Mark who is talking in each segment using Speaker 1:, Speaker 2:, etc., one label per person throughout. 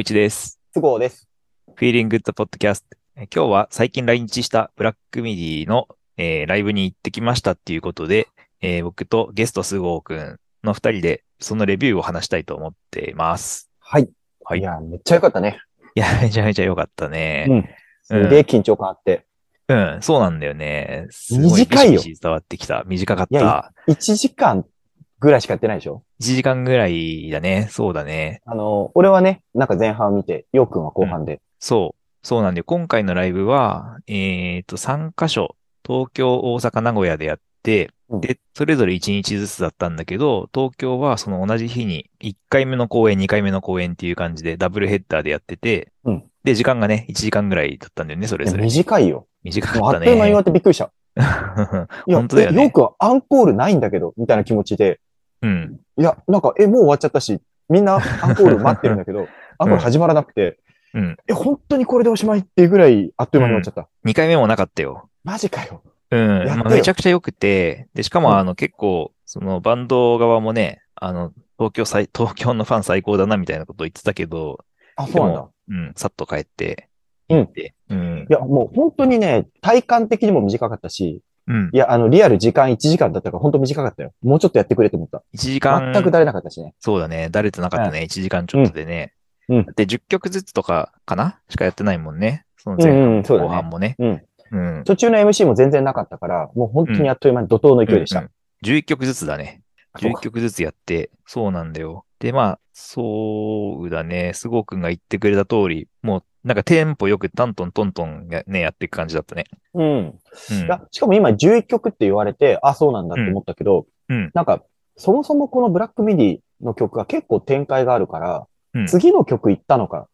Speaker 1: 陽一です。
Speaker 2: 都合です。
Speaker 1: Feeling Good Podcast。え今日は最近来日したブラックミディの、えーライブに行ってきましたっていうことで、えー僕とゲスト菅生くんの二人でそのレビューを話したいと思っています。
Speaker 2: はい。
Speaker 1: はい
Speaker 2: いや、めっちゃ良かったね。
Speaker 1: いや、めちゃめちゃ良かったね。
Speaker 2: うん。すげえ緊張感あって。
Speaker 1: うん、そうなんだよね。すご
Speaker 2: 短いよ
Speaker 1: 伝わってきた。短かった。
Speaker 2: 1時間ぐらいしかやってないでしょ
Speaker 1: ？1時間ぐらいだね。そうだね。
Speaker 2: あの、俺はね、なんか前半見て、ようくんは後半で。
Speaker 1: そう。そうなんで、今回のライブは、えっと、3カ所、東京、大阪、名古屋でやって、
Speaker 2: うん
Speaker 1: で、それぞれ1日ずつだったんだけど、東京はその同じ日に1回目の公演、2回目の公演っていう感じでダブルヘッダーでやってて、
Speaker 2: うん
Speaker 1: で、時間がね、1時間ぐらいだったんだよね、それぞれ。
Speaker 2: 短いよ。
Speaker 1: 短かったね
Speaker 2: っという間に終わっ。てびっくりした。いや、
Speaker 1: 本当だよね
Speaker 2: えよう。くアンコールないんだけど、みたいな気持ちで。
Speaker 1: うん。
Speaker 2: いや、なんか、え、もう終わっちゃったし、みんなアンコール待ってるんだけど、アンコール始まらなくて、
Speaker 1: うん。
Speaker 2: え、本当にこれでおしまいっていうぐらい、あっという間に終わっちゃった。
Speaker 1: 2回目もなかったよ。
Speaker 2: マジかよ。
Speaker 1: うん。まあ、めちゃくちゃ良くて、で、しか
Speaker 2: うん
Speaker 1: も、あの、結構、その、バンド側もね、あの、東京最、東京のファン最高だな、みたいなことを言ってたけど、
Speaker 2: あ、そうなんだ。
Speaker 1: うん、さっと帰って、
Speaker 2: うん
Speaker 1: 行って、うん
Speaker 2: い。や、もう本当にね、体感的にも短かったし、
Speaker 1: うん
Speaker 2: い。や、あの、リアル時間1時間だったから本当短かったよ。もうちょっとやってくれと思った。
Speaker 1: 1時間、
Speaker 2: 全くだれなかったしね。
Speaker 1: そうだね、だれてなかったね、1時間ちょっとでね。
Speaker 2: うん
Speaker 1: で、10曲ずつとかかな？しかやってないもんね。その
Speaker 2: うん
Speaker 1: 前半、
Speaker 2: う
Speaker 1: 後半もね。
Speaker 2: うん。
Speaker 1: うん。
Speaker 2: 途中の MC も全然なかったから、もう本当にあっという間に怒涛の勢いでした。
Speaker 1: うんうん11曲ずつだね。11
Speaker 2: そうか
Speaker 1: 曲ずつやって、そうなんだよ。で、まあ、そうだね、すごくんが言ってくれた通り、もう、なんかテンポよくタントントントンや,、ね、やっていく感じだったね。
Speaker 2: うん。
Speaker 1: うん
Speaker 2: いや、しかも今11曲って言われて、あ、そうなんだって思ったけど、
Speaker 1: うん
Speaker 2: なんか、そもそもこのブラックミディの曲が結構展開があるから、
Speaker 1: うん
Speaker 2: 次の曲行ったのか、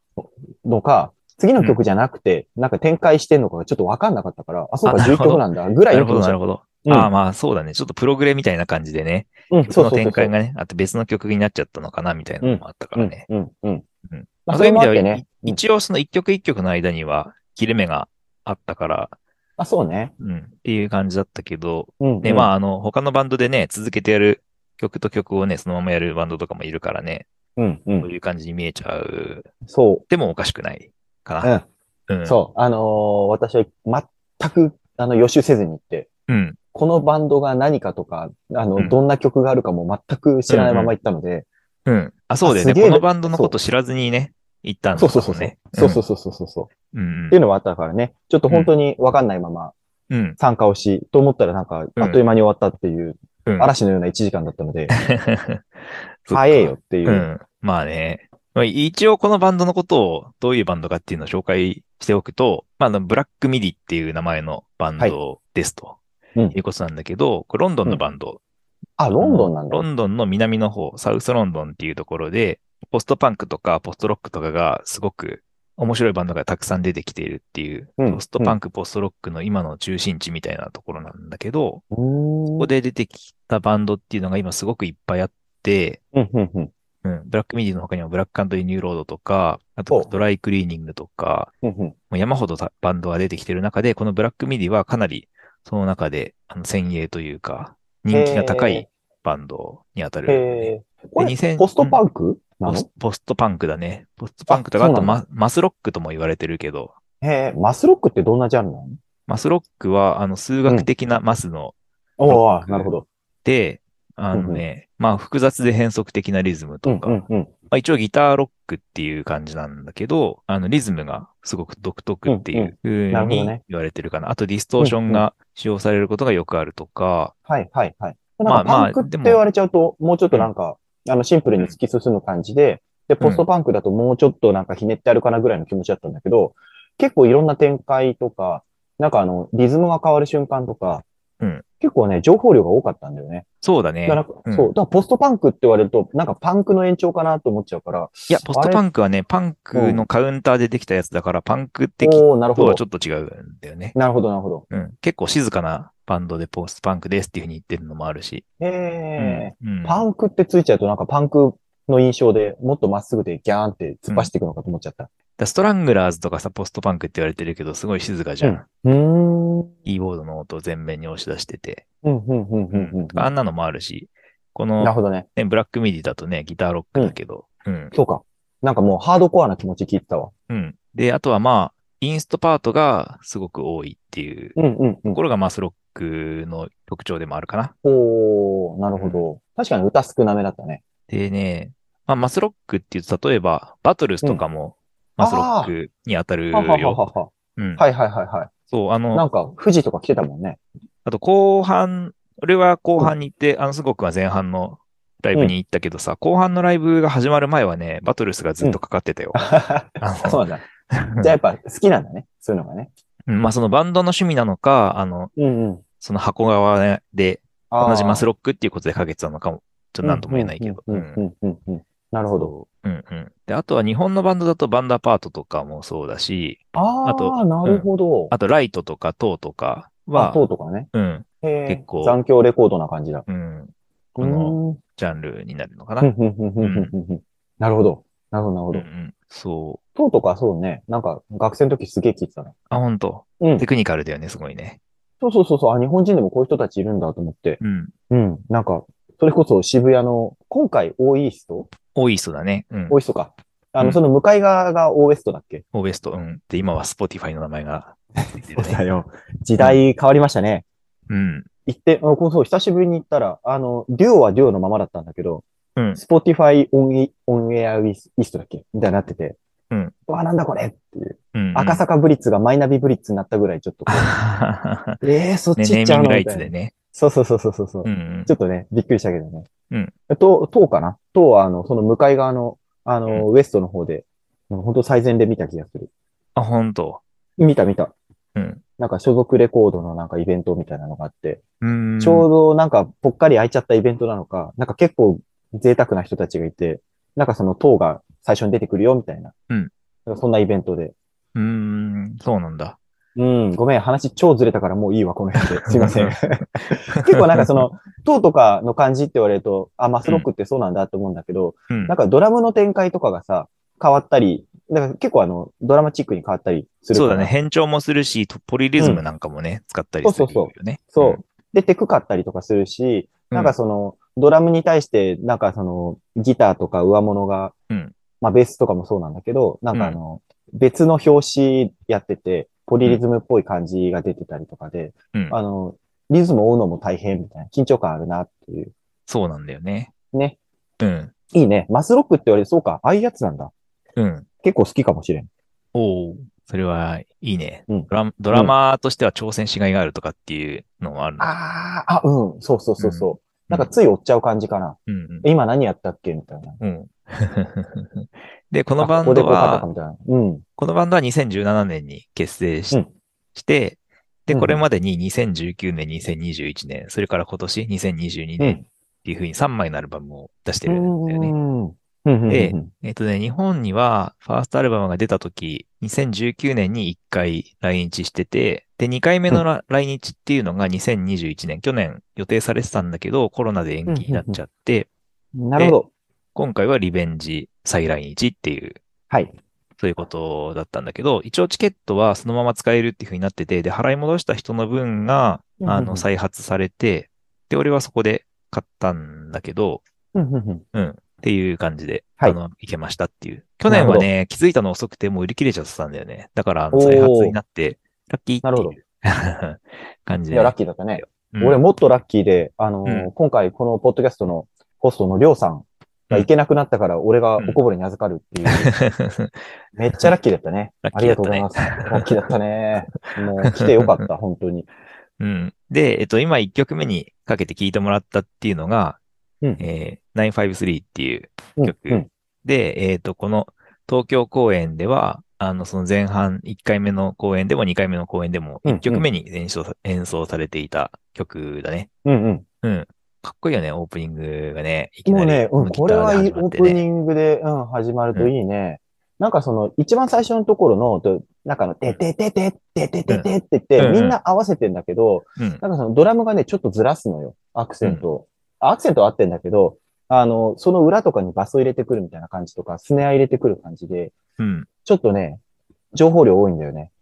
Speaker 2: のか、次の曲じゃなくて、なんか展開してんのかがちょっとわかんなかったから、あ、そうか、11
Speaker 1: あなるほど
Speaker 2: 曲なんだ、ぐらい
Speaker 1: なるほど、
Speaker 2: の気持ちだ
Speaker 1: なるほど。
Speaker 2: うん
Speaker 1: ああ、まあ、そうだね。ちょっとプログレみたいな感じでね。
Speaker 2: うん、そうそうそうそう。
Speaker 1: 展開がね、あと別の曲になっちゃったのかな、みたいなのもあったからね。
Speaker 2: うん、うん、うん。
Speaker 1: うん
Speaker 2: ま
Speaker 1: まあ
Speaker 2: あ、そういう意味ではね。
Speaker 1: い一応その一曲一曲の間には切れ目があったから、
Speaker 2: あ、そうね。
Speaker 1: うん、っていう感じだったけど、
Speaker 2: うん。
Speaker 1: で、
Speaker 2: うん
Speaker 1: まあ、あの、他のバンドでね、続けてやる曲と曲をね、そのままやるバンドとかもいるからね、
Speaker 2: うん、う。
Speaker 1: そうんいう感じに見えちゃう。
Speaker 2: そ
Speaker 1: でもおかしくないか
Speaker 2: う。
Speaker 1: な。
Speaker 2: うん。
Speaker 1: うん。
Speaker 2: そう。あのー私は全く、あの、予習せずに行って、
Speaker 1: うん。
Speaker 2: このバンドが何かとか、あの、
Speaker 1: うん
Speaker 2: どんな曲があるかも全く知らないまま行ったので、
Speaker 1: うん。あ、そうだよね。
Speaker 2: あすげえ
Speaker 1: このバンドのこと知らずにね、行ったんだ
Speaker 2: そうそうそうそう。そうそうそうそうそうそう。
Speaker 1: うん。うん
Speaker 2: っていうのはあったからね、ちょっと本当にわかんないまま
Speaker 1: うん。
Speaker 2: 参加をし、と思ったらなんか、あっという間に終わったっていう、
Speaker 1: うん。
Speaker 2: 嵐のような1時間だったので、早えよっていうう。
Speaker 1: ん。まあね。まあ一応このバンドのことをどういうバンドかっていうのを紹介しておくと、まあブラックミディっていう名前のバンドですと。
Speaker 2: うん
Speaker 1: いうことなんだけど、これロンドンのバンド。
Speaker 2: あ、ロンドンなんだ
Speaker 1: ロ。ンドンの南の方、サウスロンドンっていうところで、ポストパンクとかポストロックとかがすごく面白いバンドがたくさん出てきているっていう、
Speaker 2: うん。
Speaker 1: ポストパンク、ポストロックの今の中心地みたいなところなんだけど、
Speaker 2: うーん。
Speaker 1: ここで出てきたバンドっていうのが今すごくいっぱいあって、
Speaker 2: うん、うん、うん。
Speaker 1: うん、 black midiの他にも Black Country, New Road とか、あ
Speaker 2: お
Speaker 1: と Dry Cleaning とか、
Speaker 2: うんうん。
Speaker 1: もう山ほどたバンドが出てきている中で、この black midiはかなりその中であの先鋭というか、人気が高いバンドに当たる、
Speaker 2: へー。これ
Speaker 1: 2000
Speaker 2: ポストパンク？
Speaker 1: ポスポストパンクだね。ポストパンクとか、あとママスロックとも言われてるけど、
Speaker 2: へえ、マスロックってどんなジャンルなの？
Speaker 1: マスロックはあの数学的なマスの
Speaker 2: お
Speaker 1: ロック
Speaker 2: おなるほど。
Speaker 1: で、あのね、まあ複雑で変則的なリズム
Speaker 2: うん、
Speaker 1: とか、
Speaker 2: うん、うん。
Speaker 1: まあ、一応ギターロックっていう感じなんだけど、あのリズムがすごく独特っていう風に
Speaker 2: なるほどね。
Speaker 1: 言われてるかな。あとディストーションが使用されることがよくあるとか、
Speaker 2: はい、はい、はい。
Speaker 1: まあ
Speaker 2: なんかパンクって言われちゃうと、もうちょっとなんか、あの、シンプルに突き進む感じで、で、ポストパンクだともうちょっとなんかひねってあるかなぐらいの気持ちだったんだけど、結構いろんな展開とか、なんかあの、リズムが変わる瞬間とか、
Speaker 1: うん
Speaker 2: 結構ね、情報量が多かったんだよね。
Speaker 1: そうだね。
Speaker 2: だから、
Speaker 1: うん
Speaker 2: そう。だからポストパンクって言われると、なんかパンクの延長かなと思っちゃうから、
Speaker 1: いや、ポストパンクはね、パンクのカウンターでできたやつだから、パンク的とはち。ょっと違うんだよね。
Speaker 2: なるほど、なるほど。
Speaker 1: うん。結構静かなバンドでポストパンクですっていうふうに言ってるのもあるし。
Speaker 2: へえ、
Speaker 1: うん。
Speaker 2: パンクってついちゃうとなんかパンクの印象でもっとまっすぐでギャーンって突っ走っていくのかと思っちゃった。
Speaker 1: だストラングラーズとかさ、ポストパンクって言われてるけど、すごい静かじゃん。
Speaker 2: うーん。
Speaker 1: キーボードの音を前面に押し出してて。
Speaker 2: うん、うん、うん、うん、うん。
Speaker 1: あんなのもあるし、この、
Speaker 2: なるほどね。
Speaker 1: ね、ブラックミディだとね、ギターロックだけど、うん。
Speaker 2: そうか。なんかもうハードコアな気持ち聞いてたわ。
Speaker 1: うん。で、あとはまあ、インストパートがすごく多いっていう
Speaker 2: うんうんうん
Speaker 1: ところがマスロックの特徴でもあるかな。
Speaker 2: おー、なるほど。確かに歌少なめだったね。
Speaker 1: でね、まあ、マスロックっていうと、例えば、バトルスとかもマスロックに当たる
Speaker 2: ははは
Speaker 1: よ。
Speaker 2: はは。
Speaker 1: うん。
Speaker 2: はいはいはいはい。
Speaker 1: そう、あの、
Speaker 2: なんか、富士とか来てたもんね。
Speaker 1: あと後半、俺は後半に行って、あの、すごくは前半のライブに行ったけどさ、後半のライブが始まる前はね、バトルスがずっとかかってたよ。あの
Speaker 2: そうなんだ。じゃあやっぱ好きなんだね。そういうのがね。
Speaker 1: うんまあ、そのバンドの趣味なのか、あの、
Speaker 2: うんうん。
Speaker 1: その箱側で同じマスロックっていうことでかけてたのかも、ちょっとなんとも言えないけど。
Speaker 2: うんうんうんうんうん。なるほど。
Speaker 1: そううんうん。で、あとは日本のバンドだとバンダーパートとかもそうだし、
Speaker 2: あ
Speaker 1: あと
Speaker 2: あ、なるほど。
Speaker 1: あとライトとかトーとか
Speaker 2: あ、
Speaker 1: は、
Speaker 2: 塔とかね。
Speaker 1: うん、結構
Speaker 2: 残響レコードな感じだ。
Speaker 1: うん、
Speaker 2: こ
Speaker 1: のジャンルになるのかな。
Speaker 2: うんうんうんうんうんうんなるほど。なるほど、なるほど。
Speaker 1: うんうん、そう。
Speaker 2: toeとかそうね。なんか学生の時すげえ聞いてたね。
Speaker 1: あ、本当
Speaker 2: うん
Speaker 1: テ。クニカルだよね、すごいね。
Speaker 2: そうそうそうそう。あ、日本人でもこういう人たちいるんだと思って。
Speaker 1: うん。
Speaker 2: うん。なんか、それこそ渋谷の、今回
Speaker 1: O-EAST O-EASTだね。うん。
Speaker 2: O-EASTか。あの、
Speaker 1: うん
Speaker 2: その向かい側が O-WESTだっけ？
Speaker 1: O-WEST。うん。で、今は Spotify の名前が ついてるね。
Speaker 2: よ。時代変わりましたね。
Speaker 1: うん。
Speaker 2: 行って、あこうそう、久しぶりに行ったら、あの、デュオはデュオのままだったんだけど、
Speaker 1: うん。
Speaker 2: スポティファイオンイオンエアウィスイーストだっけ？みたいになってて、
Speaker 1: うん。
Speaker 2: わ、なんだこれっていう。
Speaker 1: うん。
Speaker 2: 赤坂ブリッツがマイナビブリッツになったぐらいちょっとこう、えー、そっ
Speaker 1: ね、
Speaker 2: ち行っちゃ
Speaker 1: ングライ
Speaker 2: みたいな。
Speaker 1: ツでね。
Speaker 2: そうそうそうそうそうそう。
Speaker 1: うん。
Speaker 2: ちょっとね、びっくりしたけどね。
Speaker 1: うん。
Speaker 2: と、塔かな？塔は、あの、その向かい側の、あの、ウエストの方で、本当最前で見た気がする。
Speaker 1: あ、本当
Speaker 2: 見た見た。
Speaker 1: うん。
Speaker 2: なんか所属レコードのなんかイベントみたいなのがあって、
Speaker 1: うん。
Speaker 2: ちょうどなんかぽっかり空いちゃったイベントなのか、なんか結構贅沢な人たちがいて、なんかその塔が最初に出てくるよみたいな。
Speaker 1: うん
Speaker 2: なんかそんなイベントで。
Speaker 1: うーん、そうなんだ。
Speaker 2: うん、ごめん、話超ずれたからもういいわ、この辺で。すいません。結構なんかその、塔とかの感じって言われると、あ、マスロックってそうなんだって思うんだけど、
Speaker 1: うん
Speaker 2: なん。かドラムの展開とかがさ、変わったり、なんか結構あの、ドラマチックに変わったりする
Speaker 1: そうだね。変調もするし、とポリリズムなんかもね、使ったりするよね。
Speaker 2: そうそうそう。で、テクかったりとかするし、なんかその、ドラムに対して、なんかその、ギターとか上物が、
Speaker 1: うん
Speaker 2: まあベースとかもそうなんだけど、なんかあの、別の表紙やってて、ポリリズムっぽい感じが出てたりとかで、
Speaker 1: うん。
Speaker 2: あの、リズムを追うのも大変みたいな、緊張感あるなっていう。
Speaker 1: そうなんだよね。
Speaker 2: ね。
Speaker 1: うん。
Speaker 2: いいね。マスロックって言われて、そうか、ああいうやつなんだ。
Speaker 1: うん。
Speaker 2: 結構好きかもしれん。
Speaker 1: おお、それはいいね。
Speaker 2: うん
Speaker 1: ドラドラマーとしては挑戦しがいがあるとかっていうのもあるの。
Speaker 2: ああ、あ、うん、そうそうそうそう。
Speaker 1: うん
Speaker 2: なんかつい追っちゃう感じかな。
Speaker 1: うんうん
Speaker 2: え今何やったっけみたいな。
Speaker 1: うん。で、この
Speaker 2: あ
Speaker 1: バンドは。このバンドは2017年に結成し,、
Speaker 2: うん
Speaker 1: して、で、
Speaker 2: うん。
Speaker 1: これまでに2019年、2021年、それから今年2022年っていう風に3枚のアルバムを出してるんだよね。で
Speaker 2: うん
Speaker 1: えっとね、日本には、ファーストアルバムが出た時、2019年に1回来日してて、で、2回目のら来日っていうのが2021年、去年予定されてたんだけど、コロナで延期になっちゃって、
Speaker 2: なるほど。
Speaker 1: 今回はリベンジ再来日っていう、
Speaker 2: はい。
Speaker 1: そういうことだったんだけど、一応チケットはそのまま使えるっていう風になってて、で、払い戻した人の分が、あの、再発されて、で、俺はそこで買ったんだけど、
Speaker 2: うん。
Speaker 1: っていう感じで、
Speaker 2: はい
Speaker 1: あの、行けましたっていう。去年はね、気づいたの遅くてもう売り切れちゃってたんだよね。だから、再発になって、ラッキーって
Speaker 2: なるほ
Speaker 1: いう 感じで。
Speaker 2: いや、ラッキーだったね。
Speaker 1: うん
Speaker 2: 俺もっとラッキーで、あのー
Speaker 1: うん
Speaker 2: 今回このポッドキャストのホストのりょうさんが行けなくなったから、俺がおこぼれに預かるっていう、めっちゃラッキーだったね。ありがとうございます。ラッキーだったね。もう来てよかった、本当に。
Speaker 1: うん。で、えっと、今1曲目にかけて聴いてもらったっていうのが、
Speaker 2: うん
Speaker 1: えー、953っていう
Speaker 2: うん
Speaker 1: 曲
Speaker 2: うん
Speaker 1: で、えっと、この東京公演では、あの、その前半1回目の公演でも2回目の公演でも
Speaker 2: うん
Speaker 1: 1曲目に演奏さ演奏されていた曲だね。
Speaker 2: うんうん。
Speaker 1: うん。かっこいいよね、オープニングがね。いきなり
Speaker 2: もうね、うん、これはいいオープニ
Speaker 1: グ。
Speaker 2: ングで、うん、始まるといいね。なんかその、一番最初のところの、となんかあの、てててて、ててててって言って、みんな合わせてんだけど、
Speaker 1: うん。
Speaker 2: なんかそのドラムがね、ちょっとずらすのよ。アクセントアクセントは合ってんだけど、あの、その裏とかにバスを入れてくるみたいな感じとか、スネア入れてくる感じで、
Speaker 1: うん。
Speaker 2: ちょっとね、情報量多いんだよね。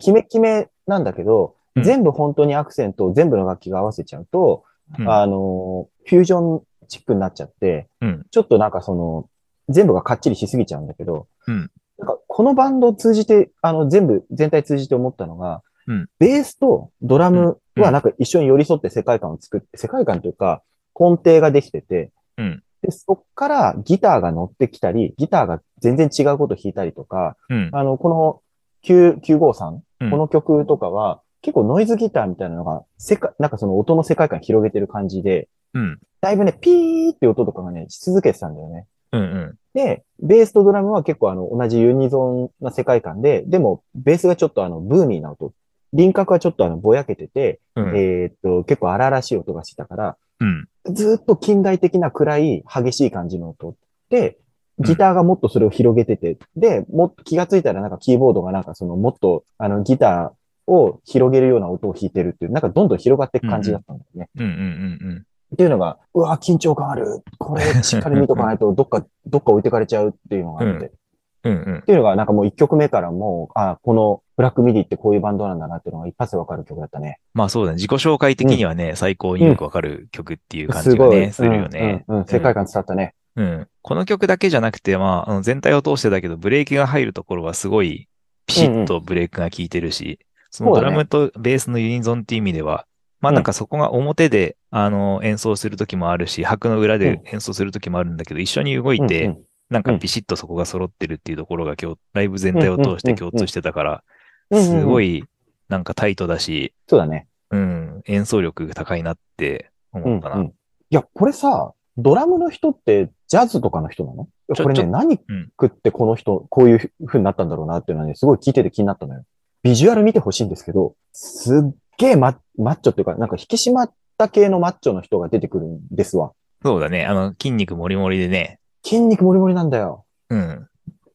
Speaker 2: キメキメなんだけど、
Speaker 1: うん
Speaker 2: 全部本当にアクセントを全部の楽器が合わせちゃうと、
Speaker 1: うん。
Speaker 2: あの、フュージョンチックになっちゃって、
Speaker 1: うん。
Speaker 2: ちょっとなんかその、全部がかっちりしすぎちゃうんだけど、
Speaker 1: うん。
Speaker 2: なんかこのバンドを通じて、あの、全部、全体通じて思ったのが、
Speaker 1: うん。
Speaker 2: ベースとドラム
Speaker 1: うん
Speaker 2: はなんか一緒に寄り添って世界観を作って、世界観というか、根底ができてて、
Speaker 1: うん。
Speaker 2: で、そっからギターが乗ってきたり、ギターが全然違うこと弾いたりとか、
Speaker 1: うん。
Speaker 2: あの、この9 953、
Speaker 1: うん。
Speaker 2: この曲とかは、結構ノイズギターみたいなのが、世界、なんかその音の世界観広げてる感じで、
Speaker 1: うん。
Speaker 2: だいぶね、ピーって音とかがね、し続けてたんだよね。
Speaker 1: うん。うん。
Speaker 2: で、ベースとドラムは結構あの、同じユニゾンな世界観で、でも、ベースがちょっとあの、ブーミーな音。輪郭はちょっとあの、ぼやけてて、
Speaker 1: うん。
Speaker 2: えーっと、結構荒々しい音がしてたから、
Speaker 1: うん。
Speaker 2: ずーっと近代的な暗い、激しい感じの音で、ギターがもっとそれを広げてて、で、もっと気がついたらなんかキーボードがなんかそのもっとあのギターを広げるような音を弾いてるっていう、なんかどんどん広がっていく感じだったんだよね。
Speaker 1: うん。うん。うん。
Speaker 2: っていうのが、うわ、緊張感ある。これしっかり見とかないと どっか、どっか置いてかれちゃうっていうのがあって。
Speaker 1: うん。うん。
Speaker 2: っていうのがなんかもう一曲目からもう、あ、このブラックミディってこういうバンドなんだなっていうのが一発でわかる曲だったね。
Speaker 1: まあそうだね。自己紹介的にはね、最高によくわかる曲っていう感じがね、するよね。
Speaker 2: うん、うん、世界観伝わったね。
Speaker 1: うん。この曲だけじゃなくて、まあ、あの全体を通してだけど、ブレーキが入るところはすごい、ピシッとブレーキが効いてるし、そのドラムとベースのユニゾンっていう意味では、まあなんかそこが表で、あの、演奏するときもあるし、拍の裏で演奏するときもあるんだけど、一緒に動いて、なんかピシッとそこが揃ってるっていうところが今日、ライブ全体を通して共通してたから、すごい、なんかタイトだし、
Speaker 2: そうだね。
Speaker 1: うん、演奏力が高いなって思ったな。
Speaker 2: うんうん。いや、これさ、ドラムの人ってジャズとかの人なの？これね、何食ってこの人、こういう風になったんだろうなっていうのはね、すごい聞いてて気になったのよ。ビジュアル見てほしいんですけど、すっげえママッチョっていうか、なんか引き締まった系のマッチョの人が出てくるんですわ。
Speaker 1: そうだね。あの、筋肉もりもりでね。
Speaker 2: 筋肉もりもりなんだよ。
Speaker 1: うん。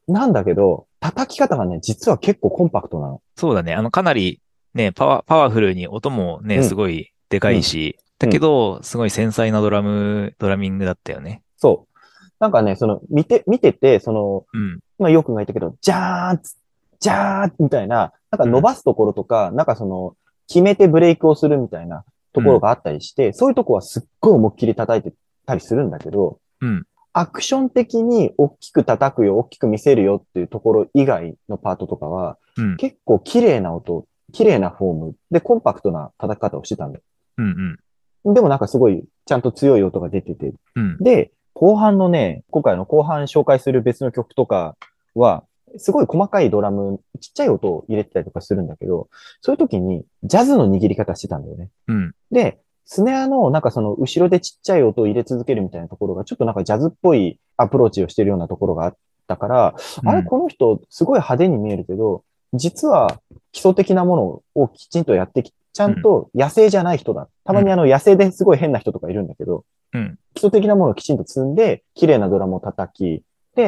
Speaker 2: なんだけど、叩き方がね、実は結構コンパクトなの。
Speaker 1: そうだね。あの、かなりね、パワパワフルに音もね、
Speaker 2: うん
Speaker 1: すごいでかいし、だけど、すごい繊細なドラム、ドラミングだったよね。
Speaker 2: そう。なんかね、その、見て、見てて、その、
Speaker 1: うん。
Speaker 2: まあ、よくが言ったけど、じゃーんつじゃーんみたいな、なんか伸ばすところとか、なんかその、決めてブレイクをするみたいなところがあったりして、そういうとこはすっごい思いっきり叩いてたりするんだけど、
Speaker 1: うん
Speaker 2: アクション的に大きく叩くよ、大きく見せるよっていうところ以外のパートとかは、
Speaker 1: うん。
Speaker 2: 結構綺麗な音、綺麗なフォームでコンパクトな叩き方をしてたんだよ。
Speaker 1: うんうん。
Speaker 2: でもなんかすごいちゃんと強い音が出てて、
Speaker 1: うん。
Speaker 2: で、後半のね、今回の後半紹介する別の曲とかは、すごい細かいドラム、ちっちゃい音を入れてたりとかするんだけど、そういう時にジャズの握り方してたんだよね。
Speaker 1: うん。
Speaker 2: で、スネアのなんかその後ろでちっちゃい音を入れ続けるみたいなところがちょっとなんかジャズっぽいアプローチをしてるようなところがあったから、あれこの人すごい派手に見えるけど、実は基礎的なものをきちんとやってき、ちゃんと野生じゃない人だ。たまにあの野生ですごい変な人とかいるんだけど、
Speaker 1: うん。
Speaker 2: 基礎的なものをきちんと積んで、綺麗なドラムを叩き、で、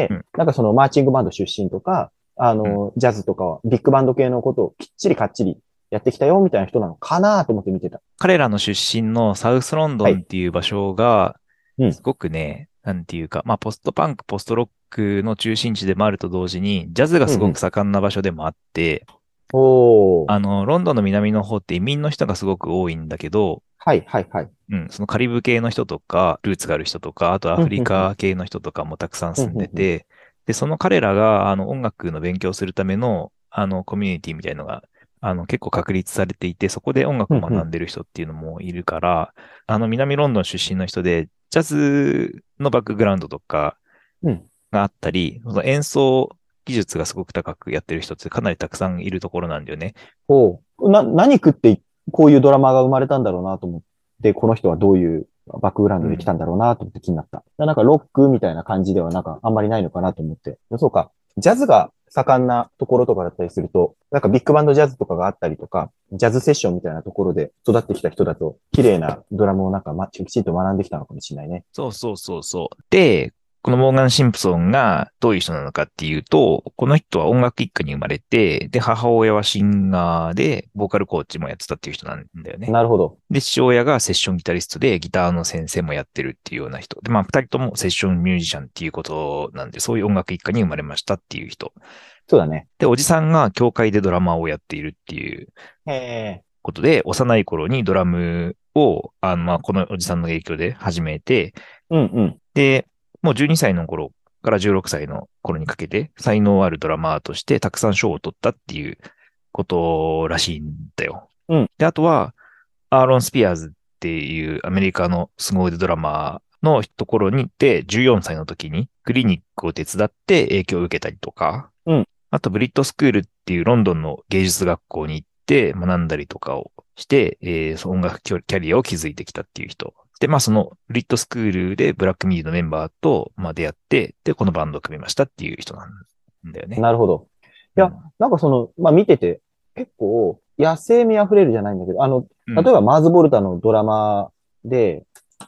Speaker 1: うん。
Speaker 2: なんかそのマーチングバンド出身とか、あの、ジャズとかビッグバンド系のことをきっちりかっちりやってきたよみたいな人なのかなと思って見てた。
Speaker 1: 彼らの出身のサウスロンドンっていう場所が
Speaker 2: うん、
Speaker 1: すごくね、なんていうか、まあ、ポストパンク、ポストロックの中心地でもあると同時に、ジャズがすごく盛んな場所でもあって、
Speaker 2: おー。
Speaker 1: あの、ロンドンの南の方って移民の人がすごく多いんだけど、
Speaker 2: はい、はい、はい。
Speaker 1: うん、そのカリブ系の人とか、ルーツがある人とか、あとアフリカ系の人とかもたくさん住んでて、で、その彼らが、あの、音楽の勉強するための、あの、コミュニティみたいのが、あの、結構確立されていて、そこで音楽を学んでる人っていうのもいるから、あの、南ロンドン出身の人で、ジャズのバックグラウンドとか
Speaker 2: うん
Speaker 1: があったり、その演奏技術がすごく高くやってる人ってかなりたくさんいるところなんだよね。
Speaker 2: おーな、何食ってこういうドラマが生まれたんだろうなと思って、この人はどういうバックグラウンドで来たんだろうなと思って気になった。なんかロックみたいな感じではなんかあんまりないのかなと思って。そうか。ジャズが盛んなところとかだったりすると、なんかビッグバンドジャズとかがあったりとか、ジャズセッションみたいなところで育ってきた人だと、綺麗なドラムをなんか、ま、きちんと学んできたのかもしれないね。
Speaker 1: そうそうそうそう。で、このモーガン・シンプソンがどういう人なのかっていうと、この人は音楽一家に生まれて、で、母親はシンガーで、ボーカルコーチもやってたっていう人なんだよね。
Speaker 2: なるほど。
Speaker 1: で、父親がセッションギタリストで、ギターの先生もやってるっていうような人。で、まあ、二人ともセッションミュージシャンっていうことなんで、そういう音楽一家に生まれましたっていう人。
Speaker 2: そうだね。
Speaker 1: で、おじさんが教会でドラマーをやっているっていう
Speaker 2: へえ。
Speaker 1: ことで、幼い頃にドラムを、あの、まあ、このおじさんの影響で始めて、
Speaker 2: うんうん。
Speaker 1: で、もう12歳の頃から16歳の頃にかけて、才能あるドラマーとしてたくさん賞を取ったっていうことらしいんだよ。
Speaker 2: うん
Speaker 1: で、あとは、アーロン・スピアーズっていうアメリカの凄腕ドラマーのところに行って、14歳の時にクリニックを手伝って影響を受けたりとか、
Speaker 2: うん
Speaker 1: あと、ブリッドスクールっていうロンドンの芸術学校に行って学んだりとかをして、えー音楽キャリアを築いてきたっていう人。で、まあそのブリッドスクールでブラックミーのメンバーと、まあ、出会って、で、このバンドを組みましたっていう人なんだよね。
Speaker 2: なるほど。いやなんかその、まあ見てて、結構、野生味溢れるじゃないんだけど、あの、
Speaker 1: うん、
Speaker 2: 例えばマーズ・ボルタのドラマで、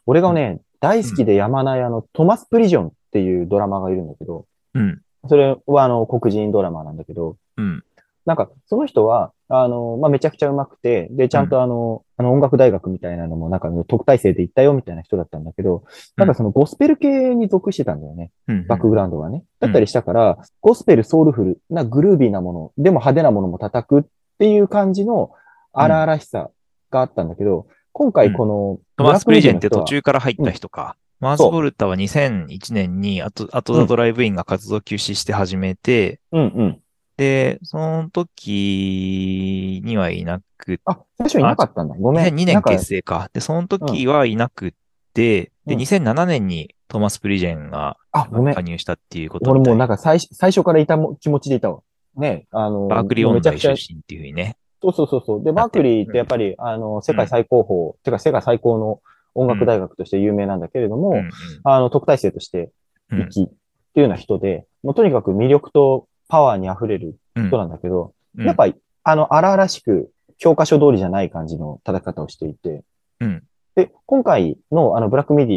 Speaker 2: 俺がね、大好きで山ないあの、トマス・プリジョンっていうドラマがいるんだけど、
Speaker 1: うん。
Speaker 2: それはあの、黒人ドラマなんだけど、
Speaker 1: うん。
Speaker 2: なんか、その人は、あの、まあ、めちゃくちゃ上手くて、で、ちゃんとあの、あの音楽大学みたいなのも、なんか特待生で行ったよみたいな人だったんだけど、なんかそのゴスペル系に属してたんだよね。
Speaker 1: うん。
Speaker 2: バックグラウンドがね。
Speaker 1: うん
Speaker 2: だったりしたから、ゴスペル、ソウルフルなグルービーなもの、でも派手なものも叩くっていう感じの荒々しさがあったんだけど、今回この、
Speaker 1: トマス・プリジェンって途中から入った人か。マーズ・ボルタは2001年に、あと、あとザ・ドライブインが活動休止して始めて、
Speaker 2: うんうん。
Speaker 1: で、その時にはいなく
Speaker 2: あ、最初いなかったんだ。ごめん。
Speaker 1: 2002年結成か。で、その時はいなくって、で、
Speaker 2: うん
Speaker 1: 2007年にトーマス・プリジェンが加。入したっていうこと
Speaker 2: 俺もうなんか最初最初からいたも気持ちでいたわ。ね、あの、
Speaker 1: バークリー音大出身っていうふうにね。
Speaker 2: そうそうそうそう。で、バークリーってやっぱり、あの、世界最高峰、てか世界最高の音楽大学として有名なんだけれども、
Speaker 1: うんうん
Speaker 2: あの、特待生として
Speaker 1: うん
Speaker 2: 行きっていうような人で、もうとにかく魅力とパワーに溢れる
Speaker 1: うん。
Speaker 2: 人なんだけど、
Speaker 1: うん。
Speaker 2: やっぱり、あの、荒々しく、教科書通りじゃない感じの叩き方をしていて、
Speaker 1: うん。
Speaker 2: で、今回のあの、ブラックミデ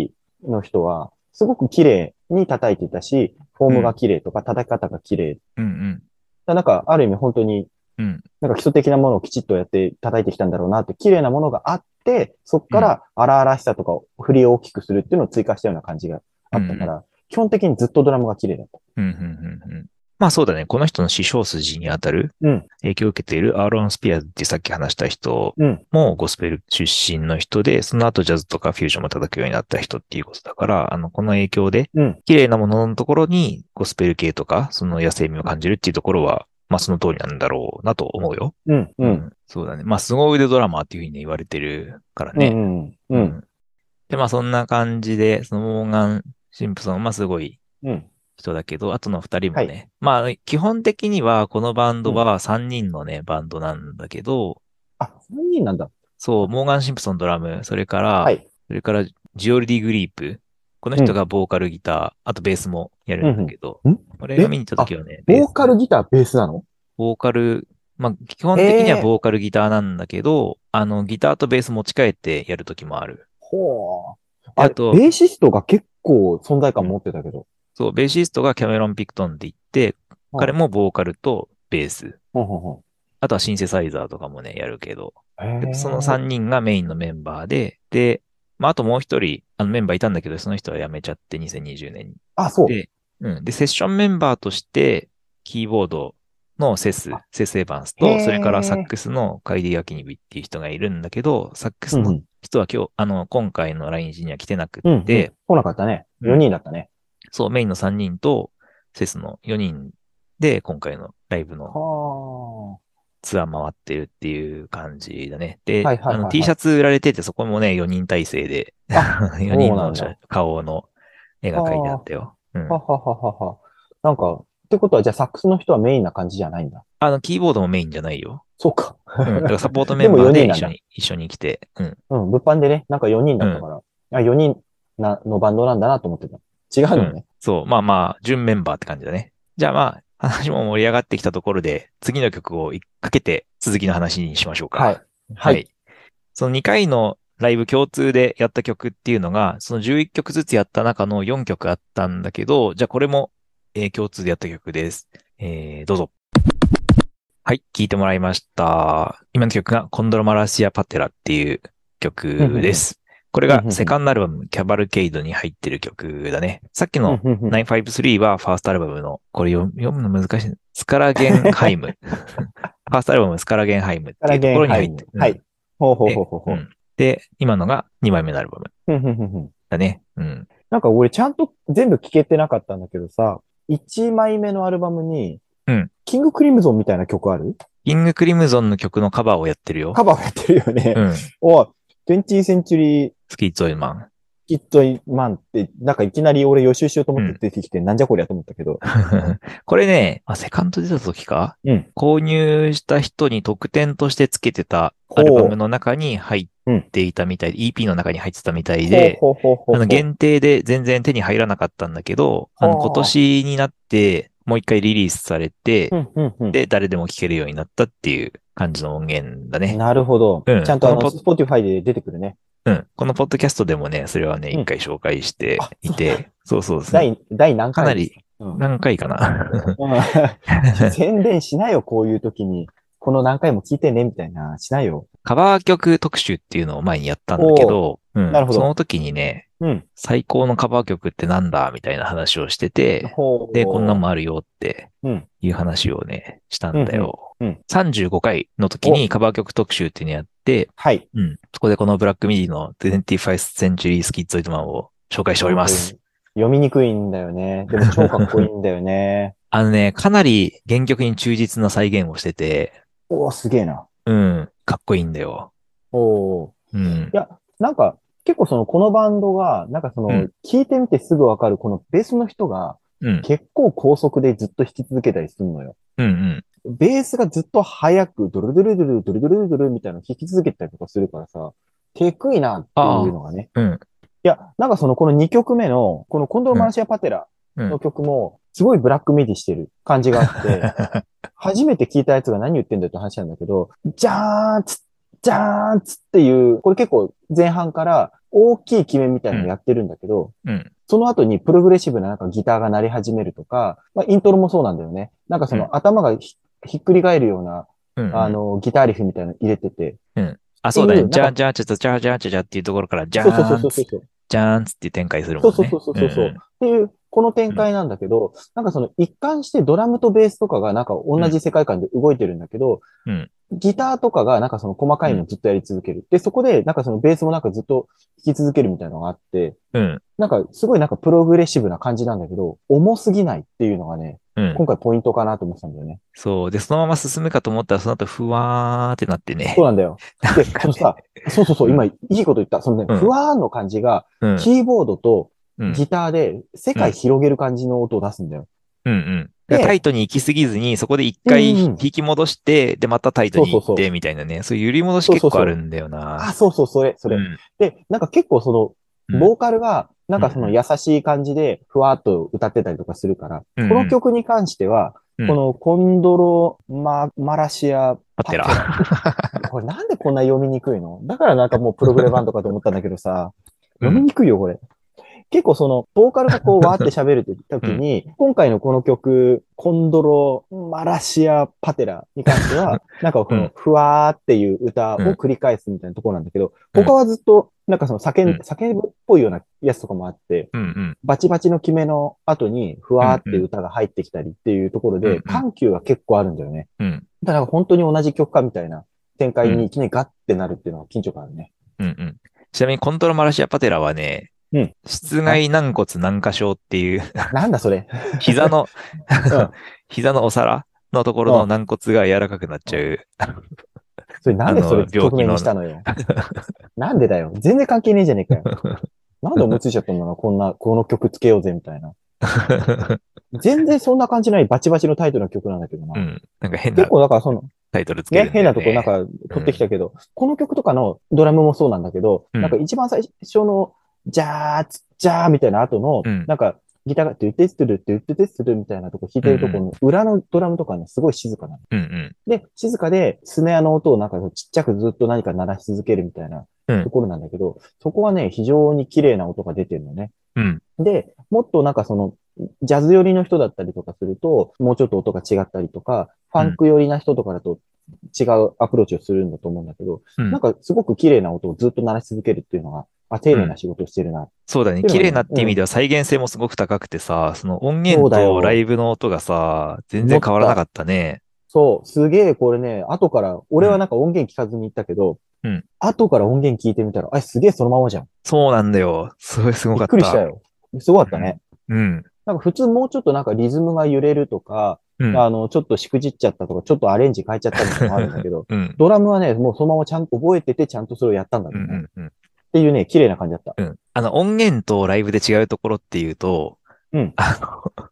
Speaker 2: ィの人は、すごく綺麗に叩いていたし、フォームが綺麗とか叩き方が綺麗。
Speaker 1: うんうん。
Speaker 2: なんか、ある意味本当に
Speaker 1: うん。
Speaker 2: なんか基礎的なものをきちっとやって叩いてきたんだろうなって、綺麗なものがあって、そこから荒々しさとかを振りを大きくするっていうのを追加したような感じがあったから、基本的にずっとドラムが綺麗だった。
Speaker 1: うんうんうんうんまあそうだね。この人の師匠筋にあたる
Speaker 2: うん。
Speaker 1: 影響を受けているアーロン・スピアーズってさっき話した人
Speaker 2: うん。
Speaker 1: もゴスペル出身の人で、その後ジャズとかフュージョンも叩くようになった人っていうことだから、あの、この影響で
Speaker 2: うん。
Speaker 1: 綺麗なもののところにゴスペル系とか、その野生味を感じるっていうところは、まあその通りなんだろうなと思うよ。
Speaker 2: うん。うん。
Speaker 1: そうだね。まあ凄腕ドラマーっていうふうに言われてるからね。
Speaker 2: うん。う。
Speaker 1: うんんで、まあそんな感じで、そのモーガン・シンプソン、まあすごい
Speaker 2: うん。
Speaker 1: 人だけど、あとの二人もね。
Speaker 2: は
Speaker 1: まあ基本的にはこのバンドは3人のね、バンドなんだけど、
Speaker 2: あ、3人なんだ。
Speaker 1: そう、モーガン・シンプソンドラム、それから、
Speaker 2: はい。
Speaker 1: それからジオルディ・グリープ。この人がボーカルギター、あとベースもやるんだけど、
Speaker 2: うんうんん
Speaker 1: 俺が見に行った時はね、
Speaker 2: ボーカルギター、ベースなの？
Speaker 1: ボーカル、まあ、基本的にはボーカルギターなんだけど、あの、ギターとベース持ち帰ってやるときもある。
Speaker 2: ほう。あ
Speaker 1: あと
Speaker 2: ベーシストが結構存在感持ってたけど。
Speaker 1: そう、ベーシストがキャメロン・ピクトンって言って、
Speaker 2: うん
Speaker 1: 彼もボーカルとベース。あとはシンセサイザーとかもね、やるけど。その3人がメインのメンバーで、で、まあ、あともう一人、あのメンバーいたんだけど、その人は辞めちゃって2020年に。
Speaker 2: あ、そう。
Speaker 1: で、うん。で、セッションメンバーとして、キーボードのセス
Speaker 2: あ、
Speaker 1: セス・エヴァンスと、それからサックスのカイディ・アキニビっていう人がいるんだけど、サックスの
Speaker 2: うん
Speaker 1: 人は今日、あの、今回の来日には来てなく
Speaker 2: うん。うん。
Speaker 1: て、
Speaker 2: 来なかったね。
Speaker 1: うん
Speaker 2: 4人だったね。
Speaker 1: そう、メインの3人と、セスの4人で、今回のライブの
Speaker 2: は
Speaker 1: ツアー回ってるっていう感じだね。で、
Speaker 2: はいはいはいはい
Speaker 1: あの T シャツ売られてて、そこもね、4人体制で、
Speaker 2: あ
Speaker 1: 4人の顔の絵が描いてあったよ。うん
Speaker 2: あ。ははははは。なんか、ってことは、じゃあサックスの人はメインな感じじゃないんだ。
Speaker 1: あの、キーボードもメインじゃないよ。
Speaker 2: そうか。
Speaker 1: うん。だからサポートメンバー
Speaker 2: でも4人なんだ
Speaker 1: で一緒に、一緒に来て。うん。
Speaker 2: うん、物販でね、なんか4人だったから、あ、4人なのバンドなんだなと思ってた。違うのね。
Speaker 1: そう。まあまあ、準メンバーって感じだね。じゃあまあ、話も盛り上がってきたところで、次の曲をかけて続きの話にしましょうか。
Speaker 2: はい。はい
Speaker 1: その2回のライブ共通でやった曲っていうのが、その11曲ずつやった中の4曲あったんだけど、じゃあこれも、えー共通でやった曲です。えー、どうぞ。はい、聴いてもらいました。今の曲がコンドロマラシア・パテラっていう曲です。これがセカンドアルバム、 Cavalcade に入ってる曲だね。さっきの
Speaker 2: うんうんうん
Speaker 1: 953はファーストアルバムの、これ読読むの難しい。 Schlagenheim。ファーストアルバム Schlagenheim っていうところに入ってる。
Speaker 2: はい。ほうほうほうほうほう。
Speaker 1: うんで、今のが2枚目のアルバム。だね。うん。
Speaker 2: なんか俺ちゃんと全部聞けてなかったんだけどさ、1枚目のアルバムに、
Speaker 1: うん
Speaker 2: King Crimson みたいな曲ある？
Speaker 1: キングクリムゾンの曲のカバーをやってるよ。
Speaker 2: カバーやってるよね。
Speaker 1: うん。
Speaker 2: お20センチュリー
Speaker 1: スキッゾイマン。
Speaker 2: キットイマンって、なんかいきなり俺予習しようと思って出てきて、なんじゃこりゃと思ったけど。
Speaker 1: これね、あ、セカンド出た時か？
Speaker 2: うん。
Speaker 1: 購入した人に特典として付けてたアルバムの中に入っていたみたいで、EP の中に入ってたみたいで、あの限定で全然手に入らなかったんだけど、あの今年になってもう一回リリースされて、で、誰でも聴けるようになったっていう感じの音源だね。
Speaker 2: なるほど。
Speaker 1: うん
Speaker 2: ちゃんとあのスポティファイで出てくるね。
Speaker 1: うん。このポッドキャストでもね、それはね、
Speaker 2: うん
Speaker 1: 一回紹介して
Speaker 2: あ
Speaker 1: いて、そうそうですね。
Speaker 2: 第、第何回？
Speaker 1: かなり、
Speaker 2: うん
Speaker 1: 何回かな。
Speaker 2: うん 宣伝しないよ、こういう時に。この何回も聞いてね、みたいな。しないよ。
Speaker 1: カバー曲特集っていうのを前にやったんだけど、うん
Speaker 2: なるほど
Speaker 1: その時にね、
Speaker 2: うん。
Speaker 1: 最高のカバー曲ってなんだみたいな話をしてて、で、こんなんもあるよって
Speaker 2: うん。
Speaker 1: いう話をね、したんだよ。
Speaker 2: うんうんうん
Speaker 1: 35回の時にカバー曲特集っていうのやって、
Speaker 2: はい。
Speaker 1: うん、そこでこのブラックミディの 25th Century Schizoid Man を紹介しております。
Speaker 2: 読みにくいんだよね。でも超かっこいいんだよね。
Speaker 1: あのね、かなり原曲に忠実な再現をしてて、
Speaker 2: おー、すげえな。
Speaker 1: うん、かっこいいんだよ。
Speaker 2: おー。
Speaker 1: うん
Speaker 2: い。や、なんか、結構その、このバンドが、なんかその、
Speaker 1: うん
Speaker 2: 聞いてみてすぐわかる、このベースの人が、
Speaker 1: うん。
Speaker 2: 結構高速でずっと弾き続けたりするのよ。
Speaker 1: うんうん。
Speaker 2: ベースがずっと速く、ドルドルドルドルドルドルみたいなの弾き続けたりとかするからさ、テクいなっていうのがね。
Speaker 1: うん。
Speaker 2: いや、なんかその、この2曲目の、このコンドロマンシア・パテラ
Speaker 1: うん
Speaker 2: の曲も、すごいブラックミディしてる感じがあって、初めて聞いたやつが何言ってんだよって話なんだけど、じゃーんつ、じゃーんつっていう、これ結構前半から大きい決めみたいなのやってるんだけど、
Speaker 1: うん。
Speaker 2: その後にプログレッシブななんかギターが鳴り始めるとか、まあイントロもそうなんだよね。なんかその頭がひひっくり返るような、
Speaker 1: うん。
Speaker 2: あの、ギターリフみたいなの入れてて。
Speaker 1: あ、そうだね。じゃんじゃんちゃちゃじゃじゃんちゃじゃっていうところから、じゃ
Speaker 2: そうそうそう
Speaker 1: ーんつ
Speaker 2: そうそう。
Speaker 1: じゃーんつって展開するもんね。
Speaker 2: そうそうそうそうそう
Speaker 1: うん
Speaker 2: っていう、この展開なんだけど、なんかその一貫してドラムとベースとかがなんか同じ世界観で動いてるんだけど、
Speaker 1: うん
Speaker 2: ギターとかがなんかその細かいのずっとやり続ける。で、そこでなんかそのベースもなんかずっと弾き続けるみたいなのがあって、
Speaker 1: うん。
Speaker 2: なんかすごいなんかプログレッシブな感じなんだけど、重すぎないっていうのがね、
Speaker 1: うん。
Speaker 2: 今回ポイントかなと思ってたんだよね。
Speaker 1: そう。で、そのまま進むかと思ったら、その後、ふわーってなってね
Speaker 2: そう。なんだよ。で、そのさ、そうそうそう、今いいこと言った。そのね、
Speaker 1: うん
Speaker 2: ふわーんの感じが、
Speaker 1: うん。
Speaker 2: キーボードと
Speaker 1: うん。
Speaker 2: ギターで世界広げる感じの音を出すんだよ。
Speaker 1: うんうん。
Speaker 2: で
Speaker 1: タイトに行き過ぎずに、そこで一回引き戻して、で、またタイトに行って、みたいなね。そういう揺り戻し結構あるんだよな。
Speaker 2: あ、そうそう、それ、それ。
Speaker 1: うん
Speaker 2: で、なんか結構そ
Speaker 1: うん
Speaker 2: の、ボーカルが、なんかその
Speaker 1: うん
Speaker 2: 優しい感じで、ふわっと歌ってたりとかするから、
Speaker 1: うん
Speaker 2: この曲に関しては、
Speaker 1: うん
Speaker 2: このコンドロマ、マラシア
Speaker 1: パテラ。
Speaker 2: これなんでこんな読みにくいの？だからなんかもうプログレバンドかと思ったんだけどさ、読みにくいよ、これ。結構その、ボーカルがこう、わーって喋る時に、今回のこの曲、コンドロ、マラシア、パテラに関しては、なんかこ
Speaker 1: うん
Speaker 2: の、ふわーっていう歌を
Speaker 1: うん
Speaker 2: 繰り返すみたいなところなんだけど、
Speaker 1: うん
Speaker 2: 他はずっと、なんかその叫ん、
Speaker 1: うん
Speaker 2: 叫ぶっぽいようなやつとかもあって、
Speaker 1: うんうん。
Speaker 2: バチバチの決めの後に、ふわーって歌が入ってきたりっていうところで、
Speaker 1: うんうん
Speaker 2: 緩急が結構あるんだよね。
Speaker 1: うん。
Speaker 2: だから本当に同じ曲かみたいな展開にいきなりガッてなるっていうのは緊張感あるね。
Speaker 1: うんうん。ちなみに、コントロマラシアパテラはね、
Speaker 2: うん
Speaker 1: 室外軟骨軟化症っていう、
Speaker 2: なんだそれ。
Speaker 1: 膝の
Speaker 2: うん、
Speaker 1: 膝のお皿のところの軟骨が柔らかくなっちゃう。
Speaker 2: それなんでそれ
Speaker 1: あの病気の
Speaker 2: 曲名にしたのよ。なんでだよ。全然関係ねえじゃねえかよ。なんで思いついちゃったんだろうこんな、この曲つけようぜみたいな。全然そんな感じないバチバチのタイトルの曲なんだけどな。
Speaker 1: うん。なんか変な
Speaker 2: 結構だからその、
Speaker 1: タイトルつける
Speaker 2: ね。変なとこなんか取ってきたけど、この曲とかのドラムもそうなんだけど、
Speaker 1: うん
Speaker 2: なんか一番最初の、じゃーつ、じゃーみたいな後の、
Speaker 1: うん
Speaker 2: なんか、ギターが、トゥテストゥル、トゥテテストゥルみたいなとこ弾いてるところの裏のドラムとかね、すごい静かなの。
Speaker 1: うんうん。
Speaker 2: で、静かで、スネアの音をなんかちっちゃくずっと何か鳴らし続けるみたいな
Speaker 1: うん
Speaker 2: ところなんだけど、そこはね、非常に綺麗な音が出てるのね。
Speaker 1: うん。
Speaker 2: で、もっとなんかその、ジャズ寄りの人だったりとかすると、もうちょっと音が違ったりとか、ファンク寄りな人とかだと違うアプローチをするんだと思うんだけど、
Speaker 1: うん
Speaker 2: なんかすごく綺麗な音をずっと鳴らし続けるっていうのが、あ、丁寧な仕事をしてるな。
Speaker 1: そうだね。綺麗なって意味では再現性もすごく高くてさ、その音源とライブの音がさ、全然変わらなかったね。
Speaker 2: そう、すげえこれね、後から、俺はなんか音源聞かずに行ったけど、
Speaker 1: うん
Speaker 2: 後から音源聞いてみたら、あ、すげえそのままじゃん。
Speaker 1: そうなんだよ。すごいすご
Speaker 2: びっ
Speaker 1: かった。
Speaker 2: くりしたよ。すごかったね。
Speaker 1: うん。
Speaker 2: なんか普通もうちょっとなんかリズムが揺れるとか、
Speaker 1: うん。
Speaker 2: あの、ちょっとしくじっちゃったとか、ちょっとアレンジ変えちゃったみたいなのもあるんだけど、
Speaker 1: うん。
Speaker 2: ドラムはね、もうそのままちゃんと覚えてて、ちゃんとそれをやったんだ
Speaker 1: う
Speaker 2: ろうね。っ
Speaker 1: んうんうん。
Speaker 2: ていうね、綺麗な感じだった。
Speaker 1: うん。あの、音源とライブで違うところっていうと、
Speaker 2: うん
Speaker 1: あの、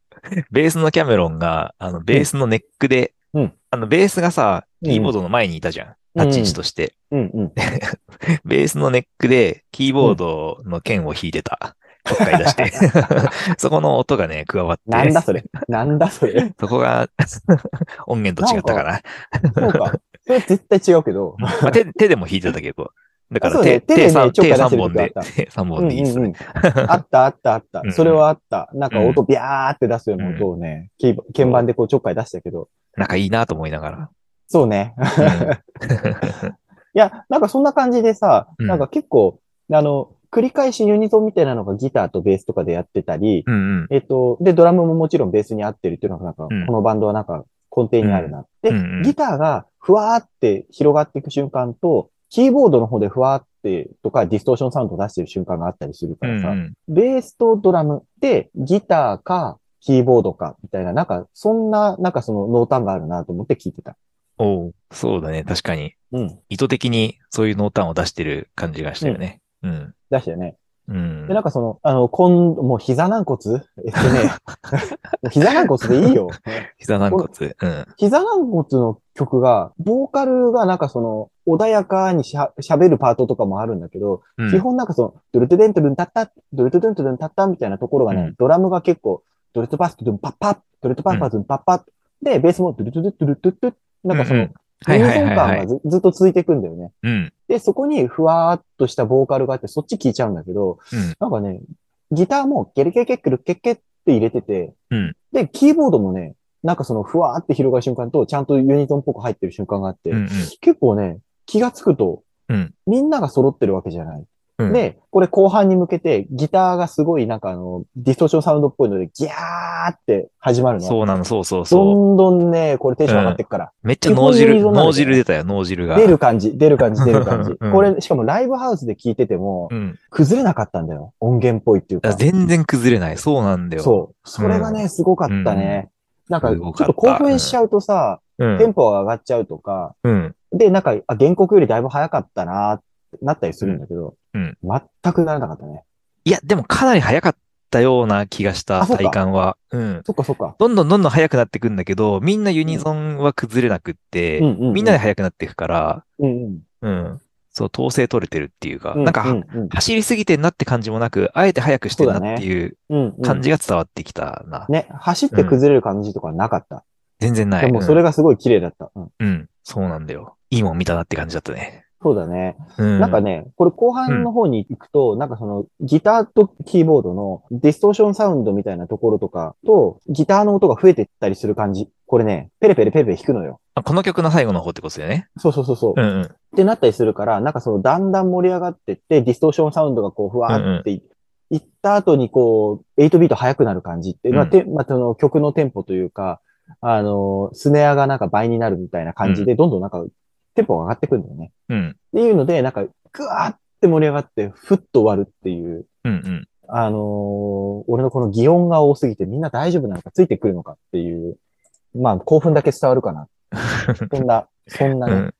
Speaker 1: ベースのキャメロンが、あの、ベースのネックで、
Speaker 2: うん
Speaker 1: あの、ベースがさ、
Speaker 2: うん
Speaker 1: キーボードの前にいたじゃん。タッチ位置として。
Speaker 2: うんうん。
Speaker 1: ベースのネックで、キーボードの剣を弾いてた。ちょっかい出して。そこの音がね、加わって。
Speaker 2: なんだそれ。なんだそれ。
Speaker 1: そこが音源と違ったかな。
Speaker 2: そうか。それ絶対違うけど。
Speaker 1: まあ、手手でも弾いてたけど。だから
Speaker 2: そうね
Speaker 1: 手、
Speaker 2: 手でね
Speaker 1: 三手
Speaker 2: ちょっかい出して
Speaker 1: 3本で手3
Speaker 2: うん
Speaker 1: 本でいいっす ね。
Speaker 2: うんうん。あったあったあった
Speaker 1: うんう。ん
Speaker 2: それはあった。なんか音ビャーって出すような音をね、キー鍵盤でこうちょっかい出したけど。
Speaker 1: 仲いいなと思いながら。
Speaker 2: そうね。
Speaker 1: うん
Speaker 2: いや、なんかそんな感じでさ、
Speaker 1: うん
Speaker 2: なんか結構、あの、繰り返しユニゾンみたいなのがギターとベースとかでやってたり、
Speaker 1: うんうん。
Speaker 2: えっと、で、ドラムももちろんベースに合ってるっていうのがなんか、
Speaker 1: うん
Speaker 2: このバンドはなんか根底にあるな。で、
Speaker 1: うんうん
Speaker 2: ギターがふわーって広がっていく瞬間と、キーボードの方でふわーってとかディストーションサウンドを出してる瞬間があったりするからさ、
Speaker 1: うんうん
Speaker 2: ベースとドラムでギターかキーボードかみたいな、なんかそんな、なんかその濃淡があるなと思って聞いてた。
Speaker 1: おうそうだね。確かに。
Speaker 2: うん。
Speaker 1: 意図的にそういう濃淡を出してる感じがしたよね。うん。
Speaker 2: 出したよね。
Speaker 1: うん
Speaker 2: で、。なんかその、あの、今度、もう膝軟骨？えっとね、膝軟骨でいいよ。
Speaker 1: 膝軟骨。うん。
Speaker 2: 膝軟骨の曲が、ボーカルがなんかその、穏やかにしゃ喋るパートとかもあるんだけど、
Speaker 1: うん
Speaker 2: 基本なんかその、ドゥルトゥデントゥルンタッタ、ドゥルトゥデントゥルンタッタみたいなところがね、
Speaker 1: うん
Speaker 2: ドラムが結構、ドゥルトゥパストゥルンパッパッ、ドゥルトゥパッパドゥンパッパッ、で、ベースもドゥルトゥドゥドゥルトゥドゥなんかその
Speaker 1: うんうん、はい
Speaker 2: ユニゾン
Speaker 1: はいはいはい。
Speaker 2: 感がずずっと続いていくんだよね。
Speaker 1: うん。
Speaker 2: で、そこにふわーっとしたボーカルがあって、そっち聞いちゃうんだけど、
Speaker 1: うん。
Speaker 2: なんかね、ギターもゲルケケックルケッケって入れてて、
Speaker 1: うん
Speaker 2: で、キーボードもね、なんかそのふわーって広がる瞬間と、ちゃんとユニゾンっぽく入ってる瞬間があって、
Speaker 1: うんうん。
Speaker 2: 結構ね、気がつくと、
Speaker 1: うん
Speaker 2: みんなが揃ってるわけじゃない。
Speaker 1: うん
Speaker 2: で、これ後半に向けて、ギターがすごいなんかあの、ディストーションサウンドっぽいので、ギャーって始まるの。
Speaker 1: そうなの、そうそう
Speaker 2: ど
Speaker 1: そ
Speaker 2: んどんね、これテンション上がってくから。
Speaker 1: う。めっちゃ脳汁、脳汁出たよ、脳汁が。
Speaker 2: 出る感じ、出る感じ、出る感じ。
Speaker 1: うん
Speaker 2: これ、しかもライブハウスで聞いてても、
Speaker 1: うん。
Speaker 2: 崩れなかったんだよ。音源っぽいっていうか。
Speaker 1: 全然崩れない。そうなんだよ。
Speaker 2: そう。それがね、すごかったね。なんか、ちょっと興奮しちゃうとさ、
Speaker 1: うん。
Speaker 2: テンポが上がっちゃうとか、
Speaker 1: うん。
Speaker 2: で、なんか、あ、原告よりだいぶ早かったなってなったりするんだけど、
Speaker 1: うん
Speaker 2: 全くならなかったね。
Speaker 1: いや、でもかなり早かったような気がした、体感は。うん。
Speaker 2: そっかそっか。
Speaker 1: どんどんどんどん早くなってくんだけど、みんなユニゾンは崩れなくって、
Speaker 2: うんうんうん
Speaker 1: みんなで速くなっていくから、
Speaker 2: うんうん。
Speaker 1: うん。そう、統制取れてるっていうか、
Speaker 2: う
Speaker 1: なんか、
Speaker 2: うんうん
Speaker 1: 走りすぎてんなって感じもなく、あえて速くしてんなっていう感じが伝わってきたな。
Speaker 2: ね、走って崩れる感じとかはなかった？
Speaker 1: 全然ない。
Speaker 2: でもそれがすごい綺麗だった。うん。
Speaker 1: うん、うん。そうなんだよ。いいもん見たなって感じだったね。
Speaker 2: そうだね。
Speaker 1: うん。
Speaker 2: なんかね、これ後半の方に行くと、なんかそのギターとキーボードのディストーションサウンドみたいなところとかと、ギターの音が増えていったりする感じ。これね、ペレペレペレペレ弾くのよ。
Speaker 1: あこの曲の最後の方ってことだよね。
Speaker 2: そうそうそうそう。
Speaker 1: うんうん。
Speaker 2: ってなったりするから、なんかそのだんだん盛り上がってって、ディストーションサウンドがこうふわーってい,、った後にこう、8ビート速くなる感じって、まあ、
Speaker 1: うん
Speaker 2: てまあ、その曲のテンポというか、あの、スネアがなんか倍になるみたいな感じで、どんどんなんかテンポが上がってくるんだよね。
Speaker 1: うん。
Speaker 2: っていうので、なんか、ぐわーって盛り上がって、ふっと終わるっていう、
Speaker 1: うんうん。
Speaker 2: あのー俺のこの擬音が多すぎてみんな大丈夫なのかついてくるのかっていう、まあ興奮だけ伝わるかな。そんな、そんなね。
Speaker 1: うん。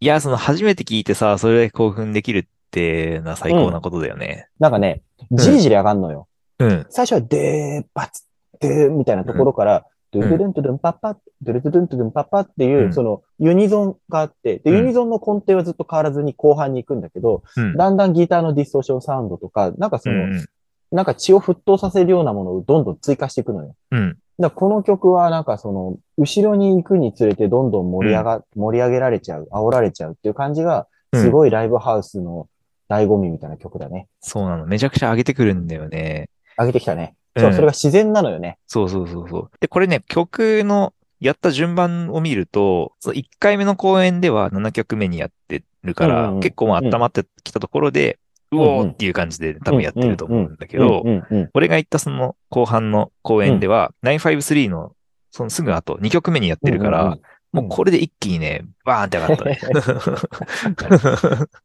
Speaker 1: いや、その初めて聞いてさ、それだけ興奮できるってな最高なことだよね。
Speaker 2: なんかね、じりじり上がんのよ。
Speaker 1: うん。
Speaker 2: 最初はでー、バツ、でー、みたいなところから、ドゥルドゥルントゥルンパッパッ、ドゥルドゥルントゥルンパッパッっていうう、
Speaker 1: ん
Speaker 2: そのユニゾンがあって、で、
Speaker 1: うん
Speaker 2: ユニゾンの根底はずっと変わらずに後半に行くんだけど、
Speaker 1: うん。
Speaker 2: だんだんギターのディストーションサウンドとか、なんかその、
Speaker 1: うん。
Speaker 2: なんか血を沸騰させるようなものをどんどん追加していくのよ。
Speaker 1: うん。
Speaker 2: だこの曲はなんかその、後ろに行くにつれてどんどん盛り上が、盛り上げられちゃう、煽られちゃうっていう感じが、
Speaker 1: うん
Speaker 2: すごいライブハウスの醍醐味みたいな曲だね。
Speaker 1: そうなの。めちゃくちゃ上げてくるんだよね。
Speaker 2: 上げてきたね。そう、
Speaker 1: うん。
Speaker 2: それが自然なのよね。
Speaker 1: そうそうそうそう。で、これね、曲のやった順番を見ると、そう1回目の公演では7曲目にやってるから、
Speaker 2: うんうん。
Speaker 1: 結構まあ温まってきたところで、う
Speaker 2: うん。うん
Speaker 1: おーっていう感じで多分やってると思うんだけど、
Speaker 2: うんうんうん
Speaker 1: 俺が言ったその後半の公演では、953のそのすぐ後、2曲目にやってるから、
Speaker 2: うんうん
Speaker 1: もうこれで一気にね、バーンって上がったね。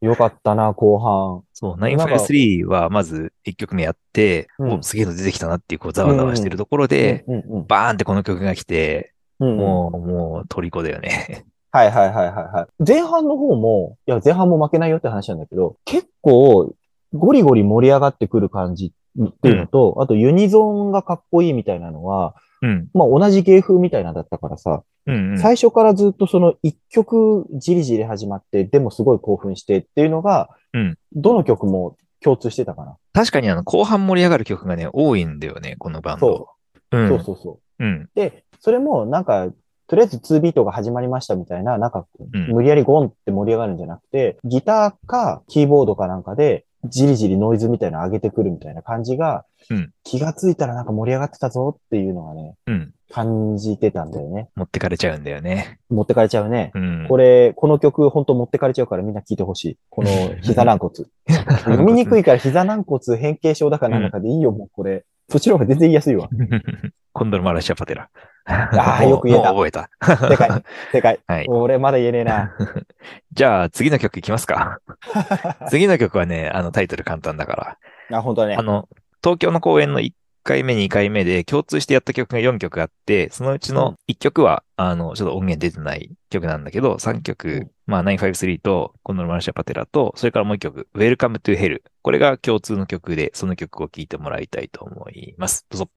Speaker 2: よかったな、後半。
Speaker 1: そう、
Speaker 2: なんか
Speaker 1: 953はまず1曲目やって、
Speaker 2: うん
Speaker 1: おすげえの出てきたなっていう、こう、ざわざわしてるところで、
Speaker 2: うんうん
Speaker 1: バーンってこの曲が来て、
Speaker 2: うんうん
Speaker 1: もう、もう、虜だよね。
Speaker 2: はいはいはいはいはい。前半の方も、いや、前半も負けないよって話なんだけど、結構、ゴリゴリ盛り上がってくる感じっていうのと、あとユニゾンがかっこいいみたいなのは、
Speaker 1: うん。
Speaker 2: まあ同じ芸風みたいなのだったからさ、
Speaker 1: うん、うん。
Speaker 2: 最初からずっとその一曲じりじり始まって、でもすごい興奮してっていうのが、
Speaker 1: うん
Speaker 2: どの曲も共通してたかな。
Speaker 1: 確かにあの、後半盛り上がる曲がね、多いんだよね、このバンド。
Speaker 2: そ
Speaker 1: うん。
Speaker 2: そうそうそう。
Speaker 1: うん。
Speaker 2: で、それもなんか、とりあえず2ビートが始まりましたみたいな、なんか、
Speaker 1: うん
Speaker 2: 無理やりゴンって盛り上がるんじゃなくて、ギターかキーボードかなんかで、じりじりノイズみたいなの上げてくるみたいな感じが、
Speaker 1: うん
Speaker 2: 気がついたらなんか盛り上がってたぞっていうのがね、
Speaker 1: うん。
Speaker 2: 感じてたんだよね。
Speaker 1: 持ってかれちゃうんだよね。
Speaker 2: 持ってかれちゃうね。
Speaker 1: うん。
Speaker 2: これ、この曲、本当持ってかれちゃうからみんな聴いてほしい。この膝軟骨。読みにくいから膝軟骨変形症だからなんだかでいいよ、もうこれ。そっちの方が全然言いやすいわ。
Speaker 1: コンドルマラシャパテラ。
Speaker 2: ああ、よく言えた
Speaker 1: も。う覚えた。
Speaker 2: 正解。正解。
Speaker 1: はい。
Speaker 2: 俺まだ言えねえな。
Speaker 1: じゃあ、次の曲いきますか。次の曲はね、あの、タイトル簡単だから。
Speaker 2: あ、本当だね
Speaker 1: あ。の、東京の公演の1回目、2回目で共通してやった曲が4曲あって、そのうちの1曲は、あの、ちょっと音源出てない曲なんだけど、3曲、
Speaker 2: うん
Speaker 1: まあ、953と、コンドルマルシャパテラと、それからもう1曲、Welcome to Hell。これが共通の曲で、その曲を聴いてもらいたいと思います。どうぞ。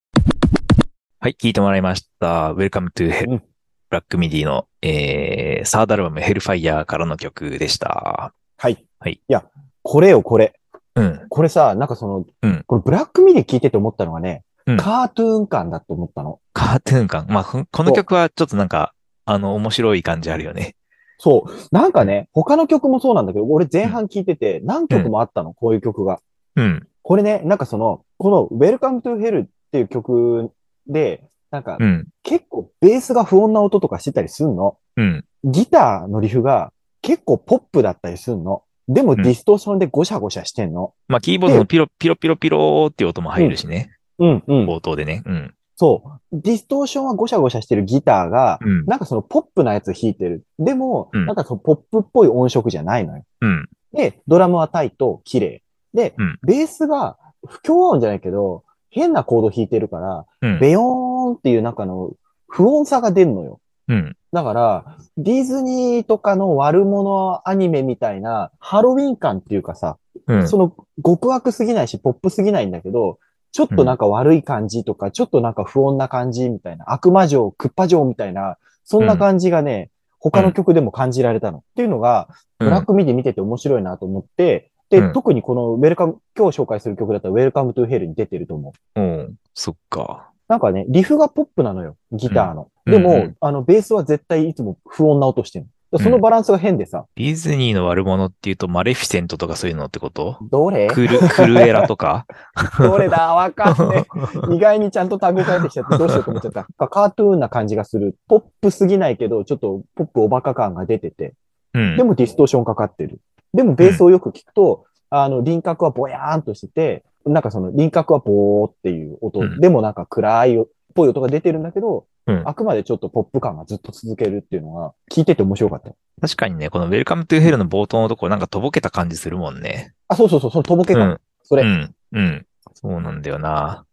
Speaker 1: はい、聴いてもらいました。Welcome to Hell。
Speaker 2: うん
Speaker 1: ブラックミディの、えー、サードアルバム、ヘルファイヤーからの曲でした。
Speaker 2: はい。
Speaker 1: はい。
Speaker 2: いや、これよ、これ。
Speaker 1: うん。
Speaker 2: これさ、なんかその、
Speaker 1: うん
Speaker 2: このブラックミディ聞いてて思ったのがね、
Speaker 1: うん
Speaker 2: カートゥーン感だと思ったの。
Speaker 1: カートゥーン感。まあ、ここの曲はちょっとなんか、あの、面白い感じあるよね。
Speaker 2: そう。なんかね、他の曲もそうなんだけど、俺前半聞いてて、何曲もあったの、こういう曲が。
Speaker 1: うん。
Speaker 2: これね、なんかその、この Welcome to Hell っていう曲で、なんか
Speaker 1: うん。
Speaker 2: 結構ベースが不穏な音とかしてたりすんの。
Speaker 1: うん。
Speaker 2: ギターのリフが結構ポップだったりすんの。でも
Speaker 1: うん
Speaker 2: ディストーションでゴシャゴシャしてんの。
Speaker 1: まあ、キーボードのピロ、ピロピロピロっていう音も入るしね。
Speaker 2: うん、うん。
Speaker 1: 冒頭でね。うん。
Speaker 2: そう。ディストーションはゴシャゴシャしてるギターが、
Speaker 1: うん。
Speaker 2: なんかそのポップなやつ弾いてる。でも、
Speaker 1: うん
Speaker 2: なんかそのポップっぽい音色じゃないのよ。
Speaker 1: うん。
Speaker 2: で、ドラムはタイト、綺麗。で、
Speaker 1: うん
Speaker 2: ベースが不協和音じゃないけど、変なコード弾いてるから、
Speaker 1: うん。
Speaker 2: ベヨーンっていうなんかの不穏さが出んのよ。
Speaker 1: うん。
Speaker 2: だから、ディズニーとかの悪者アニメみたいなハロウィン感っていうかさ、
Speaker 1: うん。
Speaker 2: その極悪すぎないし、ポップすぎないんだけど、ちょっとなんか悪い感じとか、ちょっとなんか不穏な感じみたいな、悪魔城、クッパ城みたいな、そんな感じがね、他の曲でも感じられたの。っていうのが、ブラックミディ見てて面白いなと思って、で、
Speaker 1: うん
Speaker 2: 特にこのウェルカム、今日紹介する曲だったら Welcome to Hell に出てると思う。
Speaker 1: うん。そっか。
Speaker 2: なんかね、リフがポップなのよ、ギターの。
Speaker 1: うん
Speaker 2: でも、
Speaker 1: うんうん
Speaker 2: あの、ベースは絶対いつも不穏な音してる。そのバランスが変でさ、
Speaker 1: ディズニーの悪者っていうと、マレフィセントとかそういうのってこと？
Speaker 2: どれ？
Speaker 1: クル、クルエラとか？
Speaker 2: どれだ？わかんねえ。意外にちゃんとタグ返ってきちゃってどうしようと思っちゃった。カートゥーンな感じがする。ポップすぎないけど、ちょっとポップおバカ感が出てて。
Speaker 1: うん。
Speaker 2: でもディストーションかかってる。でもベースをよく聞くと、あの、輪郭はぼやーんとしてて、なんかその輪郭はボーっていう音、
Speaker 1: うん
Speaker 2: でもなんか暗いっぽい音が出てるんだけど、
Speaker 1: うん
Speaker 2: あくまでちょっとポップ感がずっと続けるっていうのが、聞いてて面白かった。
Speaker 1: 確かにね、この Welcome to Hell の冒頭のところなんかとぼけた感じするもんね。
Speaker 2: あ、そうそうそう、そのとぼけ感。
Speaker 1: うん。
Speaker 2: それ、
Speaker 1: うん。うん。そうなんだよな。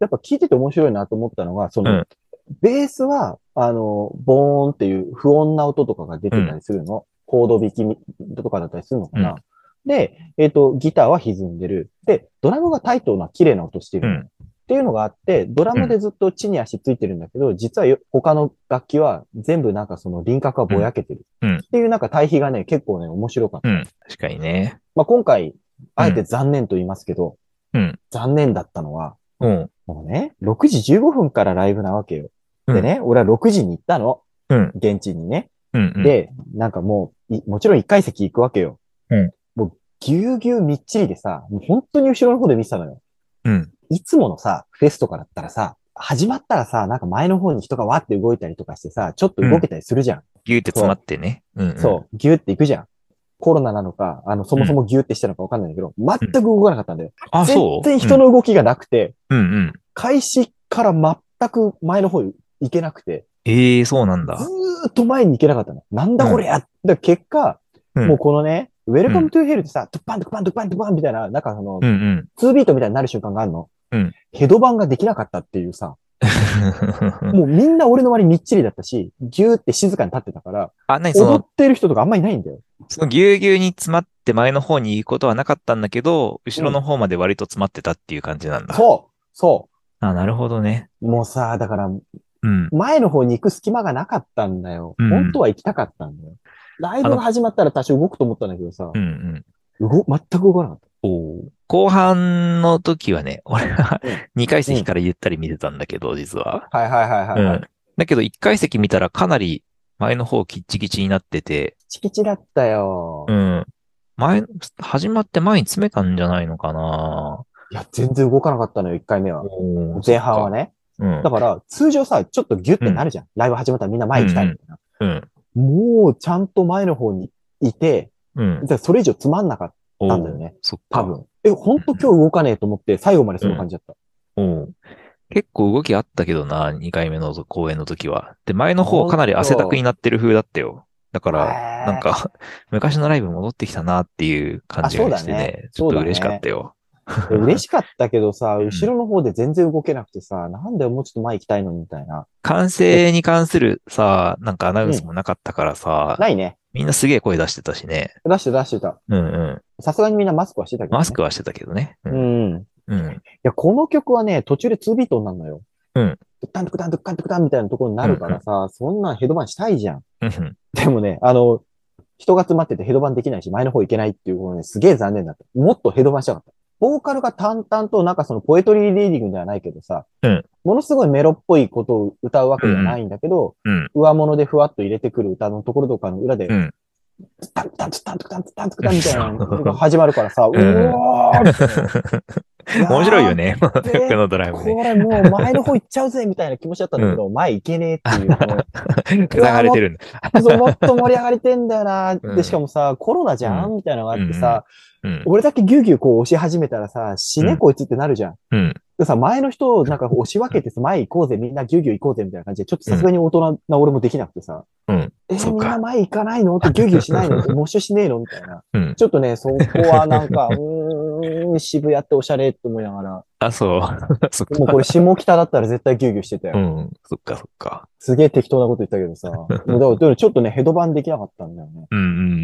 Speaker 2: やっぱ聞いてて面白いなと思ったのが、その、
Speaker 1: うん
Speaker 2: ベースは、あの、ボーンっていう不穏な音とかが出てたりするの？コード弾きみとかだったりするのかな？
Speaker 1: うん
Speaker 2: で、えっ、と、ギターは歪んでる。で、ドラムがタイトな綺麗な音してるの、
Speaker 1: うん
Speaker 2: っていうのがあって、ドラムでずっと地に足ついてるんだけど、実はよ他の楽器は全部なんかその輪郭がぼやけてる。
Speaker 1: うんうん
Speaker 2: っていうなんか対比がね、結構ね、面白かった。
Speaker 1: うん。確かにね。
Speaker 2: まあ、今回、あえて残念と言いますけど、
Speaker 1: うん。
Speaker 2: 残念だったのは、
Speaker 1: うん。
Speaker 2: もうね、6時15分からライブなわけよ。
Speaker 1: うん
Speaker 2: でね、俺は6時に行ったの。
Speaker 1: うん。
Speaker 2: 現地にね。
Speaker 1: うん。うん、
Speaker 2: で、なんかもう、いもちろん1階席行くわけよ。ぎゅうぎゅうみっちりでさ、もう本当に後ろの方で見てたのよ。
Speaker 1: うん。
Speaker 2: いつものさ、フェスとかだったらさ、始まったらさ、なんか前の方に人がわって動いたりとかしてさ、ちょっと動けたりするじゃん。
Speaker 1: ギューって詰まってね。うん、うん。
Speaker 2: そう、ギューって行くじゃん。コロナなのか、あの、そもそもギューってしたのかわかんないんだけど、全く動かなかったんだよ。
Speaker 1: あ、そう
Speaker 2: 全然人の動きがなくて、
Speaker 1: うんうん。
Speaker 2: 開始から全く前の方行けなくて、
Speaker 1: ええそうなんだ。
Speaker 2: ずーっと前に行けなかったの。なんだこれや、だ結果、
Speaker 1: うん
Speaker 2: もうこのね、 Welcome to Hell ってさ、トゥッパントゥッパントゥッパントゥッパンみたいな、なんかその、
Speaker 1: うんうん。
Speaker 2: 2ビートみたいになる瞬間があるの。
Speaker 1: うん
Speaker 2: ヘドバンができなかったっていうさ、もうみんな俺の周りみっちりだったし、ギューって静かに立ってたから、
Speaker 1: あ、な
Speaker 2: 踊っ
Speaker 1: の、
Speaker 2: てる人とかあんまりいないんだよ。
Speaker 1: そのぎゅうぎゅうに詰まって前の方に行くことはなかったんだけど、後ろの方まで割と詰まってたっていう感じなんだ。
Speaker 2: そうそ
Speaker 1: あ、なるほどね。
Speaker 2: うもうさ、だから、
Speaker 1: うん。
Speaker 2: 前の方に行く隙間がなかったんだよ。
Speaker 1: うん
Speaker 2: 本当は行きたかったんだよ。ライブが始まったら多少動くと思ったんだけどさ
Speaker 1: う、んうん。
Speaker 2: 動、全く動かなかっ
Speaker 1: おー後半の時はね、俺は
Speaker 2: うん
Speaker 1: 2階席からゆったり見てたんだけど、実は。
Speaker 2: た。はいはいはいはい、はい
Speaker 1: うん。だけど1階席見たらかなり前の方キッチキチになってて、
Speaker 2: チキチだったよ。
Speaker 1: うん。前、始まって前に詰めたんじゃないのかない
Speaker 2: や、全然動かなかったのよ、1回目は。前半は。ね。
Speaker 1: うん
Speaker 2: だ。から、通常さ、ちょっとギュってなるじゃん。ライブ始まったらみんな前行きたいみたいな。
Speaker 1: うん。
Speaker 2: もう、ちゃんと前の方にいて、
Speaker 1: うん。
Speaker 2: じゃあそれ以上つまんなかっ
Speaker 1: お
Speaker 2: たんだよね。
Speaker 1: そっか。
Speaker 2: 多分。え、ほんと今日動かねえと思って、最後までその感じだった？
Speaker 1: おう結構動きあったけどな、2回目の公演の時は。で、前の方かなり汗だくになってる風だったよ。だから、なんか、昔のライブ戻ってきたなっていう感じがして
Speaker 2: ね
Speaker 1: ね、ちょっと嬉しかったよ。
Speaker 2: で 嬉しかったけどさ、後ろの方で全然動けなくてさ、なんだよ、もうちょっと前行きたいのにみたいな。
Speaker 1: 完成に関するさ、なんかアナウンスもなかったからさ、
Speaker 2: ないね。
Speaker 1: みんなすげえ声出してたしね。
Speaker 2: 出して出してた。
Speaker 1: うんうん。
Speaker 2: さすがにみんなマスクはしてたけど、ね。
Speaker 1: マスクはしてたけどね。う。
Speaker 2: うんん。い
Speaker 1: うん。
Speaker 2: や、この曲はね、途中で2ビートになるのよ。
Speaker 1: うん。
Speaker 2: ドッタンドクタンドクタンドクタンみたいなところになるからさ、そんなんヘドバンしたいじゃん。
Speaker 1: うん。
Speaker 2: でもね、あの、人が詰まっててヘドバンできないし、前の方行けないっていうのね、すげえ残念だった。もっとヘドバンしたかった。ボーカルが淡々と、なんかそのポエトリーリーディングではないけどさ、
Speaker 1: うん
Speaker 2: ものすごいメロっぽいことを歌うわけではないんだけど、
Speaker 1: うん。
Speaker 2: 上物でふわっと入れてくる歌のところとかの裏で、
Speaker 1: うん。
Speaker 2: ツタンツタンツタンツタンツタンツタンみたいなのが始まるからさ、うお
Speaker 1: ん
Speaker 2: ー
Speaker 1: 面白いよね。このドライブ
Speaker 2: こ
Speaker 1: ね。
Speaker 2: れもう前の方行っちゃうぜみたいな気持ちだったんだけど、前行けねえっていう。この
Speaker 1: 流れてるんだ。
Speaker 2: もっと盛り上がりてんだよな。
Speaker 1: うん
Speaker 2: で、しかもさ、コロナじゃんみたいなのがあってさ、
Speaker 1: うん。
Speaker 2: 俺だけギューギューこう押し始めたらさ、死ねこいつってなるじゃん。
Speaker 1: うん。
Speaker 2: でさ、前の人をなんか押し分けてさ、前行こうぜ、みんなギューギュー行こうぜみたいな感じで、ちょっとさすがに大人な俺もできなくてさ、
Speaker 1: うん。
Speaker 2: えみんな前行かないのってギューギューしないの？って、モッシュしねえの？みたいな。
Speaker 1: うん。
Speaker 2: ちょっとね、そこはなんか、うーん、渋谷っておしゃれって思いながら、
Speaker 1: あ、そう。そっか。
Speaker 2: もうこれ下北だったら絶対ギューギューしてたよ。
Speaker 1: うん。そっかそっか。
Speaker 2: すげえ適当なこと言ったけどさ。もうだからちょっとね、ヘドバンできなかったんだよね。
Speaker 1: うんうんうん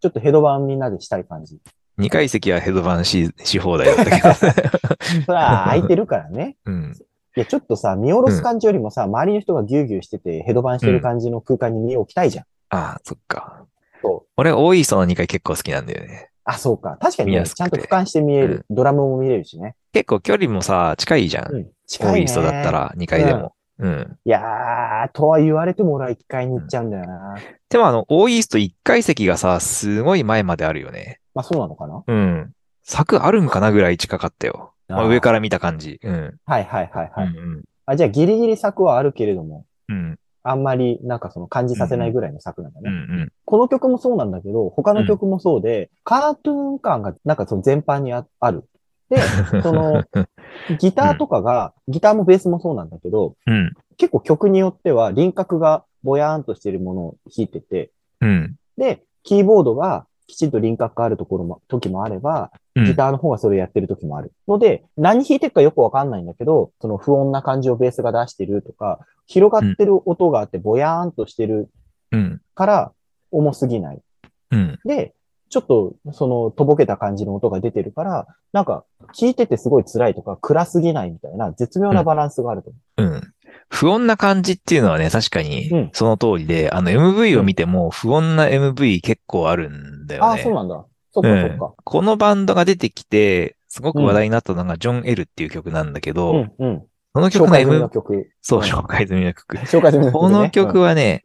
Speaker 2: ちょっとヘドバンみんなでしたい感じ。
Speaker 1: うん。2階席はヘドバンし、し放題だったけど。
Speaker 2: それは空いてるからね。
Speaker 1: うん。
Speaker 2: いや、ちょっとさ、見下ろす感じよりもさ、周りの人がギューギューしてて、ヘドバンしてる感じの空間に身を置きたいじゃん。
Speaker 1: ああ、そっか。
Speaker 2: そう。
Speaker 1: 俺、多いその2階結構好きなんだよね。
Speaker 2: あ、そうか。確かにね、ちゃんと俯瞰して見える。ドラムも見れるしね。
Speaker 1: 結構距離もさ、近いじゃん。
Speaker 2: うん。近いね。
Speaker 1: 多い人だった。ら2階でも。うん。
Speaker 2: いやー、とは言われても俺は1階に行っちゃうんだよな。
Speaker 1: でもあの、オーイースト1階席がさ、すごい前まであるよね。
Speaker 2: まあそうなのかな？
Speaker 1: うん。柵あるんかなぐらい近かったよ。まあ、上から見た感じ。うん。
Speaker 2: はいはいはいはい。
Speaker 1: うん
Speaker 2: あ、じゃあギリギリ柵はあるけれども、
Speaker 1: うん。うん。
Speaker 2: あんまりなんかその感じさせないぐらいの柵なんだね。
Speaker 1: うんうん。
Speaker 2: この曲もそうなんだけど、他の曲もそうで、カートゥーン感がなんかその全般にあある。で、その、ギターとかが、ギターもベースもそうなんだけど、
Speaker 1: うん。
Speaker 2: 結構曲によっては輪郭がぼやーんとしているものを弾いてて、
Speaker 1: うん。
Speaker 2: で、キーボードがきちんと輪郭があるところも、時もあれば、
Speaker 1: うん
Speaker 2: ギターの方がそれやってる時もある。ので、何弾いてるかよくわかんないんだけど、その不穏な感じをベースが出してるとか、広がってる音があってぼやーんとしてる
Speaker 1: うん。
Speaker 2: から重すぎない。
Speaker 1: うん。
Speaker 2: で、ちょっと、その、とぼけた感じの音が出てるから、なんか、聴いててすごい辛いとか、暗すぎないみたいな、絶妙なバランスがあると思
Speaker 1: うん。不穏な感じっていうのはね、確かに
Speaker 2: うん、
Speaker 1: その通りで、あの MV を見ても不穏な MV 結構あるんだ
Speaker 2: う。
Speaker 1: よね。
Speaker 2: ああ、そうなんだ。そっかそっか。
Speaker 1: このバンドが出てきて、すごく話題になったのがジョン・エルっていう曲なんだけど、
Speaker 2: うん、うん。
Speaker 1: その曲の
Speaker 2: 紹介
Speaker 1: M
Speaker 2: の、曲。
Speaker 1: そう、
Speaker 2: うん
Speaker 1: 紹介済みの曲。
Speaker 2: 紹介済みの曲、ね。
Speaker 1: この曲はね、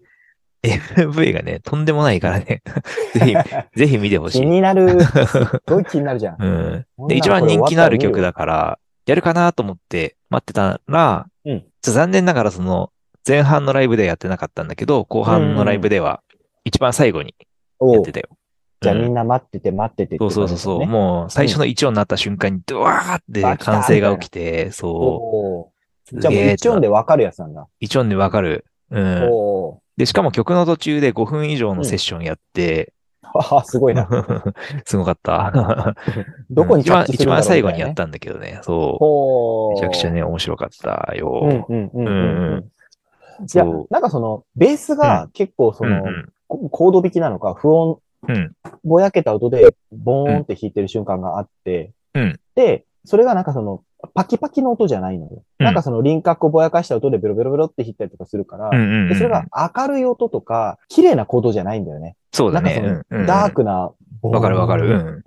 Speaker 1: MV がね、とんでもないからね、ぜひ、ぜひ見てほし
Speaker 2: 気
Speaker 1: い。
Speaker 2: になる。すっごい気になるじゃん。
Speaker 1: うん。で、一番人気のある曲だから、やるかなと思って待ってたら、
Speaker 2: うん
Speaker 1: 残念ながらその、前半のライブではやってなかったんだけど、後半のライブでは、一番最後にやってたよ。
Speaker 2: じゃあ
Speaker 1: うん
Speaker 2: みんな待ってて待ってて
Speaker 1: そうそうそうそう。
Speaker 2: う。
Speaker 1: もう最初の一音になった瞬間に、ドワーって歓声が起きて、そ
Speaker 2: お
Speaker 1: う。
Speaker 2: うじゃあもう
Speaker 1: すげーってな
Speaker 2: 一音でわかるやつなんだ。
Speaker 1: 一音でわかる。うん。
Speaker 2: お
Speaker 1: で、しかも曲の途中で5分以上のセッションやって、
Speaker 2: ー。あすごいな。
Speaker 1: すごかった。
Speaker 2: どこに
Speaker 1: 一番一
Speaker 2: 着地するんだろう
Speaker 1: 番最後にやったんだけどね。そ。う。めちゃくちゃね、面白かったよ。
Speaker 2: うんうんうんうんうん。いやなんかその、ベースが結構その、
Speaker 1: うん
Speaker 2: ココード弾きなのか、不音、
Speaker 1: うん。うん。
Speaker 2: ぼやけた音で、ボーンって弾いてる瞬間があって、
Speaker 1: うん
Speaker 2: で、それがなんかその、パキパキの音じゃないのよ。
Speaker 1: うん
Speaker 2: なんかその輪郭をぼやかした音でベロベロベロって弾ったりとかするから、
Speaker 1: うんうんうん
Speaker 2: でそれが明るい音とか、綺麗なコードじゃないんだよね。
Speaker 1: そうだね。
Speaker 2: なんかその、
Speaker 1: うんうん
Speaker 2: ダークな、
Speaker 1: わかるわかる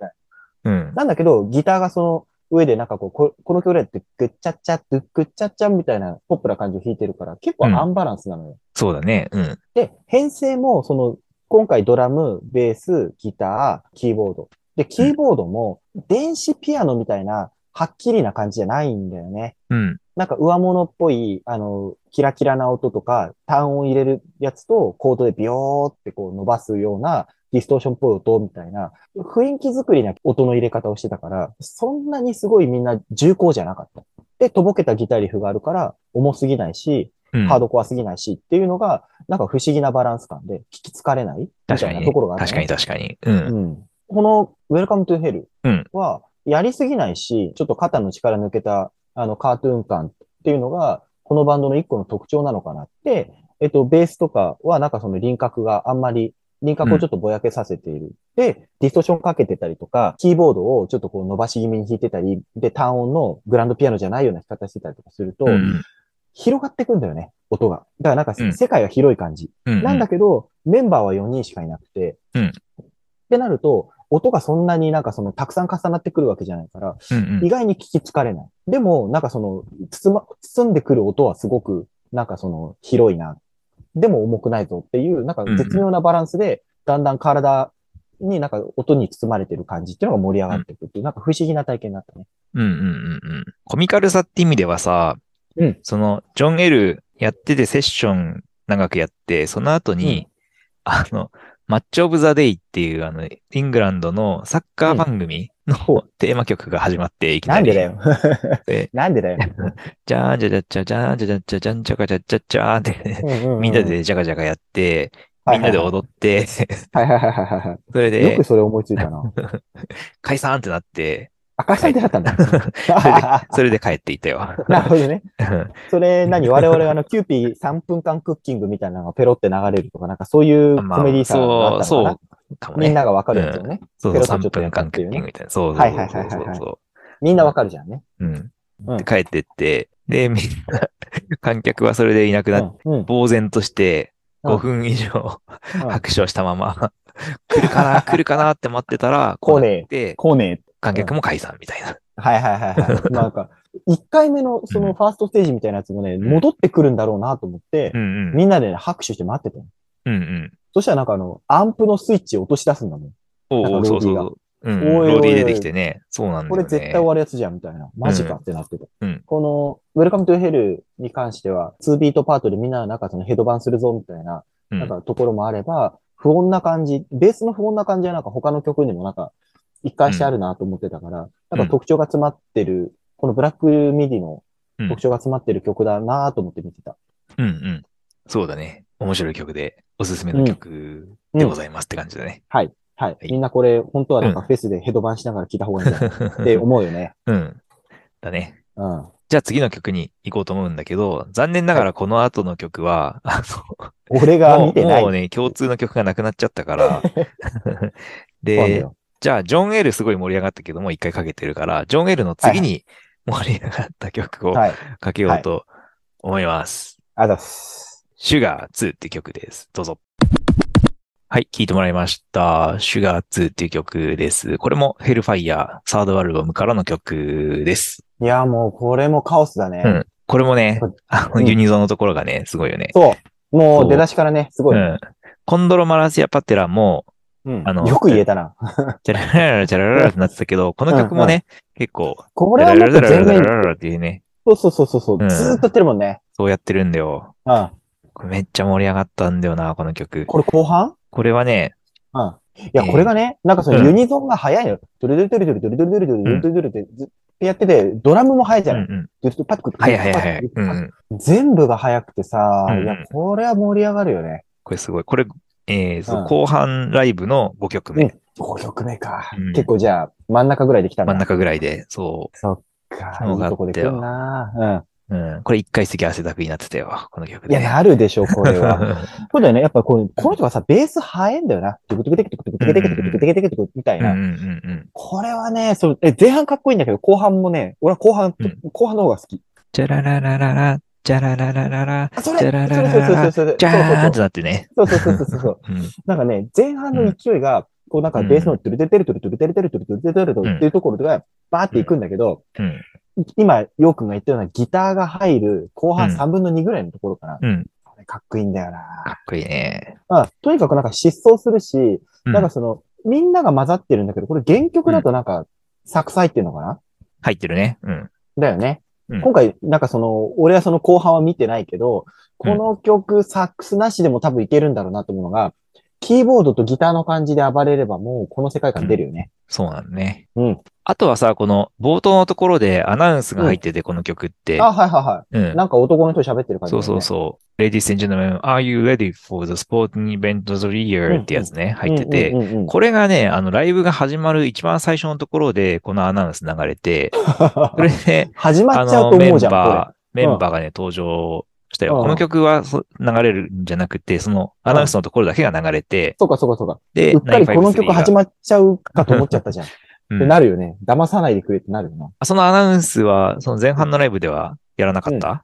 Speaker 1: うん。
Speaker 2: ななんだけど、ギターがその上でなんかこう、ここの曲でってグッチャッチャッドゥッグッチャッチャンみたいなポップな感じを弾いてるから、結構アンバランスなのよ。
Speaker 1: そうだね。うん。
Speaker 2: で、編成も、その、今回ドラム、ベース、ギター、キーボード。で、キーボードも、電子ピアノみたいな、はっきりな感じじゃないんだよね。
Speaker 1: うん。
Speaker 2: なんか上物っぽい、あの、キラキラな音とか、単音入れるやつと、コードでビヨーってこう伸ばすような、ディストーションっぽい音みたいな、雰囲気作りな音の入れ方をしてたから、そんなにすごいみんな重厚じゃなかった。で、とぼけたギターリフがあるから、重すぎないし、
Speaker 1: うん。
Speaker 2: ハードコアすぎないしっていうのが、なんか不思議なバランス感で、聞き疲れないみたいなところがある、
Speaker 1: 確かに確かに。うん。
Speaker 2: うん。この Welcome to Hell
Speaker 1: うん
Speaker 2: は、やりすぎないし、ちょっと肩の力抜けた、あの、カートゥーン感っていうのが、このバンドの一個の特徴なのかなって、えっと、ベースとかは、なんかその輪郭があんまり、輪郭をちょっとぼやけさせている。で、ディストーションかけてたりとか、キーボードをちょっとこう伸ばし気味に弾いてたり、で、単音のグランドピアノじゃないような弾き方してたりとかすると、
Speaker 1: うん
Speaker 2: 広がってくんだよね、音が。だからなんか
Speaker 1: うん
Speaker 2: 世界が広い感じ。
Speaker 1: うん。
Speaker 2: なんだけど、メンバーは4人しかいなくて、
Speaker 1: うん
Speaker 2: ってなると、音がそんなになんかそのたくさん重なってくるわけじゃないから、
Speaker 1: うんうん
Speaker 2: 意外に聞き疲れない。でも、なんかその、包ま、包んでくる音はすごく、なんかその、広いな。でも重くないぞっていう、なんか絶妙なバランスで、だんだん体になんか音に包まれてる感じっていうのが盛り上がっていくっていう、なんか不思議な体験になったね。
Speaker 1: うんうんうんうん。コミカルさって意味ではさ、
Speaker 2: うん
Speaker 1: その、ジョン・エルやっててセッション長くやって、その後に、あの、マッチ・オブ・ザ・デイっていう、あの、イングランドのサッカー番組のテーマ曲が始まって、いきなんり。
Speaker 2: なでだよ。
Speaker 1: で
Speaker 2: なんでだよ。
Speaker 1: じゃーじゃじゃじゃじゃーじゃじゃじゃじゃんじゃかじゃじゃじゃーって、みんなでじゃかじゃかやって、みんなで踊って、
Speaker 2: はいはいはいはい。
Speaker 1: それ
Speaker 2: よ
Speaker 1: で
Speaker 2: く、それ思いついたな。
Speaker 1: 解散ってなって、
Speaker 2: 赤さんってなったんだ。
Speaker 1: それで帰っていったよ。
Speaker 2: なるほどね。それ何？我々あの、キューピー3分間クッキングみたいなのがペロって流れるとか、なんかそういうコ
Speaker 1: まあ
Speaker 2: メディーさがあ
Speaker 1: そう、
Speaker 2: ったのかな、
Speaker 1: そうかもね。
Speaker 2: みんながわかるやつよね。
Speaker 1: そうそう、3
Speaker 2: ペロッとちょっとや
Speaker 1: 分間クッキングみたいな。そうそう
Speaker 2: はい
Speaker 1: そう
Speaker 2: はいはいはいはい
Speaker 1: そうそ
Speaker 2: みんなわかるじゃんね。
Speaker 1: う。うん。
Speaker 2: うん
Speaker 1: で帰ってって、で、みんな、観客はそれでいなくなって、
Speaker 2: うん。うん。
Speaker 1: 呆然として、
Speaker 2: うん
Speaker 1: 5分以上
Speaker 2: うん
Speaker 1: 拍手をしたまま、来るかな、来るかなって待ってたら、
Speaker 2: 来ねえ
Speaker 1: で、
Speaker 2: こうね
Speaker 1: 観客も解散みたいな。
Speaker 2: はいはいはいはい。なんか、1回目のそのファーストステージみたいなやつもね、
Speaker 1: ん
Speaker 2: 戻ってくるんだろうなと思って
Speaker 1: う、んうん。
Speaker 2: みんなでね、拍手して待ってたの。
Speaker 1: うんうん。
Speaker 2: そしたらなんかあの、アンプのスイッチを落とし出すんだもん。
Speaker 1: おうおそうそう。うん、
Speaker 2: おいおい
Speaker 1: ローディー出てきてね。そうなんだよね。
Speaker 2: これ絶対終わるやつじゃんみたいな。マジかってなってた。
Speaker 1: うん
Speaker 2: この、Welcome to Hell に関しては、2ビートパートでみんななんかそのヘドバンするぞみたいな、
Speaker 1: うん
Speaker 2: なんかところもあれば、不穏な感じ、ベースの不穏な感じはなんか他の曲にもなんか一貫してあるなと思ってたから、なんか特徴が詰まってる、このブラックミディの
Speaker 1: うん
Speaker 2: 特徴が詰まってる曲だなと思って見てた。
Speaker 1: うんうん。そうだね。面白い曲で、おすすめの曲でございますって感じだね。
Speaker 2: はい。はい。
Speaker 1: はい
Speaker 2: みんなこれ、本当はなんかフェスでヘドバンしながら聴いた方がいいんじゃないって思うよね。
Speaker 1: うん。だね。
Speaker 2: うん。
Speaker 1: じゃあ次の曲に行こうと思うんだけど、残念ながらこの後の曲は、あ
Speaker 2: 俺
Speaker 1: の、もう
Speaker 2: が見てない。
Speaker 1: もうね、共通の曲がなくなっちゃったから、で、
Speaker 2: よ
Speaker 1: じゃあ、ジョン・エルすごい盛り上がったけども、一回かけてるから、ジョン・エルの次に盛り上がった曲を
Speaker 2: はい。
Speaker 1: かけようと思います。
Speaker 2: ありがとうございます。
Speaker 1: シュガー2って曲です。どうぞ。はい、聴いてもらいました。シュガー2っていう曲です。これもヘルファイヤーサードアルバムからの曲です。
Speaker 2: いや、もうこれもカオスだね。
Speaker 1: うん。これもねあの、
Speaker 2: うん
Speaker 1: ユニゾンのところがね、すごいよね。
Speaker 2: そう。も
Speaker 1: う
Speaker 2: 出だしからね、すごい。
Speaker 1: うん。コンドロマラシア・パテラも、
Speaker 2: うん
Speaker 1: あの
Speaker 2: よく言えたな。
Speaker 1: チャララララチャラララってなってたけど、この曲もね、結構、
Speaker 2: これはもっと全
Speaker 1: ラララ
Speaker 2: 面、
Speaker 1: ラララっていうね、
Speaker 2: そうそうそうそうずーっとやってるもんね。
Speaker 1: そうやってるんだよ。
Speaker 2: うん。
Speaker 1: これめっちゃ盛り上がったんだよな、この曲。
Speaker 2: これ後半
Speaker 1: これはね、
Speaker 2: うん。いや、
Speaker 1: えー
Speaker 2: これがね、なんかその
Speaker 1: うん
Speaker 2: ユニゾンが早いのよ。ドゥルドゥルドゥルドゥルドゥルドゥルドゥルドゥルドゥルってずってやってて、ドラムも速いじゃない、
Speaker 1: うんうん。
Speaker 2: ずっとパッと
Speaker 1: はいはいはい。
Speaker 2: 全部が速くてさ、いや、これは盛り上がるよね。
Speaker 1: これすごい。これ、えーそう
Speaker 2: うん
Speaker 1: 後半ライブの5曲目。
Speaker 2: うん5曲目か。
Speaker 1: うん
Speaker 2: 結構じゃあ、真ん中ぐらいで来たんだ
Speaker 1: 真ん中ぐらいで、そ
Speaker 2: そっか。
Speaker 1: そうだ
Speaker 2: いいとこで来るな
Speaker 1: う。うん。これ一回席汗だくになってたよ。この曲
Speaker 2: うん。いや、
Speaker 1: で。
Speaker 2: なるでしょ、これは。そうだよね。やっぱこうこの人がさ、ベース速いんだよな。トゥクトゥクテクトゥクトゥクテクテクトゥクテクテクテクテクみたいな。
Speaker 1: うんうんうんうん。
Speaker 2: これはね、そう、え、前半かっこいいんだけど、後半もね、俺は後半、
Speaker 1: うん
Speaker 2: 後半の方が好き。
Speaker 1: じゃららららら、じゃららららら、じゃららら
Speaker 2: それそれそれそれ
Speaker 1: じゃーんってなってね。
Speaker 2: そうそうそうそう。なんかね、前半の勢いが、こうなんかベースのトゥルテルテルトゥルトゥルテルテルトゥルトゥルテルトゥルっていうところがバーっていくんだけど、
Speaker 1: うん。
Speaker 2: 今、ヨー君が言ったようなギターが入る後半
Speaker 1: うん
Speaker 2: 3分の2ぐらいのところかな。かっこいいんだよ
Speaker 1: か
Speaker 2: な。
Speaker 1: っこいいね。
Speaker 2: まあ、とにかくなんか疾走するし、
Speaker 1: うん
Speaker 2: なんかその、みんなが混ざってるんだけど、これ原曲だとなんか、サックス入ってるのかな
Speaker 1: 入ってるね。うん。
Speaker 2: だよね。
Speaker 1: うん
Speaker 2: 今回、なんかその、俺はその後半は見てないけど、この曲、サックスなしでも多分いけるんだろうなと思うのが、キーボードとギターの感じで暴れればもうこの世界観出るよね。
Speaker 1: そうなんだね。
Speaker 2: うん。
Speaker 1: あとはさ、この冒頭のところでアナウンスが入ってて、この曲って。
Speaker 2: あ、はいはいは
Speaker 1: うん
Speaker 2: い。。なんか男の人喋ってる感じ、
Speaker 1: そうそうそう。Ladies and gentlemen, are you ready for the sporting event of the year? ってやつね、入ってて。これがね、あの、ライブが始まる一番最初のところで、このアナウンス流れて、それで、
Speaker 2: 始ま
Speaker 1: あ
Speaker 2: っちゃうと思うじゃん、こ
Speaker 1: バー、メンバーがね、登場したよ。
Speaker 2: うん
Speaker 1: この曲はそ流れるんじゃなくて、そのアナウンスのところだけが流れて、
Speaker 2: そうかそうかそうか。
Speaker 1: で、
Speaker 2: うっかりこの曲始
Speaker 1: ま
Speaker 2: まっちゃうかと思っちゃったじゃん。
Speaker 1: うん
Speaker 2: ってなるよね。騙さないでくれってなるよな。い
Speaker 1: そのアナウンスは、その前半のライブではやらなかった、
Speaker 2: や、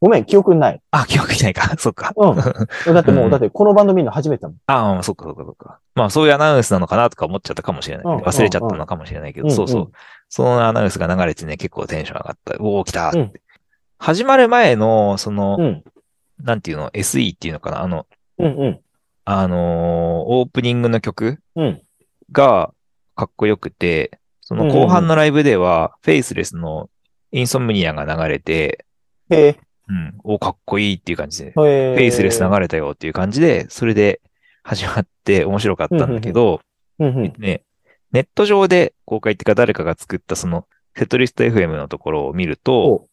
Speaker 2: ごめん、記憶ない。
Speaker 1: あ、記憶にないか。そっか。
Speaker 2: うん。だってもう、
Speaker 1: うん
Speaker 2: だってこのバンド見るの初めてだもん。
Speaker 1: ああ、そっかそっかそっか。まあそういうアナウンスなのかなとか思っちゃったかもしれない。
Speaker 2: うん
Speaker 1: 忘れちゃったのかもしれないけど、
Speaker 2: うん
Speaker 1: そうそうう。そのアナウンスが流れてね、結構テンション上がった。おお、来たって、
Speaker 2: うん
Speaker 1: 始まる前の、その、
Speaker 2: うん。
Speaker 1: なんていうの、SE っていうのかな？あの、
Speaker 2: うんうん。
Speaker 1: あのーオープニングの曲
Speaker 2: うん。
Speaker 1: がかっこよくて、その後半のライブでは、フェイスレスのインソムニアが流れて。うん、おかっこいいっていう感じで、
Speaker 2: フ
Speaker 1: フェイスレス流れたよっていう感じで、それで始まって面白かったんだけど。ね、ネット上で公開っていうか誰かが作ったそのセトリスト FM のところを見ると、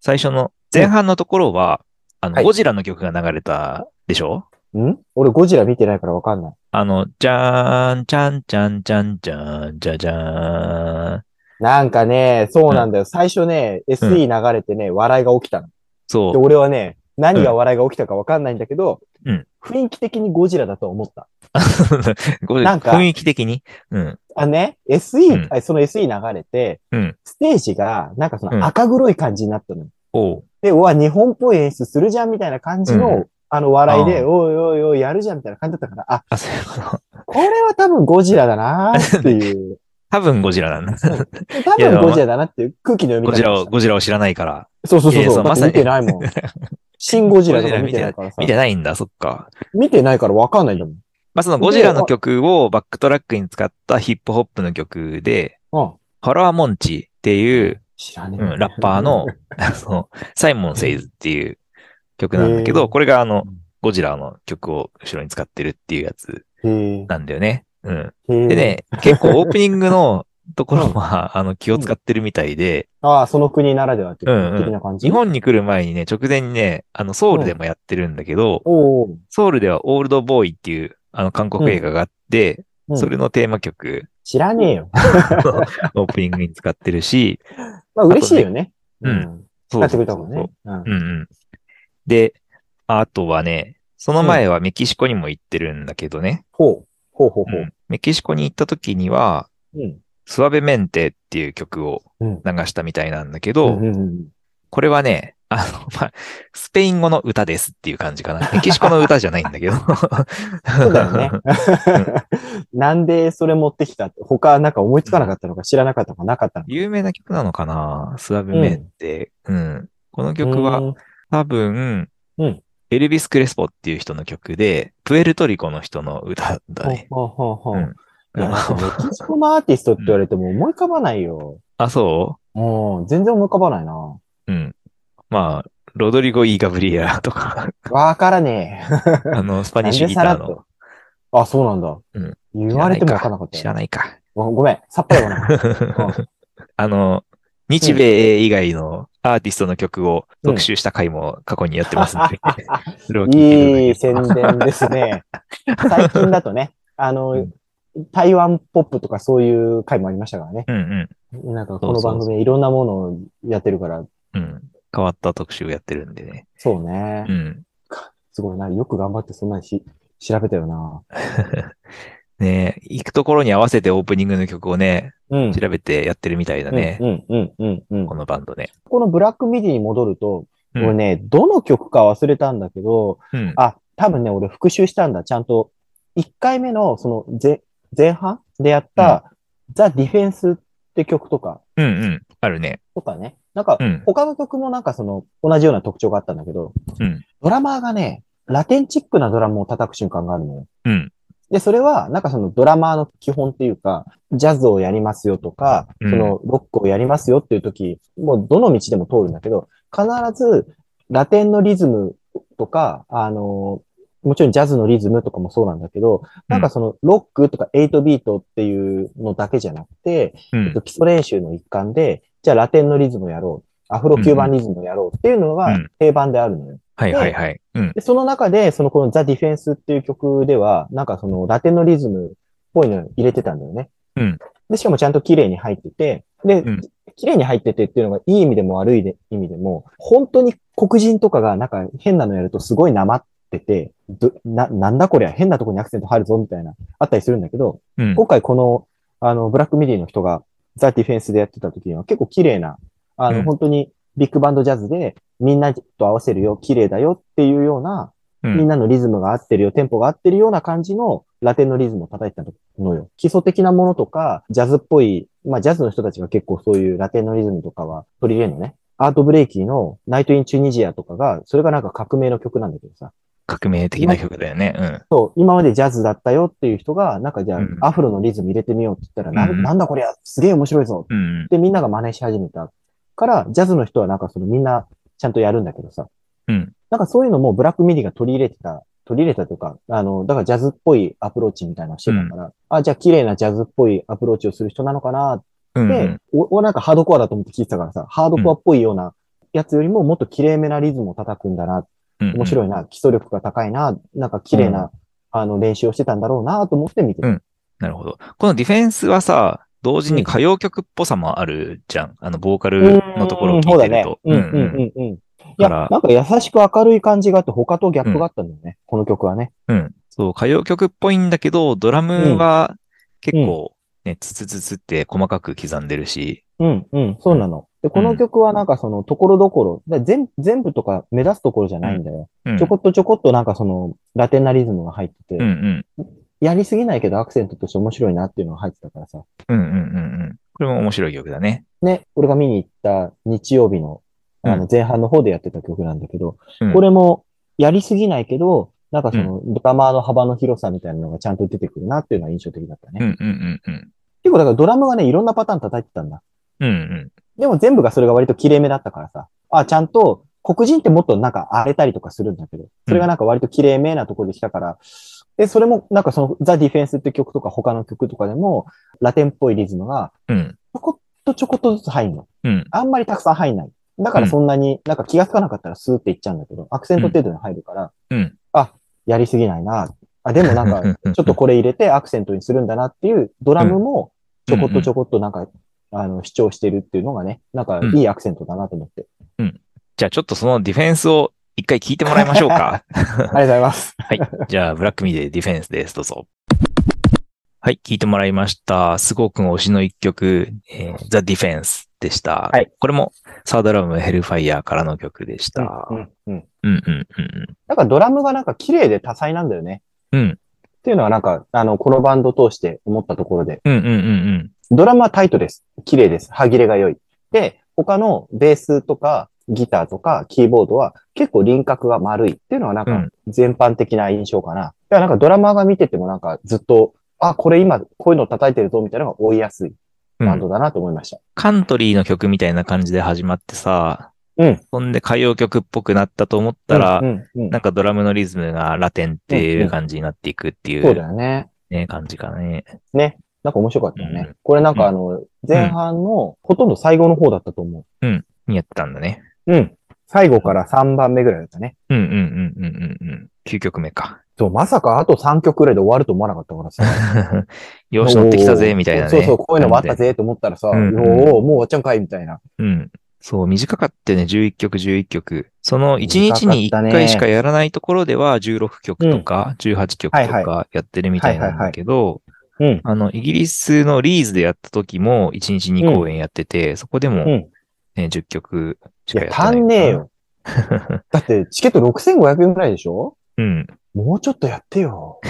Speaker 1: 最初の前半のところは、あの、
Speaker 2: はい
Speaker 1: ゴジラの曲が流れたでしょ？
Speaker 2: う。ん？俺ゴジラ見てないからわかんない。
Speaker 1: あの、じゃーん、ちゃんちゃんちゃんちゃん、じゃじゃーん。
Speaker 2: なんかね、そうなんだよ。最初ね、SE 流れてね、笑いが起きたの。で、
Speaker 1: そう。
Speaker 2: 俺はね、何が笑いが起きたかわかんないんだけど、
Speaker 1: うん
Speaker 2: 雰囲気的にゴジラだと思った。なんか
Speaker 1: 雰囲気的に？うん。
Speaker 2: あ、ね、SE、
Speaker 1: うん
Speaker 2: あその SE 流れて、
Speaker 1: うん
Speaker 2: ステージが、なんかそ
Speaker 1: うん
Speaker 2: の赤黒い感じになったの。
Speaker 1: おう。
Speaker 2: で、うわ、日本っぽい演出するじゃんみたいな感じの、
Speaker 1: うん
Speaker 2: あの笑いで、
Speaker 1: あ
Speaker 2: おいおいおい、やるじゃんみたいな感じだったから、あ、
Speaker 1: あ、そういうこと？
Speaker 2: これは多分ゴジラだなーっていう。
Speaker 1: 多分ゴジラなんだ。
Speaker 2: 多分ゴジラだなっていう空気の読み方
Speaker 1: ゴジラを、ゴジラを知らないから。
Speaker 2: そうそうそうそう。
Speaker 1: まさに
Speaker 2: 見てないもん。シンゴジラとか見てないからさ。
Speaker 1: 見てないんだ、そっか。
Speaker 2: 見てないからわかんないんだもん。
Speaker 1: まあ、そのゴジラの曲をバックトラックに使ったヒップホップの曲で、
Speaker 2: うん。
Speaker 1: ハラーモンチっていう。うん、ラッパー の、サイモン・セイズっていう曲なんだけど、これがあの
Speaker 2: うん、
Speaker 1: ゴジラの曲を後ろに使ってるっていうやつ。なんだよね。うん。で。ね、結構オープニングのところは、あの、気を使ってるみたいで、
Speaker 2: ああ、その国ならではっていう的な感じ？
Speaker 1: 日本に来る前にね、直前にね、あの、ソウルでもやってるんだけど。ソウルではオールドボーイっていう、あの、韓国映画があって、
Speaker 2: うん
Speaker 1: それのテーマ曲、
Speaker 2: 知らねえよ。
Speaker 1: オープニングに使ってるし、
Speaker 2: まあ嬉しいよね。
Speaker 1: あとね
Speaker 2: ん。使ってくれたもんね。うん
Speaker 1: うんうん。で、あとはね、その前はメキシコにも行ってるんだけどね。
Speaker 2: ほう。ほうほうほう。
Speaker 1: うんメキシコに行った時には、
Speaker 2: うん。
Speaker 1: スワベメンテっていう曲を
Speaker 2: うん
Speaker 1: 流したみたいなんだけど、
Speaker 2: うんうんうん
Speaker 1: これはね、あの、まあ、スペイン語の歌ですっていう感じかな。メキシコの歌じゃないんだけど。
Speaker 2: そうだよね。なんでそれ持ってきた他なんか思いつかなかったのか知らなかったのかなかったのか。
Speaker 1: 有名な曲なのかな？スワベメンテ。うん。この曲は
Speaker 2: うん
Speaker 1: 多分、
Speaker 2: うん
Speaker 1: エルビス・クレスポっていう人の曲で、プエルトリコの人の歌だね。
Speaker 2: ほうほうほう
Speaker 1: ん
Speaker 2: メキシコのアーティストって言われても思い浮かばないよ。
Speaker 1: あ、そ
Speaker 2: う？ん、全然思い浮かばないな。
Speaker 1: ううん。まあ、ロドリゴ・イ・ガブリエラとか、
Speaker 2: わからねえ。
Speaker 1: あの、スパニッシュギターの
Speaker 2: と。あ、そうなんだ。
Speaker 1: うん
Speaker 2: 言われてもわからなかったよ。
Speaker 1: 知らないか。
Speaker 2: ごごめん、さっぱりわからなかった。
Speaker 1: あの、日米以外のアーティストの曲を特集した回も過去にやってますので、それを聞いて
Speaker 2: いい宣伝ですね。最近だとね、あの、
Speaker 1: うん
Speaker 2: 台湾ポップとかそういう回もありましたからね。
Speaker 1: うんうん。
Speaker 2: なんかこの番組でいろんなものをやってるから、
Speaker 1: うん。変わった特集をやってるんでね。
Speaker 2: そうね。
Speaker 1: うん。
Speaker 2: すごいな。よく頑張ってそんなにし調べたよな。
Speaker 1: ね行くところに合わせてオープニングの曲をね、
Speaker 2: うん。
Speaker 1: 調べてやってるみたいだね。
Speaker 2: うん、うん、うん、うん。
Speaker 1: このバンドね。
Speaker 2: このブラックミディに戻ると、
Speaker 1: うん
Speaker 2: 俺ね、どの曲か忘れたんだけど、
Speaker 1: うん。
Speaker 2: あ、多分ね、俺復習したんだ。ちゃんと、1回目の、その、前、前半でやった、ザ・ディフェンスって曲とか、
Speaker 1: うんうん。あるね。
Speaker 2: とかね。なんか
Speaker 1: う、ん。
Speaker 2: 他の曲もなんかその、同じような特徴があったんだけど、
Speaker 1: うん。
Speaker 2: ドラマーがね、ラテンチックなドラムを叩く瞬間があるのよ。
Speaker 1: うん。
Speaker 2: で、それは、なんかそのドラマーの基本っていうか、ジャズをやりますよとか、
Speaker 1: うん
Speaker 2: そのロックをやりますよっていう時、もうどの道でも通るんだけど、必ずラテンのリズムとか、あの、もちろんジャズのリズムとかもそうなんだけど、なんかそのロックとか8ビートっていうのだけじゃなくて、
Speaker 1: うん
Speaker 2: えっと。基礎練習の一環で、じゃあラテンのリズムをやろう。アフロキューバンリズムをやろうっていうのが
Speaker 1: うん
Speaker 2: 定番であるのよ。
Speaker 1: はいはいはい。うん。
Speaker 2: で、その中で、そのこのザ・ディフェンスっていう曲では、なんかそのラテンのリズムっぽいのを入れてたんだよね。
Speaker 1: うん。
Speaker 2: で、しかもちゃんと綺麗に入ってて、で、
Speaker 1: うん
Speaker 2: 綺麗に入っててっていうのがいい意味でも悪いで意味でも、本当に黒人とかがなんか変なのやるとすごいなまってて、どな、なんだこりゃ変なとこにアクセント入るぞみたいな、あったりするんだけど、
Speaker 1: うん。
Speaker 2: 今回この、あの、ブラックミディの人がザ・ディフェンスでやってた時には結構綺麗な、あの、
Speaker 1: うん
Speaker 2: 本当にビッグバンドジャズでみんなと合わせるよ、綺麗だよっていうような、
Speaker 1: うん
Speaker 2: みんなのリズムが合ってるよ、テンポが合ってるような感じのラテンのリズムを叩いてたのよ。基礎的なものとか、ジャズっぽい、まあジャズの人たちが結構そういうラテンのリズムとかは取り入れるのね。アートブレイキーのナイトインチュニジアとかが、それがなんか革命の曲なんだけどさ。
Speaker 1: 革命的な曲だよね。うん。
Speaker 2: そう、今までジャズだったよっていう人が、なんかじゃあ
Speaker 1: うん
Speaker 2: アフロのリズム入れてみようって言ったら、な
Speaker 1: うん
Speaker 2: なんだこりゃ、すげえ面白いぞ
Speaker 1: うん。
Speaker 2: でみんなが真似し始めたから、ジャズの人はなんかそのみんなちゃんとやるんだけどさ。
Speaker 1: うん。
Speaker 2: なんかそういうのも black midi が取り入れてた、取り入れたというか、あの、だからジャズっぽいアプローチみたいなのをしてたから、あ、じゃあ綺麗なジャズっぽいアプローチをする人なのかな？って、
Speaker 1: うん。
Speaker 2: お、おなんかハードコアだと思って聞いてたからさ、ハードコアっぽいようなやつよりももっと綺麗めなリズムを叩くんだな、
Speaker 1: うん。
Speaker 2: 面白いな、基礎力が高いな、なんか綺麗な、あの、練習をしてたんだろうなと思って見てた。
Speaker 1: うんなるほど。この Defence はさ、同時に歌謡曲っぽさもあるじゃん。あの、ボーカルのところを聞いてると。
Speaker 2: うん、そうだね。うん、うん、うん。うん。いや、なんか優しく明るい感じがあって、他とギャップがあったんだよね、この曲はね。
Speaker 1: うん。そう、歌謡曲っぽいんだけど、ドラムは結構ね、ツツツツって細かく刻んでるし、
Speaker 2: うん、うん、そうなの。で、この曲はなんかその、ところどころ、だ全全部とか目立つところじゃないんだよ。
Speaker 1: うん。
Speaker 2: ちょこっとちょこっとなんかその、ラテンなリズムが入ってて、
Speaker 1: うんうん。
Speaker 2: やりすぎないけどアクセントとして面白いなっていうのが入ってたからさ。
Speaker 1: うんうんうんうん。これも面白い曲だね。
Speaker 2: ね、俺が見に行った日曜日の、あ
Speaker 1: う
Speaker 2: の、前半の方でやってた曲なんだけど、
Speaker 1: うん
Speaker 2: これも、やりすぎないけど、なんかその、ドラマーの幅の広さみたいなのがちゃんと出てくるなっていうのは印象的だったね。
Speaker 1: うんうんうんうん。
Speaker 2: 結構だからドラムがね、いろんなパターン叩いてたんだ。
Speaker 1: うんうん。
Speaker 2: でも全部がそれが割と綺麗めだったからさ。あ、ちゃんと、黒人ってもっとなんか荒れたりとかするんだけど、それがなんか割と綺麗めなところで来たから、で、それもなんかそのザ・ディフェンスって曲とか他の曲とかでも、ラテンっぽいリズムが
Speaker 1: うん。
Speaker 2: ちょこっとちょこっとずつ入るの。
Speaker 1: うん。
Speaker 2: あんまりたくさん入んない。だからそんなになんか気がつかなかったらスーっていっちゃうんだけど、アクセント程度に入るから、
Speaker 1: うん。
Speaker 2: やりすぎないな。あ、でもなんか、ちょっとこれ入れてアクセントにするんだなっていうドラムもちょこっとちょこっとなんか、あの、主張してるっていうのがね、なんかいいアクセントだなと思って。
Speaker 1: じゃあちょっとそのディフェンスを一回聞いてもらいましょうか。
Speaker 2: ありがとうございます。
Speaker 1: はい。じゃあ、ブラックミディディフェンスです。どうぞ。はい。聞いてもらいました。すごく推しの一曲、えー、The Defense でした。
Speaker 2: はい。
Speaker 1: これも、サードラムヘルファイヤーからの曲でした。
Speaker 2: うん、うん。
Speaker 1: うん、うん、うん
Speaker 2: なんかドラムがなんか綺麗で多彩なんだよね。
Speaker 1: うん。うん、
Speaker 2: っていうのはなんか、あの、このバンド通して思ったところで、
Speaker 1: うん、うん、うん。
Speaker 2: ドラムはタイトです。綺麗です。歯切れが良い。で、他のベースとかギターとかキーボードは結構輪郭が丸いっていうのはなんか
Speaker 1: うん
Speaker 2: 全般的な印象かな。だからなんかドラマーが見ててもなんかずっと、あ、これ今こういうの叩いてるぞみたいなのが追いやすい
Speaker 1: うん
Speaker 2: バンドだなと思いました。
Speaker 1: カントリーの曲みたいな感じで始まってさ、
Speaker 2: うん。
Speaker 1: そんで歌謡曲っぽくなったと思ったら、
Speaker 2: うんうんうん
Speaker 1: なんかドラムのリズムがラテンっていう感じになっていくってい
Speaker 2: そうだ
Speaker 1: う、
Speaker 2: よね。
Speaker 1: ね、感じかね。
Speaker 2: ね。なんか面白かったよね。
Speaker 1: うん
Speaker 2: これなんかあの、前半のほとんど最後の方だったと思
Speaker 1: にやってたんだね。
Speaker 2: う。うん。最後から3番目ぐらいだったね。
Speaker 1: うんうんうんうんうんうん。9曲目か。
Speaker 2: そう、まさかあと3曲ぐらいで終わると思わなかったからさ。
Speaker 1: よし乗ってきたぜ、みたいなね。
Speaker 2: そうそう、こういうのもあったぜと思ったらさ、お
Speaker 1: うんうん
Speaker 2: ーもう終わっちゃうんかいみたいな。
Speaker 1: うん。そう、短かったよね、11曲、11曲。その1日に1
Speaker 2: 短かったね
Speaker 1: 回しかやらないところでは16曲とか18曲と
Speaker 2: はい
Speaker 1: かやってるみたいなんだけど、
Speaker 2: うん。
Speaker 1: あの、イギリスのリーズでやった時も1日2公演やってて、そこでも、
Speaker 2: うん。
Speaker 1: ね、10曲し
Speaker 2: いや、
Speaker 1: っい。
Speaker 2: 足んねえ。よ。だって、チケット6500円ぐらいでしょ？
Speaker 1: うん。
Speaker 2: もうちょっとやってよ。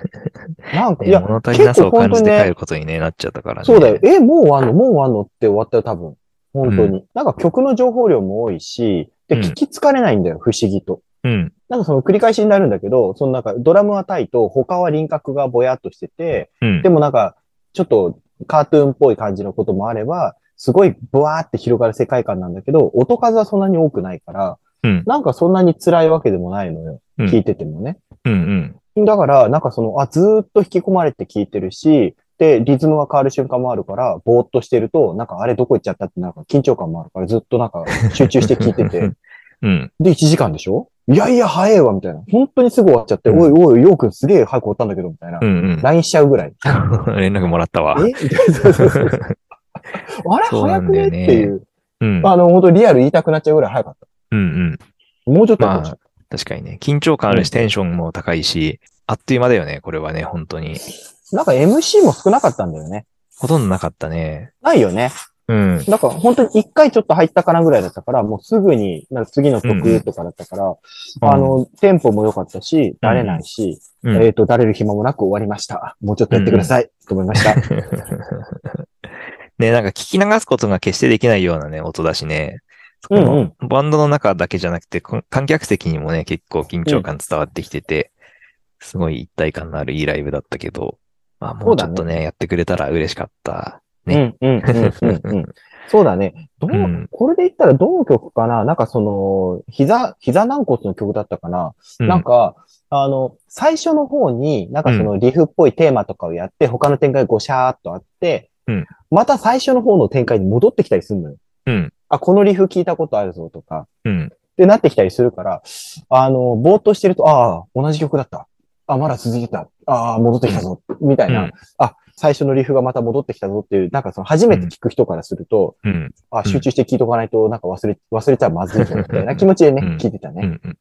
Speaker 2: なんか、い
Speaker 1: ね
Speaker 2: や、
Speaker 1: 物足りなさを感じて帰ることに、ね、なっちゃったからね。
Speaker 2: そうだよ。え、もう終わんの？もう終わんの？って終わったよ、多分。本当に。なんか曲の情報量も多いし、で、
Speaker 1: うん
Speaker 2: 聞き疲れないんだよ、不思議と。
Speaker 1: うん。
Speaker 2: なんかその繰り返しになるんだけど、そのなんかドラムはタイと他は輪郭がぼやっとしてて、
Speaker 1: うん
Speaker 2: で。もなんかちょっとカートゥーンっぽい感じのこともあれば、すごいブワーって広がる世界観なんだけど、音数はそんなに多くないから、
Speaker 1: うん。
Speaker 2: なんかそんなに辛いわけでもないのよ。
Speaker 1: うん
Speaker 2: 聞いててもね。
Speaker 1: うん。うん。
Speaker 2: だから、なんかその、あ、ずーっと引き込まれて聞いてるし、で、リズムが変わる瞬間もあるから、ぼーっとしてると、なんかあれどこ行っちゃったってなんか緊張感もあるから、ずっとなんか集中して聞いてて、
Speaker 1: うん。
Speaker 2: で、1時間でしょ？いやいや、早いわ、みたいな。本当にすぐ終わっちゃって、
Speaker 1: うん
Speaker 2: おいおい、ようくんすげえ早く終わったんだけど、みたいな
Speaker 1: う。ん。
Speaker 2: LINE しちゃうぐらい。
Speaker 1: うん。連絡もらったわ。
Speaker 2: え？そうそうそう あれ早くねっていう。
Speaker 1: うん。
Speaker 2: あの、本当リアル言いたくなっちゃうぐらい早かっ
Speaker 1: うん。うん。
Speaker 2: た。もうちょっと
Speaker 1: まあ、確かにね、緊張感あるし、テンションも高いし、あっという間だよね、これはね、本当に。
Speaker 2: なんか MC も少なかったんだよね。
Speaker 1: ほとんどなかったね。
Speaker 2: ないよね。
Speaker 1: うん。
Speaker 2: なんか本当に一回ちょっと入ったかなぐらいだったから、もうすぐに、なんか次の曲とかだったから、あの、テンポも良かったし、慣れないし、
Speaker 1: うん、
Speaker 2: えっ、と、慣れる暇もなく終わりました。もうちょっとやってください、と思いました。
Speaker 1: ね、なんか聞き流すことが決してできないようなね、音だしね。バンドの中だけじゃなくて、こ観客席にもね、結構緊張感伝わってきてて、すごい一体感のあるいいライブだったけど、まあもうちょっとね、やってくれたら嬉しかった。ね
Speaker 2: うん、うん、うん、うんうん。そうだね。どう、
Speaker 1: うん
Speaker 2: これで言ったらどの曲かな？なんかその、膝、膝軟骨の曲だったかな、
Speaker 1: う
Speaker 2: なん、か、あの、最初の方に、なんかそのリフっぽいテーマとかをやって、他の展開がごしゃーっとあって、
Speaker 1: うん
Speaker 2: また最初の方の展開に戻ってきたりするのよ。
Speaker 1: うん、
Speaker 2: あ、このリフ聞いたことあるぞとか、
Speaker 1: うん、
Speaker 2: でなってきたりするから、あの、ぼーっとしてると、ああ、同じ曲だった。あ、まだ続いてた。ああ、戻ってきたぞ。みたいな、
Speaker 1: うん
Speaker 2: あ、最初のリフがまた戻ってきたぞっていう、なんかその初めて聞く人からすると、
Speaker 1: うん、
Speaker 2: あ、集中して聞いとかないと、なんか忘れ、忘れちゃまずいぞ、みたいな気持ちでね、
Speaker 1: うん
Speaker 2: 聞いてたね。
Speaker 1: うん、うん。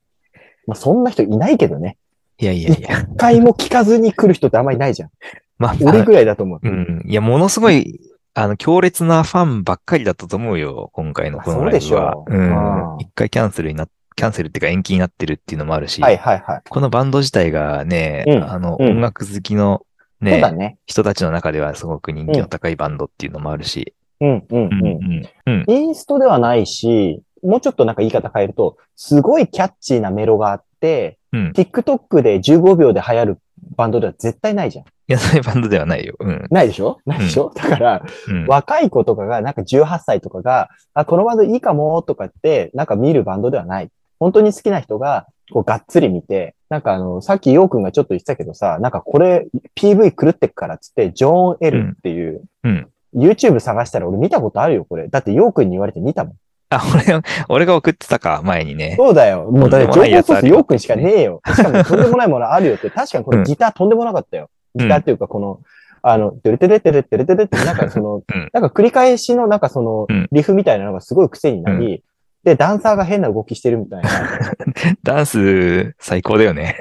Speaker 2: まあ、そんな人いないけどね。
Speaker 1: いやいやいや。
Speaker 2: 一回も聞かずに来る人ってあんまりいないじゃん。
Speaker 1: まあ、
Speaker 2: 俺ぐらいだと思う。
Speaker 1: うん。いや、ものすごい、あの、強烈なファンばっかりだったと思うよ。今回のこのライブは。
Speaker 2: そうでしょう
Speaker 1: うん
Speaker 2: うん。
Speaker 1: 一回キャンセルにな、キャンセルっていうか延期になってるっていうのもあるし、
Speaker 2: はいはいはい。
Speaker 1: このバンド自体がね、
Speaker 2: うん
Speaker 1: あの、
Speaker 2: うん
Speaker 1: 音楽好きのね
Speaker 2: ね。
Speaker 1: 人たちの中ではすごく人気の高いバンドっていうのもあるし。
Speaker 2: うんうん
Speaker 1: うん、
Speaker 2: うん。
Speaker 1: うん、うん。
Speaker 2: インストではないし、もうちょっとなんか言い方変えると、すごいキャッチーなメロがあって、
Speaker 1: うん。
Speaker 2: TikTok で15秒で流行るバンドでは絶対ないじゃん。
Speaker 1: いや、そういうバンドではないよ。うん。
Speaker 2: ないでしょ？ないでしょ、だから、
Speaker 1: うん。
Speaker 2: 若い子とかが、なんか18歳とかが、あ、このバンドいいかもとかって、なんか見るバンドではない。本当に好きな人が、こう、がっつり見て、なんかあの、さっきヨウくんがちょっと言ってたけどさ、なんかこれ、PV 狂ってっからっつって、ジョーン・エルっていう、
Speaker 1: うん。
Speaker 2: YouTube 探したら俺見たことあるよ、これ。だってヨウくんに言われて見たもん。
Speaker 1: あ、俺、俺が送ってたか、前にね。
Speaker 2: そうだよ。もうだって情報ソース
Speaker 1: よ
Speaker 2: くんしかねえよ。しかもとんでもないものあるよって。確かにこれギターとんでもなかったよ。
Speaker 1: うん
Speaker 2: ギターっていうかこの、あの、てるてるてるてるてるって、なんかその、
Speaker 1: うん
Speaker 2: なんか繰り返しのなんかその
Speaker 1: うん、
Speaker 2: リフみたいなのがすごい癖になり、で、ダンサーが変な動きしてるみたいな。
Speaker 1: ダンス、最高だよね。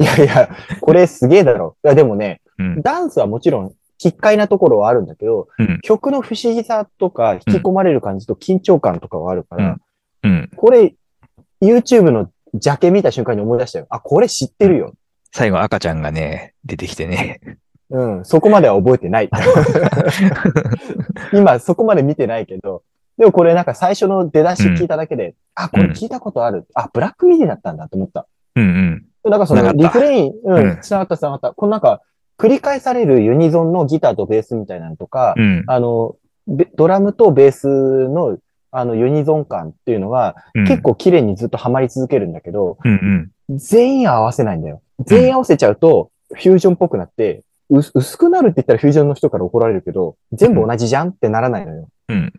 Speaker 2: いやいや、これすげえだろ。いや、でもね、
Speaker 1: うん。
Speaker 2: ダンスはもちろん、奇怪なところはあるんだけど、
Speaker 1: うん
Speaker 2: 曲の不思議さとか、引き込まれる感じと緊張感とかはあるから、
Speaker 1: うん。
Speaker 2: これ、YouTube のジャケ見た瞬間に思い出したよ。あ、これ知ってるよ。
Speaker 1: 最後赤ちゃんがね、出てきてね。
Speaker 2: うん、そこまでは覚えてない。今、そこまで見てないけど、でもこれなんか最初の出だし聞いただけで、あ、これ聞いたことある。あ、ブラックミディだったんだと思った。
Speaker 1: うんうん。
Speaker 2: なんかそのリフレイン、う
Speaker 1: うん
Speaker 2: ん、繋がった繋がった。このなんか、繰り返されるユニゾンのギターとベースみたいなのとか、
Speaker 1: うん。
Speaker 2: あの、ベドラムとベースの、あの、ユニゾン感っていうのが、
Speaker 1: うん
Speaker 2: 結構綺麗にずっとハマり続けるんだけど、
Speaker 1: うんうん。
Speaker 2: 全員合わせないんだよ。全員合わせちゃうと、フュージョンっぽくなって、う薄くなるって言ったらフュージョンの人から怒られるけど、全部同じじゃんってならないのよ。
Speaker 1: うん。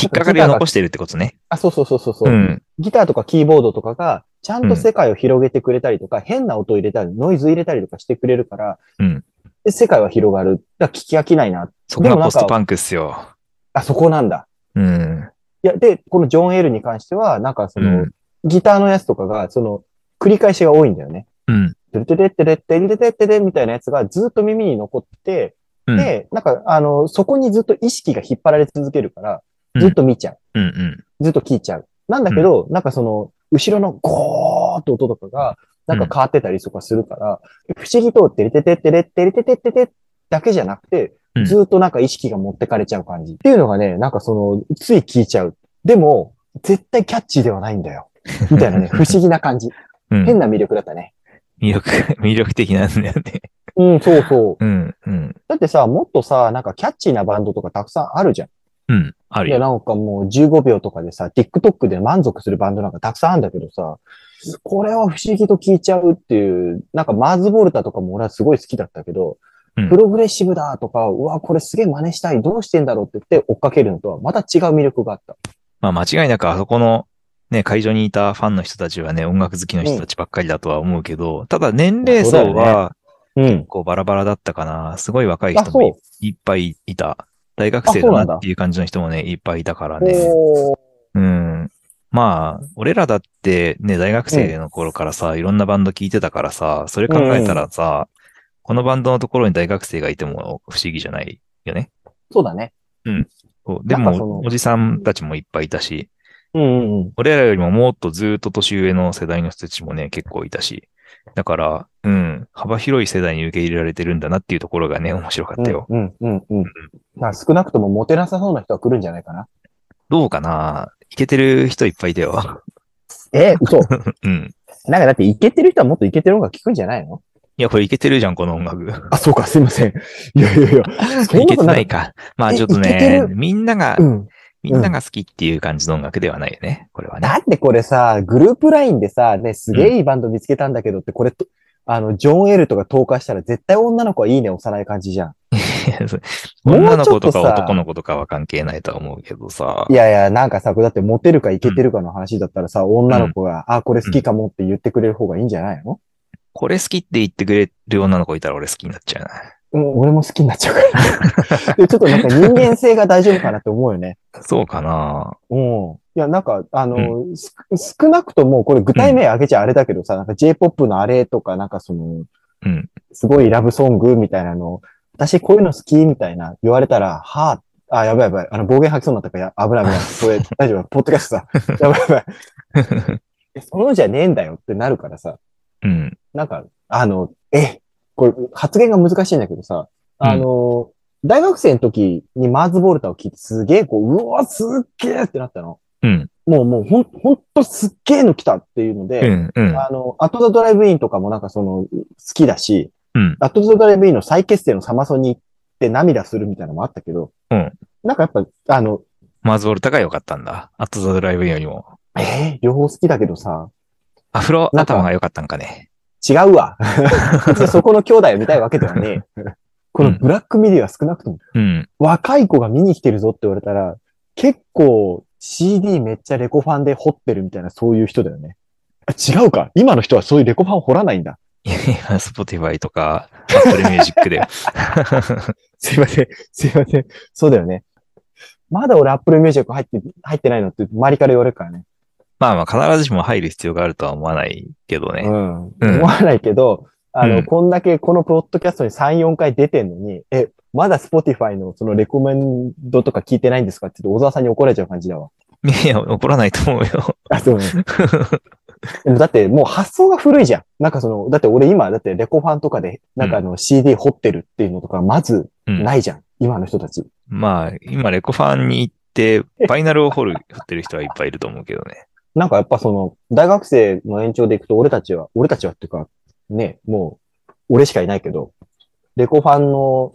Speaker 1: 引っかかりを残してるってことね。
Speaker 2: あ、そうそうそうそうそう、
Speaker 1: うん。
Speaker 2: ギターとかキーボードとかが、ちゃんと世界を広げてくれたりとか、変な音を入れたり、ノイズ入れたりとかしてくれるから、
Speaker 1: うん
Speaker 2: で世界は広がる。だから聞き飽きないな。
Speaker 1: そこがポストパンクっすよ。
Speaker 2: あ、そこなんだ。
Speaker 1: うん。
Speaker 2: いや、で、このジョン・エールに関しては、なんかその、
Speaker 1: うん
Speaker 2: ギターのやつとかが、その、繰り返しが多いんだよね。
Speaker 1: うん。
Speaker 2: てれてれってれってれてれってれみたいなやつがずっと耳に残って、
Speaker 1: うん。
Speaker 2: で、なんか、あの、そこにずっと意識が引っ張られ続けるから、
Speaker 1: うん
Speaker 2: ずっと見ちゃう。
Speaker 1: うん。うん。
Speaker 2: ずっと聞いちゃう。なんだけど、なんかその、後ろのゴーって音とかが、なんか変わってたりとかするから、不思議と、てれてててれてれててててだけじゃなくて
Speaker 1: う、ん
Speaker 2: ずっとなんか意識が持ってかれちゃう感じ。っていうのがね、なんかその、つい聞いちゃう。でも、絶対キャッチーではないんだよ。みたいなね、不思議な感じ。
Speaker 1: うん。
Speaker 2: 変な魅力だったね。
Speaker 1: 魅力、魅力的なんだよね。
Speaker 2: うん、そうそう。
Speaker 1: うん。うん。
Speaker 2: だってさ、もっとさ、なんかキャッチーなバンドとかたくさんあるじゃん。
Speaker 1: うん。ある
Speaker 2: いや、
Speaker 1: よ。
Speaker 2: なんかもう15秒とかでさ、TikTok で満足するバンドなんかたくさんあるんだけどさ、これは不思議と聞いちゃうっていう、なんかマーズボルタとかも俺はすごい好きだったけど、
Speaker 1: うん
Speaker 2: プログレッシブだとか、うわ、これすげえ真似したい、どうしてんだろうって言って追っかけるのとはまた違う魅力があった。
Speaker 1: まあ間違いなくあそこのね、会場にいたファンの人たちはね、音楽好きの人たちばっかりだとは思うけど、ただ年齢層は
Speaker 2: うん。
Speaker 1: こうバラバラだったかな。すごい若い
Speaker 2: あ、
Speaker 1: 人もいっぱいいた。大学生だなっていう感じの人もね、いっぱいいたからね。うん。まあ、俺らだってね、大学生の頃からさ、いろんなバンド聞いてたからさ、それ考えたらさ、このバンドのところに大学生がいても不思議じゃないよね。
Speaker 2: そうだね。
Speaker 1: そう
Speaker 2: んかその
Speaker 1: も、おじさんたちもいっぱいいたし、
Speaker 2: うんうんうん。
Speaker 1: 俺らよりももっとずっと年上の世代の人たちもね、結構いたし。だから、うん、幅広い世代に受け入れられてるんだなっていうところがね、面白かったよ。
Speaker 2: うんうんうん。まあ少なくともモテなさそうな人は来るんじゃないかな。
Speaker 1: どうかな？いけてる人いっぱいいたよ。
Speaker 2: え、嘘。
Speaker 1: うん。
Speaker 2: なんかだってイケてる人はもっとイケてる音楽聞くんじゃないの？
Speaker 1: いや、これいけてるじゃん、この音楽。
Speaker 2: あ、そうか、すいません。いやいやいや。
Speaker 1: いけて
Speaker 2: な
Speaker 1: いか。まあ
Speaker 2: え
Speaker 1: ちょっとね、
Speaker 2: る？
Speaker 1: みんなが
Speaker 2: う、ん。
Speaker 1: みんなが好きっていう感じの音楽ではないよね。これはね。
Speaker 2: だってこれさ、グループラインでさ、ね、すげえいいバンド見つけたんだけどって、これと、あの、ジョン・エルとか投下したら絶対女の子はいいね押さない感じじゃん。
Speaker 1: 女の子とか男の子とかは関係ないとは思うけどさ
Speaker 2: い。やいや、なんかさ、だってモテるかイケてるかの話だったらさ、女の子が、あ、これ好きかもって言ってくれる方がいいんじゃないの？
Speaker 1: これ好きって言ってくれる女の子いたら俺好きになっちゃうな。
Speaker 2: うん、俺も好きになっちゃうから。でちょっとなんか人間性が大丈夫かなって思うよね。
Speaker 1: そうかな
Speaker 2: うん。いや、なんか、あの、す少なくとも、これ具体名挙げちゃあれだけどさ、なんか J-POP のあれとか、なんかその、
Speaker 1: うん。
Speaker 2: すごいラブソングみたいなの、私こういうの好きみたいな言われたら、はあ、あ、やばいやばい、あの暴言吐きそうになったから、や危ない危ない。これ大丈夫、ポッドキャストさ。やばいやばい。えそのじゃねえんだよってなるからさ、
Speaker 1: うん。
Speaker 2: なんか、あの、え、これ発言が難しいんだけどさ、あの、大学生の時にマーズ・ボルタを聞いてすげえこう、うわ、すっげえってなったの。
Speaker 1: うん。
Speaker 2: もうもうほん、ほんとすっげえの来たっていうの
Speaker 1: う
Speaker 2: で、
Speaker 1: ん。うん。
Speaker 2: あの、アットザドライブインとかもなんかその、好きだし、
Speaker 1: うん。
Speaker 2: アットザドライブインの再結成のサマソニ行って涙するみたいなのもあったけど、
Speaker 1: うん
Speaker 2: なんかやっぱ、あの、
Speaker 1: マーズボルタが良かったんだ。アットザドライブよりも。
Speaker 2: えー、両方好きだけどさ、
Speaker 1: アフロ頭が良かったんかね。
Speaker 2: 違うわ。そこの兄弟を見たいわけではねえ。このブラックミディは少なくとも、
Speaker 1: うん。
Speaker 2: 若い子が見に来てるぞって言われたら、結構 CD めっちゃレコファンで掘ってるみたいなそういう人だよね。あ違うか今の人はそういうレコファン掘らないんだ。
Speaker 1: いや、今、 Spotify とか、 Apple Music で。
Speaker 2: すいません。すいません。そうだよね。まだ俺 Apple Music 入って、入ってないのって周りから言われるからね。
Speaker 1: まあまあ、必ずしも入る必要があるとは思わないけどね。
Speaker 2: うん。
Speaker 1: うん
Speaker 2: 思わないけど、あの、
Speaker 1: うん
Speaker 2: こんだけこのポッドキャストに3、4回出てんのに、え、まだ Spotify のそのレコメンドとか聞いてないんですかって言って小沢さんに怒られちゃう感じだわ。
Speaker 1: いや、怒らないと思うよ。
Speaker 2: あ、そうね。だってもう発想が古いじゃん。なんかその、だって俺今だってレコファンとかでなんかあの CD 掘ってるっていうのとかまず
Speaker 1: うん
Speaker 2: ないじゃん。今の人たち。
Speaker 1: まあ、今、レコファンに行って、ファイナルを掘る、掘ってる人はいっぱいいると思うけどね。
Speaker 2: なんかやっぱその、大学生の延長でいくと俺たちは、俺たちはっていうか、ね、もう、俺しかいないけど、レコファンの、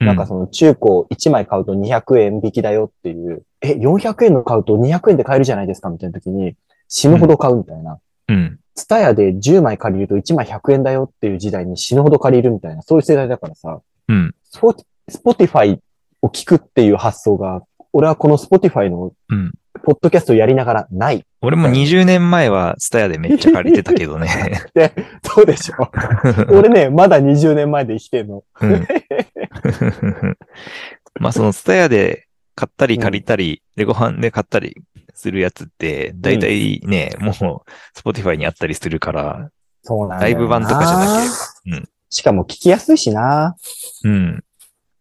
Speaker 1: う
Speaker 2: なんかその中古1枚買うと200円引きだよっていう、え、400円の買うと200円で買えるじゃないですかみたいな時に、死ぬほど買うみたいな。
Speaker 1: うん。
Speaker 2: ツタヤで10枚借りると1枚100円だよっていう時代に死ぬほど借りるみたいな、そういう世代だからさ、
Speaker 1: うん。
Speaker 2: スポ Spotify を聞くっていう発想が、俺はこの Spotify の
Speaker 1: うん。
Speaker 2: ポッドキャストをやりながらない。
Speaker 1: 俺も20年前はツタヤでめっちゃ借りてたけどね。
Speaker 2: そうでしょ。俺ね、まだ20年前で生きてんの。
Speaker 1: うん まあそのツタヤで買ったり借りたり、レコファンで買ったりするやつって、だいたいね、もう、 Spotify にあったりするから、
Speaker 2: そうなんだ。
Speaker 1: ライブ版とかじゃなければうん
Speaker 2: しかも聞きやすいしな。
Speaker 1: うん。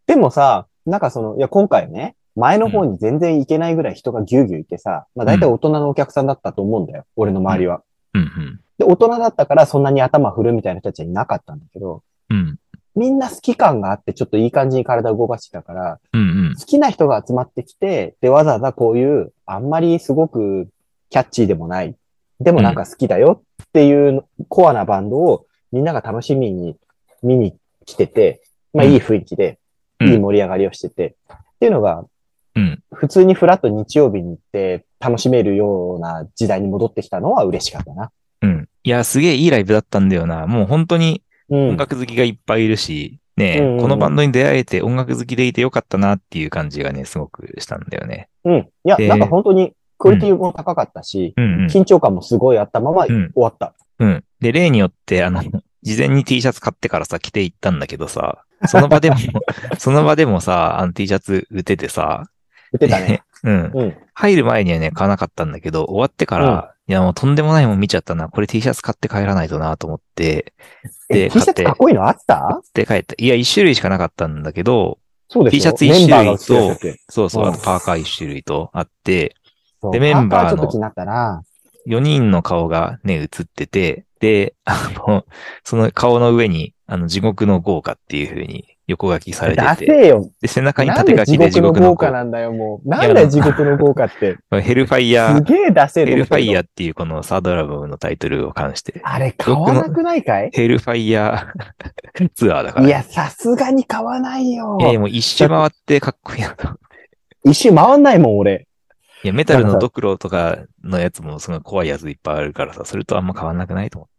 Speaker 2: でもさ、なんかその、いや、今回ね、前の方に全然行けないぐらい人がギュうギュういてさ、まあ大体大人のお客さんだったと思うんだよ。俺の周りは。
Speaker 1: うん。
Speaker 2: で、大人だったからそんなに頭振るみたいな人たちはいなかったんだけど、
Speaker 1: うん。
Speaker 2: みんな好き感があってちょっといい感じに体を動かしてたから、
Speaker 1: うん。うん。
Speaker 2: 好きな人が集まってきて、で、わざわざこういう、あんまりすごくキャッチーでもない、でもなんか好きだよっていうコアなバンドをみんなが楽しみに見に来てて、まあ
Speaker 1: うん
Speaker 2: いい雰囲気で、
Speaker 1: うん
Speaker 2: いい盛り上がりをしてて、っていうのが、
Speaker 1: うん。
Speaker 2: 普通にフラット日曜日に行って楽しめるような時代に戻ってきたのは嬉しかったな。
Speaker 1: うん。いや、すげえいいライブだったんだよな。もう本当に
Speaker 2: うん。
Speaker 1: 音楽好きがいっぱいいるし、ね、
Speaker 2: うんうんうん
Speaker 1: このバンドに出会えて音楽好きでいてよかったなっていう感じがね、すごくしたんだよね。
Speaker 2: うん。いや、
Speaker 1: で
Speaker 2: なんか本当にクオリティも高かったし、
Speaker 1: うんうん。
Speaker 2: 緊張感もすごいあったまま終
Speaker 1: うん
Speaker 2: わった。
Speaker 1: うん。で、例によって、あの、事前に T シャツ買ってからさ、着て行ったんだけどさ、その場でも、その場でもさ、あの T シャツ売っててさ、
Speaker 2: 売ってたね。
Speaker 1: うん。
Speaker 2: うん。
Speaker 1: 入る前にはね、買わなかったんだけど、終わってから、いやもうとんでもないもん見ちゃったな。これ T シャツ買って帰らないとなと思って、
Speaker 2: え、
Speaker 1: で
Speaker 2: T シャツかっこいいのあった？
Speaker 1: で帰った。いや、一種類しかなかったんだけど、
Speaker 2: そうでしょ
Speaker 1: T シャツ一種類
Speaker 2: メンバーが売ってるやつだっけ
Speaker 1: そうそう、
Speaker 2: うん
Speaker 1: あとパーカー一種類とあって、でメンバーの
Speaker 2: パカちょっと気になったな。
Speaker 1: 4人の顔がね、映ってて、で、あの、その顔の上に、あの、地獄の豪華っていう風に横書きされて
Speaker 2: 出
Speaker 1: て、
Speaker 2: せよ。
Speaker 1: で、背中に縦書きで
Speaker 2: で地獄の
Speaker 1: 豪
Speaker 2: 豪華なんだよ、もう。なんだよ、地獄の豪華って。
Speaker 1: ヘルファイヤ
Speaker 2: す
Speaker 1: ー、
Speaker 2: げえ出せる。
Speaker 1: ヘルファイヤーっていうこのサードアルバムのタイトルを関して、
Speaker 2: あれ、買わなくないかい？
Speaker 1: ヘルファイヤーツアーだから。
Speaker 2: いや、さすがに買わないよ
Speaker 1: い。やもう一周回ってかっこいいなと。
Speaker 2: 一周回んないもん、俺。
Speaker 1: いや、メタルのドクロとかのやつもすごい怖いやついっぱいあるからさ、それとあんま変わんなくないと思って。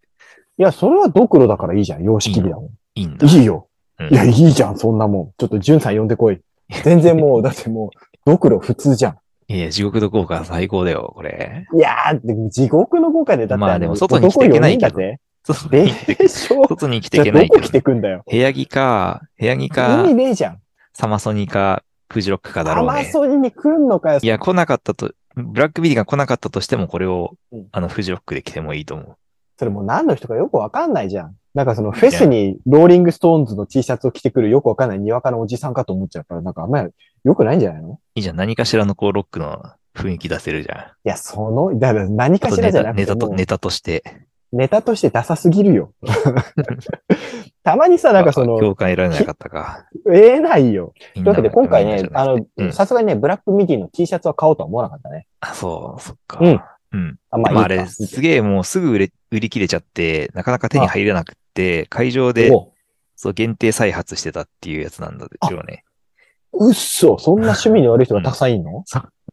Speaker 2: いや、それはドクロだからいいじゃん。様式美だもん。
Speaker 1: いいんだ。
Speaker 2: いいよ。
Speaker 1: うん
Speaker 2: いや、いいじゃん、そんなもん。ちょっと、ジュンさん呼んでこい。全然もう、だってもう、ドクロ普通じゃん。
Speaker 1: いや、地獄の豪華最高だよ、これ。
Speaker 2: いやー、地獄の業火でだって、
Speaker 1: まあでも外に着ていけないけど
Speaker 2: 男4人だぜ。
Speaker 1: 外に着て
Speaker 2: でしょ？
Speaker 1: 外に着ていけないけど
Speaker 2: どこ着。てくんだよ？
Speaker 1: 部屋着か、部屋着か
Speaker 2: 意味、ねえじゃん。
Speaker 1: サマソニか、フジロックかだろうね。
Speaker 2: ソニに来んのかよ。
Speaker 1: いや、来なかったと、ブラックミディが来なかったとしても、これを
Speaker 2: うん、
Speaker 1: あの、フジロックで着てもいいと思う。
Speaker 2: それもう何の人かよくわかんないじゃん。なんかそのフェスにローリングストーンズの T シャツを着てくるよくわかんないにわかのおじさんかと思っちゃうから、なんかあんまり良くないんじゃないの？
Speaker 1: いいじゃん、何かしらのこう、ロックの雰囲気出せるじゃん。
Speaker 2: いや、その、だから何かしらじゃなくて
Speaker 1: ネタと、ネタとして。
Speaker 2: ネタとしてダサすぎるよ。たまにさ、なんかそ
Speaker 1: あ
Speaker 2: の、
Speaker 1: 共感得られなかったか。
Speaker 2: ええないよ。
Speaker 1: とい
Speaker 2: うわけで今回ね、あ
Speaker 1: うん
Speaker 2: の、さすがにね、ブラックミディの T シャツは買おうとは思わなかったね。
Speaker 1: あ、そう、そっか。
Speaker 2: うん。
Speaker 1: うん。
Speaker 2: あ、まあ
Speaker 1: あ、あれ、すげえもうすぐ売れ、売り切れちゃって、なかなか手に入らなくて、会場で、
Speaker 2: お。
Speaker 1: そう、限定再発してたっていうやつなんだでしょうね。
Speaker 2: うっそ、そんな趣味の悪い人がたくさんいんの？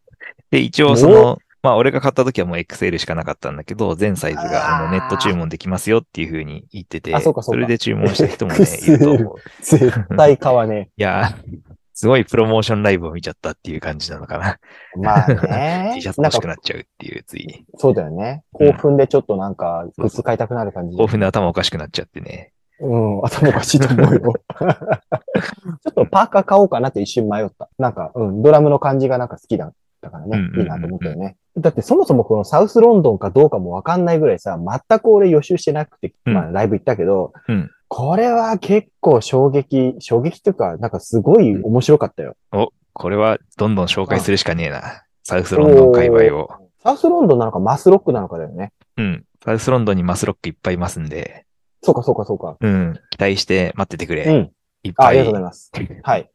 Speaker 1: で、一応その、まあ、俺が買った時はもう XL しかなかったんだけど、全サイズがあのネット注文できますよっていう風に言ってて、
Speaker 2: あそそ
Speaker 1: れで注文した人もね、いると思う。
Speaker 2: 絶対買わね
Speaker 1: いやー、すごいプロモーションライブを見ちゃったっていう感じなのかな。
Speaker 2: え。まあね
Speaker 1: T シャ。ツ欲しくなっちゃうっていう、つい。
Speaker 2: そうだよね。興奮でちょっとなんか、グッズ買いたくなる感じ。
Speaker 1: 興奮で頭おかしくなっちゃってね。
Speaker 2: うん、頭おかしいと思うよ。ちょっとパーカー買おうかなって一瞬迷った。なんか、うん、ドラムの感じがなんか好きだったからね
Speaker 1: うんうんうんう。ん
Speaker 2: いいなと思ったよね。だってそもそもこのサウスロンドンかどうかもわかんないぐらいさ、全く俺予習してなくて、
Speaker 1: うん
Speaker 2: まあライブ行ったけど、
Speaker 1: うん
Speaker 2: これは結構衝撃、衝撃っていうか、なんかすごい面白かったよ。
Speaker 1: お、これはどんどん紹介するしかねえな。サウスロンドン界隈を。
Speaker 2: サウスロンドンなのかマスロックなのかだよね。
Speaker 1: うん。サウスロンドンにマスロックいっぱいいますんで、
Speaker 2: そうかそうかそうか。
Speaker 1: うん。期待して待っててくれ。
Speaker 2: うん。
Speaker 1: いっぱい、
Speaker 2: あありがとうご
Speaker 1: い
Speaker 2: ざいます。はい。
Speaker 1: っ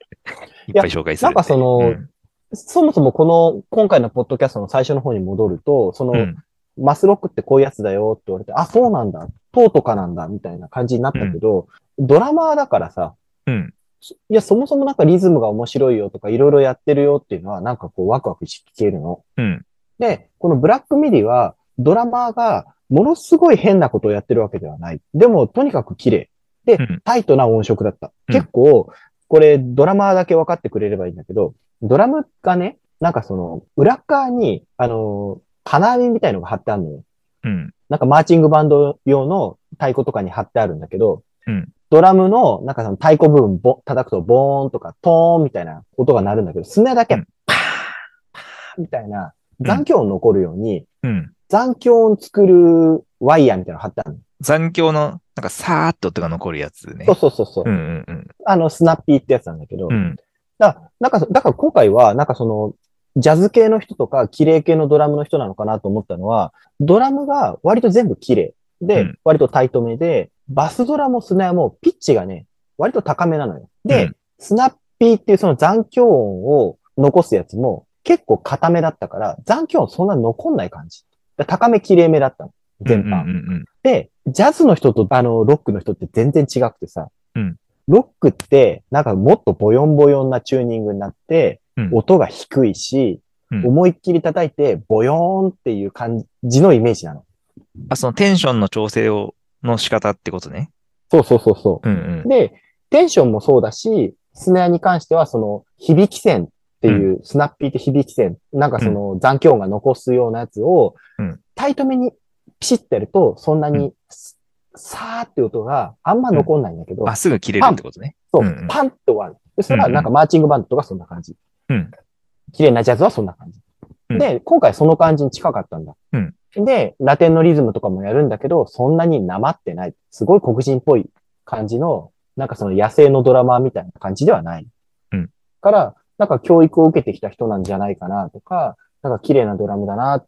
Speaker 1: ぱい紹介する。
Speaker 2: なんかその
Speaker 1: うん
Speaker 2: そもそもこの、今回のポッドキャストの最初の方に戻ると、その、
Speaker 1: うん。
Speaker 2: マスロックってこういうやつだよって言われて、あ、そうなんだ、トーとかなんだ、みたいな感じになったけど、ドラマーだからさ、
Speaker 1: うん。
Speaker 2: いや、そもそもなんかリズムが面白いよとか、いろいろやってるよっていうのは、なんかこう、ワクワクして聞けるの。
Speaker 1: うん。
Speaker 2: で、このブラックミディは、ドラマーがものすごい変なことをやってるわけではない。でも、とにかく綺麗。で
Speaker 1: うん、
Speaker 2: タイトな音色だった。
Speaker 1: うん
Speaker 2: 結構、これドラマーだけ分かってくれればいいんだけど、ドラムがね、なんかその、裏側に、あの、金網みたいのが貼ってあるのよ。
Speaker 1: うん。
Speaker 2: なんかマーチングバンド用の太鼓とかに貼ってあるんだけど、
Speaker 1: うん
Speaker 2: ドラムの、なんかその太鼓部分ぼ叩くとボーンとかトーンみたいな音が鳴るんだけど、スネアだけ
Speaker 1: うん
Speaker 2: パーパーみたいな残響音残るように、
Speaker 1: うん。
Speaker 2: 残響音作るワイヤーみたいなの貼ってあるの。
Speaker 1: 残響の、なんかさーっと音が残るやつね。
Speaker 2: そうそうそうそう。
Speaker 1: うんうんうん。
Speaker 2: あの、スナッピーってやつなんだけど、
Speaker 1: うん。
Speaker 2: だなんか、だから今回は、なんかその、ジャズ系の人とか、綺麗系のドラムの人なのかなと思ったのは、ドラムが割と全部綺麗で、
Speaker 1: うん
Speaker 2: 割とタイトめで、バスドラもスナアもピッチがね、割と高めなのよ。で、
Speaker 1: うん
Speaker 2: スナッピーっていうその残響音を残すやつも結構固めだったから、残響音そんな残んない感じ。だ高め綺麗めだったの。全般。
Speaker 1: うんうんうん
Speaker 2: で、ジャズの人とあの、ロックの人って全然違くてさ、
Speaker 1: うん
Speaker 2: ロックって、なんかもっとボヨンボヨンなチューニングになって、
Speaker 1: うん
Speaker 2: 音が低いし、
Speaker 1: うん
Speaker 2: 思いっきり叩いて、ボヨーンっていう感じのイメージなの。
Speaker 1: あ、そのテンションの調整を、の仕方ってことね。
Speaker 2: そうそうそうそ
Speaker 1: うんうん
Speaker 2: う。。で、テンションもそうだし、スネアに関しては、その、響き線っていう、スナッピーって響き線、なんかその残響音が残すようなやつを
Speaker 1: うん、
Speaker 2: タイトめにピシッてやると、そんなに、さーって音があんま残んないんだけど、
Speaker 1: あ、すぐ切れるってことね。
Speaker 2: そう
Speaker 1: うんうん、
Speaker 2: パンって終わる。で、それはなんかマーチングバンドとかそんな感じ。
Speaker 1: うん。
Speaker 2: 綺麗なジャズはそんな感じ。
Speaker 1: うん
Speaker 2: で、今回その感じに近かったんだ。
Speaker 1: うん
Speaker 2: で、ラテンのリズムとかもやるんだけど、そんなになまってない。すごい黒人っぽい感じの、なんかその野生のドラマーみたいな感じではない。
Speaker 1: うん
Speaker 2: から、なんか教育を受けてきた人なんじゃないかなとか、なんか綺麗なドラムだなっ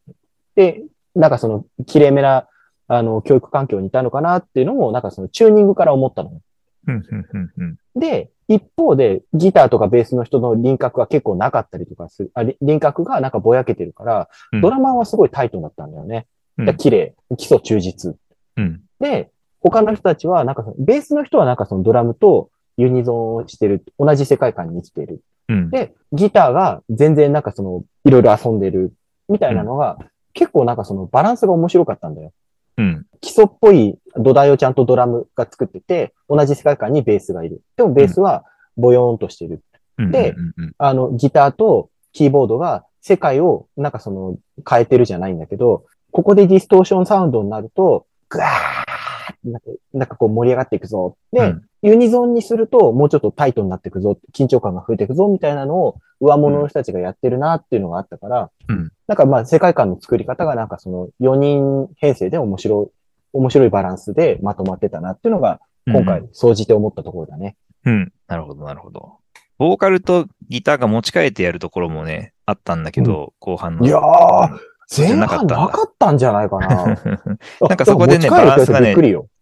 Speaker 2: て、なんかその綺麗めな、あの、教育環境にいたのかなっていうのも、なんかそのチューニングから思ったのよ。
Speaker 1: うんうんうんうん。
Speaker 2: で、一方で、ギターとかベースの人の輪郭が結構なかったりとかする。あり輪郭がなんかぼやけてるから、
Speaker 1: うん
Speaker 2: ドラマーはすごいタイトだったんだよね。
Speaker 1: うん
Speaker 2: 綺麗、基礎忠実。
Speaker 1: うん。
Speaker 2: で、他の人たちは、なんかその、ベースの人はなんかそのドラムとユニゾンをしてる。同じ世界観に生きている。
Speaker 1: うん。
Speaker 2: で、ギターが全然なんかその、いろいろ遊んでる。みたいなのが、結構なんかそのバランスが面白かったんだよ。
Speaker 1: うん。
Speaker 2: 基礎っぽい土台をちゃんとドラムが作ってて、同じ世界観にベースがいる。でもベースはボヨーンとしてる。
Speaker 1: うん。
Speaker 2: で
Speaker 1: うんうん
Speaker 2: あの、ギターとキーボードが世界をなんかその変えてるじゃないんだけど、ここでディストーションサウンドになると、ぐわーってなんかなんかこう盛り上がっていくぞ。で、
Speaker 1: うん
Speaker 2: ユニゾンにするともうちょっとタイトになっていくぞ。緊張感が増えていくぞみたいなのを上物の人たちがやってるなっていうのがあったから、
Speaker 1: うん
Speaker 2: なんかまあ世界観の作り方がなんかその4人編成で面白い、面白いバランスでまとまってたなっていうのが
Speaker 1: うん。
Speaker 2: 今回総じて思ったところだね。
Speaker 1: うん。なるほど、なるほど。ボーカルとギターが持ち替えてやるところもね、あったんだけど、後半の。
Speaker 2: いやー、前
Speaker 1: なかったんだ
Speaker 2: 半なかったんじゃないかな。
Speaker 1: なんかそこでねバランスがね。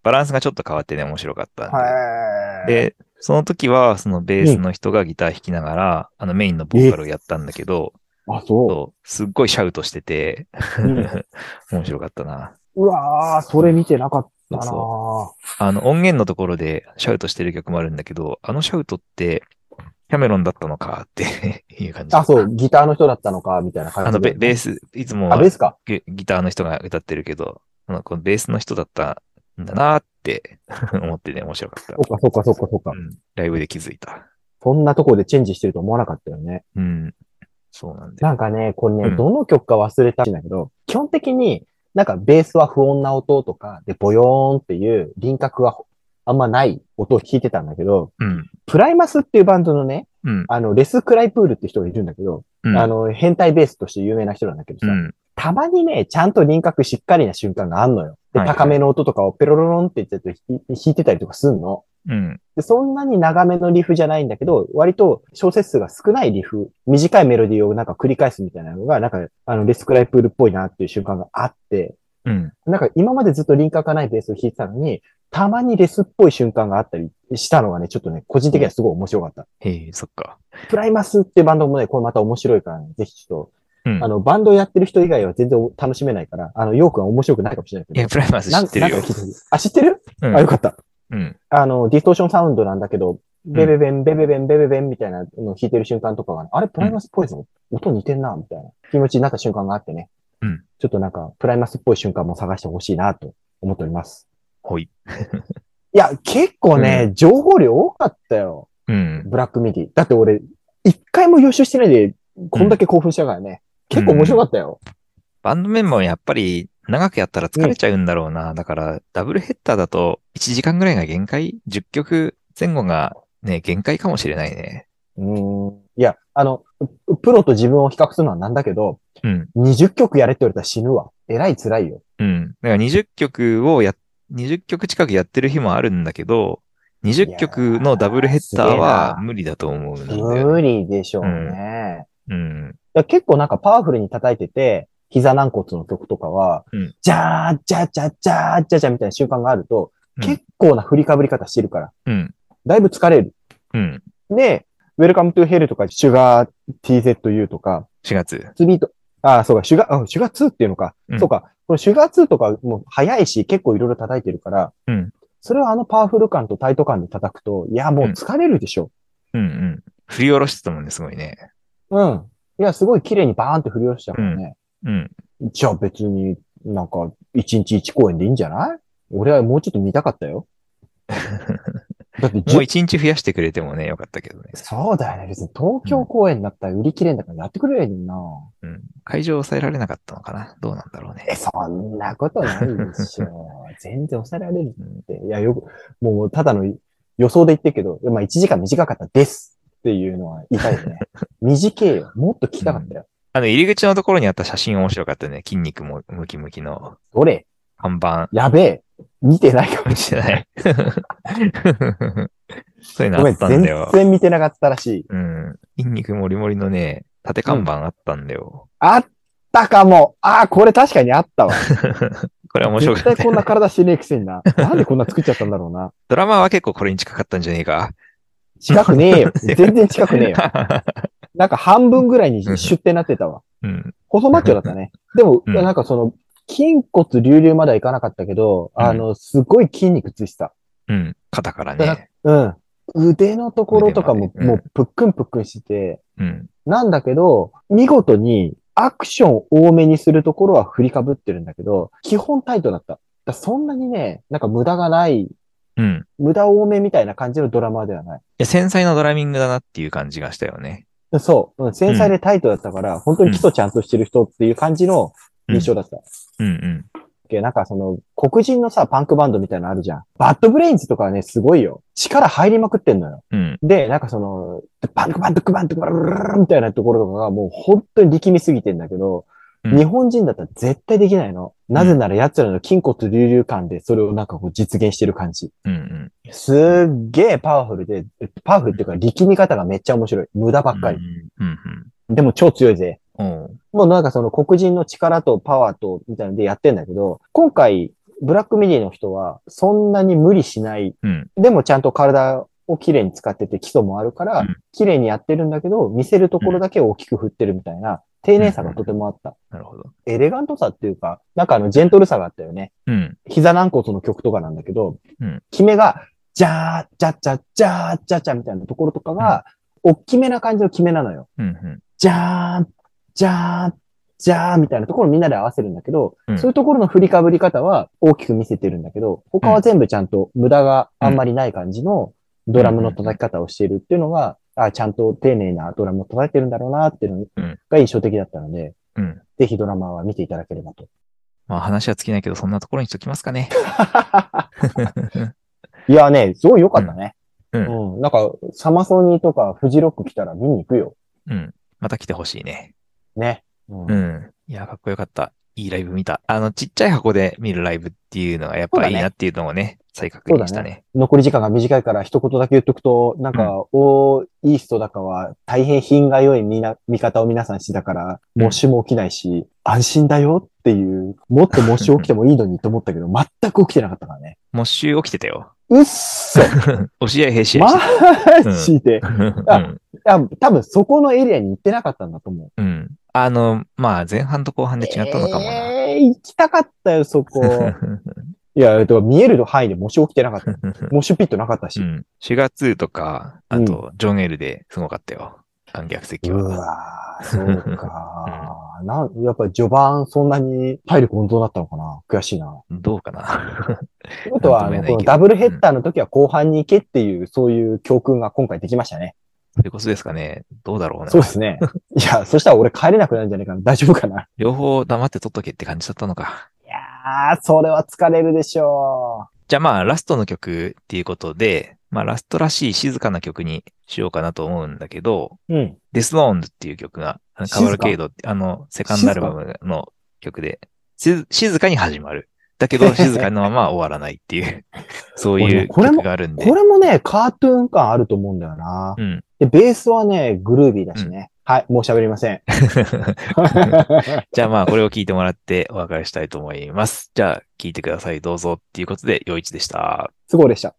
Speaker 1: バランスがちょっと変わってね、面白かったんで。
Speaker 2: はい。
Speaker 1: で、その時は、そのベースの人がギター弾きながら、あのメインのボーカルをやったんだけど、
Speaker 2: あ、そ
Speaker 1: そうすっごいシャウトしてて、
Speaker 2: うん
Speaker 1: 面白かったな。
Speaker 2: う。うわー、それ見てなかったな
Speaker 1: そあの音源のところでシャウトしてる曲もあるんだけど、あのシャウトって、キャメロンだったのかって いう感じ。
Speaker 2: あ、そう、ギターの人だったのか、みたいな感じ
Speaker 1: あのベベー
Speaker 2: ス。
Speaker 1: ス、いつも
Speaker 2: あ、
Speaker 1: は
Speaker 2: ベースか。
Speaker 1: ギギターの人が歌ってるけど、あのこのベースの人だったんだなって 思ってね、面白かった
Speaker 2: そ。っか、そっか、そっか、そっか
Speaker 1: う。ん、ライブで気づいた。
Speaker 2: そんなとこでチェンジしてると思わなかったよね。
Speaker 1: うん。そうなんだよ。
Speaker 2: なんかね、これね、
Speaker 1: うん
Speaker 2: どの曲か忘れたんだけど、基本的になんかベースは不穏な音とか、で、ボヨーンっていう輪郭があんまない音を弾いてたんだけど、
Speaker 1: うん。
Speaker 2: プライマスっていうバンドのね、
Speaker 1: うん。
Speaker 2: あの、レス・クライプールって人がいるんだけど、
Speaker 1: うん。
Speaker 2: あの、変態ベースとして有名な人なんだけどさ、
Speaker 1: うん。
Speaker 2: たまにね、ちゃんと輪郭しっかりな瞬間があんのよ。で、
Speaker 1: はいはい
Speaker 2: 高めの音とかをペロロロンって言ってて弾いてたりとかすんの。
Speaker 1: うん。
Speaker 2: で、そんなに長めのリフじゃないんだけど、割と小節数が少ないリフ、短いメロディーをなんか繰り返すみたいなのが、なんか、あの、レスクライプールっぽいなっていう瞬間があって、
Speaker 1: うん。
Speaker 2: なんか今までずっと輪郭がないベースを弾いてたのに、たまにレスっぽい瞬間があったりしたのがね、ちょっとね、個人的にはすごい面白かった。
Speaker 1: へえ、そっか。
Speaker 2: プライマスってバンドもね、これまた面白いからね、ぜひちょっ
Speaker 1: うん
Speaker 2: と、あ。の、バンドやってる人以外は全然楽しめないから、あの、ヨークは面白くないかもしれないけど。
Speaker 1: いや、ププライマス知ってるよ
Speaker 2: なん。か聞いてほしいあ、知ってる、
Speaker 1: うん
Speaker 2: あ、よかった。
Speaker 1: うん。
Speaker 2: あの、ディストーションサウンドなんだけど、ベベベン、ベベベン、ベベベンみたいなのを弾いてる瞬間とかが、あれ、プライマスっぽいぞ。音似てんな、みたいな気持ちになった瞬間があってね。
Speaker 1: うん
Speaker 2: ちょっとなんか、プライマスっぽい瞬間も探してほしいなと思っております。
Speaker 1: ほい。
Speaker 2: いや、結構ね、情報量多かったよ。
Speaker 1: うん。
Speaker 2: ブラックミディ。だって俺、一回も予習してないで、こんだけ興奮したからね。結構面白かったよ。
Speaker 1: バンドメンバーもやっぱり長くやったら疲れちゃうんだろうな。だから、ダブルヘッダーだと1時間ぐらいが限界 ?10 曲前後がね、限界かもしれないね。
Speaker 2: うーん。いや、あの、プロと自分を比較するのはなんだけど、
Speaker 1: うん。
Speaker 2: 20曲やれって言われたら死ぬわ。えらい辛いよ。
Speaker 1: うん。だから20曲をや、20曲近くやってる日もあるんだけど、20曲のダブルヘッダーは無理だと思うね。
Speaker 2: 無理でしょうね。
Speaker 1: うん。
Speaker 2: だから結構なんかパワフルに叩いてて、膝軟骨の曲とかは、
Speaker 1: うん
Speaker 2: じゃーじゃじゃじゃーじゃじゃみたいな習慣があると、
Speaker 1: うん
Speaker 2: 結構な振りかぶり方してるから、
Speaker 1: うん。
Speaker 2: だいぶ疲れる。
Speaker 1: うん。
Speaker 2: で、Welcome to Hell とか、シュガー TZU とか、
Speaker 1: 4月。
Speaker 2: ツビート、あ、そうか、シュガー、あシュガー2っていうのか。
Speaker 1: うん
Speaker 2: そうか、このシュガー2とかもう早いし、結構いろいろ叩いてるから、
Speaker 1: うん。
Speaker 2: それをあのパワフル感とタイト感で叩くと、いや、もう疲れるでしょ。
Speaker 1: うんうん。振り下ろしてたもんね、すごいね。
Speaker 2: うん。いや、すごい綺麗にバーンって振り下ろしちゃうからね。
Speaker 1: うん。
Speaker 2: じゃあ別になんか、一日一公演でいいんじゃない？俺はもうちょっと見たかったよ。だって
Speaker 1: もう1日増やしてくれてもね、よかったけどね。
Speaker 2: そうだよね。別に東京公演だったら売り切れんだからやってくれりゃいいのにな。
Speaker 1: うん。会場を抑えられなかったのかな？どうなんだろうね。
Speaker 2: え、そんなことないでしょ。全然抑えられる
Speaker 1: うん
Speaker 2: って。いや、よく、もうただの予想で言ってるけど、まあ1時間短かったですっていうのは言いたいよね。短いよ。もっと聞きたかったよ。
Speaker 1: あの、入り口のところにあった写真面白かったね。筋肉もムキムキの
Speaker 2: どれ？
Speaker 1: 看板。
Speaker 2: やべえ。見てないかもし
Speaker 1: してない。そういうのあったん
Speaker 2: 全
Speaker 1: だよ。
Speaker 2: 然見てなかったらしい。
Speaker 1: うん。筋肉もりもりのね、縦看板あったんだよ。
Speaker 2: あったかも。ああ、これ確かにあったわ。
Speaker 1: これ面白かったよ。
Speaker 2: 絶対こんな体してねえくせにな。なんでこんな作っちゃったんだろうな。
Speaker 1: ドラマは結構これに近かったんじゃねえか。
Speaker 2: 近くねえよ。全然近くねえよ。なんか半分ぐらいにシュッてなってたわ。
Speaker 1: うん。
Speaker 2: 細マッチョだったね。でも、
Speaker 1: うん
Speaker 2: なんかその、筋骨隆々まではいかなかったけど、
Speaker 1: うん
Speaker 2: あの、すごい筋肉ついてた。
Speaker 1: うん。肩から
Speaker 2: だ
Speaker 1: ね。
Speaker 2: うん。腕のところとかも、もうぷっくんぷっくんしてて、
Speaker 1: うん。
Speaker 2: なんだけど、見事にアクション多めにするところは振りかぶってるんだけど、基本タイトだった。だそんなにね、なんか無駄がない、
Speaker 1: うん。い
Speaker 2: 無駄多めみたいな感じのドラマではない。
Speaker 1: や、繊細なドラミングだなっていう感じがしたよね。
Speaker 2: そう。うん繊細でタイトだったから、本当に基礎ちゃんとしてる人っていう感じの印象だった。
Speaker 1: うんうん。
Speaker 2: けなんかその、黒人のさ、パンクバンドみたいなのあるじゃん。バッドブレインズとかはね、すごいよ。力入りまくってんのよ。
Speaker 1: うん。
Speaker 2: で、なんかその、パンクバンドクバンドクバンみたいなところとかがもう本当に力みすぎてんだけど、
Speaker 1: うん
Speaker 2: 日本人だったら絶対できないの。なぜなら奴らの筋骨隆々感でそれをなんかこう実現してる感じ。
Speaker 1: うんうん。
Speaker 2: すっげえパワフルで、パワフルっていうか力み方がめっちゃ面白い。無駄ばっかり。
Speaker 1: うん
Speaker 2: でも超強いぜ。
Speaker 1: うん。
Speaker 2: もうなんかその黒人の力とパワーとみたいなのでやってんだけど、今回、ブラックミディの人はそんなに無理しない。
Speaker 1: うん。
Speaker 2: でもちゃんと体をきれいに使ってて基礎もあるから
Speaker 1: うん、
Speaker 2: 綺麗にやってるんだけど、見せるところだけ大きく振ってるみたいな、丁寧さがとてもあった。
Speaker 1: なるほど。
Speaker 2: エレガントさっていうか、なんかあの、ジェントルさがあったよね。
Speaker 1: うん。
Speaker 2: 膝軟骨の曲とかなんだけど、
Speaker 1: うん
Speaker 2: 決めが、じゃー、じゃっちゃ、じゃー、じゃっちゃみたいなところとかが、大きめな感じの決めなのよ。
Speaker 1: うんうん。
Speaker 2: じゃーん、じゃー、じゃーみたいなところをみんなで合わせるんだけど、
Speaker 1: うん
Speaker 2: そういうところの振りかぶり方は大きく見せてるんだけど、他は全部ちゃんと無駄があんまりない感じのドラムの叩き方をしているっていうのが、あちゃんと丁寧なドラムを叩いてるんだろうなっていうの
Speaker 1: うん
Speaker 2: が印象的だったので、
Speaker 1: うん。
Speaker 2: ぜひドラマは見ていただければと。
Speaker 1: まあ話は尽きないけど、そんなところにしときますかね。
Speaker 2: いやね、すごい良かったね。
Speaker 1: う
Speaker 2: うんん。なんか、サマソニーとかフジロック来たら見に行くよ。
Speaker 1: うん。また来てほしいね。
Speaker 2: ね。うん
Speaker 1: うん。いや、かっこよかった。いいライブ見た。あの、ちっちゃい箱で見るライブっていうのがやっぱいいなっていうのをね、再確認したね。
Speaker 2: 残り時間が短いから一言だけ言っとくと、なんか、オーイーストだかは大変品が良い見な見方を皆さんしてたから、
Speaker 1: うん
Speaker 2: モッシュも起きないし、安心だよっていう、もっとモッシュ起きてもいいのにと思ったけど、全く起きてなかったからね。
Speaker 1: モッシュ起きてたよ。
Speaker 2: うっそ
Speaker 1: 押し合いへし合い
Speaker 2: マ
Speaker 1: して
Speaker 2: ジで、
Speaker 1: うん。
Speaker 2: あ多分そこのエリアに行ってなかったんだと思う。
Speaker 1: うん。あの、まあ、前半と後半で違ったのかもな。
Speaker 2: えー、行きたかったよ、そこ。いや、えっと、見える範囲でモッシュ起きてなかった。モッシュピットなかったし。
Speaker 1: うん。4月とか、あと、ジョン・エルですごかったよ。観客席
Speaker 2: う
Speaker 1: は。
Speaker 2: わーそうか。なん、やっぱり序盤そんなに体力温存だったのかな悔しいな。
Speaker 1: どうかな
Speaker 2: ということは、あの、このダブルヘッダーの時は後半に行けっていう、そういう教訓が今回できましたね。
Speaker 1: そういうことですかね。どうだろうな。
Speaker 2: そうですね。いや、そしたら俺帰れなくなるんじゃないかな。大丈夫かな。
Speaker 1: 両方黙って撮っとけって感じだったのか。
Speaker 2: いやー、それは疲れるでしょ
Speaker 1: じゃあまあ、ラストの曲っていうことで、まあ、ラストらしい静かな曲にしようかなと思うんだけど、
Speaker 2: う。うん。
Speaker 1: デスノーンズっていう曲が、カバルケイドって、あの、セカンドアルバムの曲で、し静かに始まる。だけど、静かのまま終わらないっていう、そういう曲があるんで
Speaker 2: こ。れもね、カートゥーン感あると思うんだよな。
Speaker 1: うん。
Speaker 2: で、ベースはね、グルービーだしね。はい、もう喋りません。
Speaker 1: じゃあまあ、これを聞いてもらってお別れしたいと思います。じゃあ、聞いてください。どうぞっていうことで、陽一でした。
Speaker 2: 都合でした。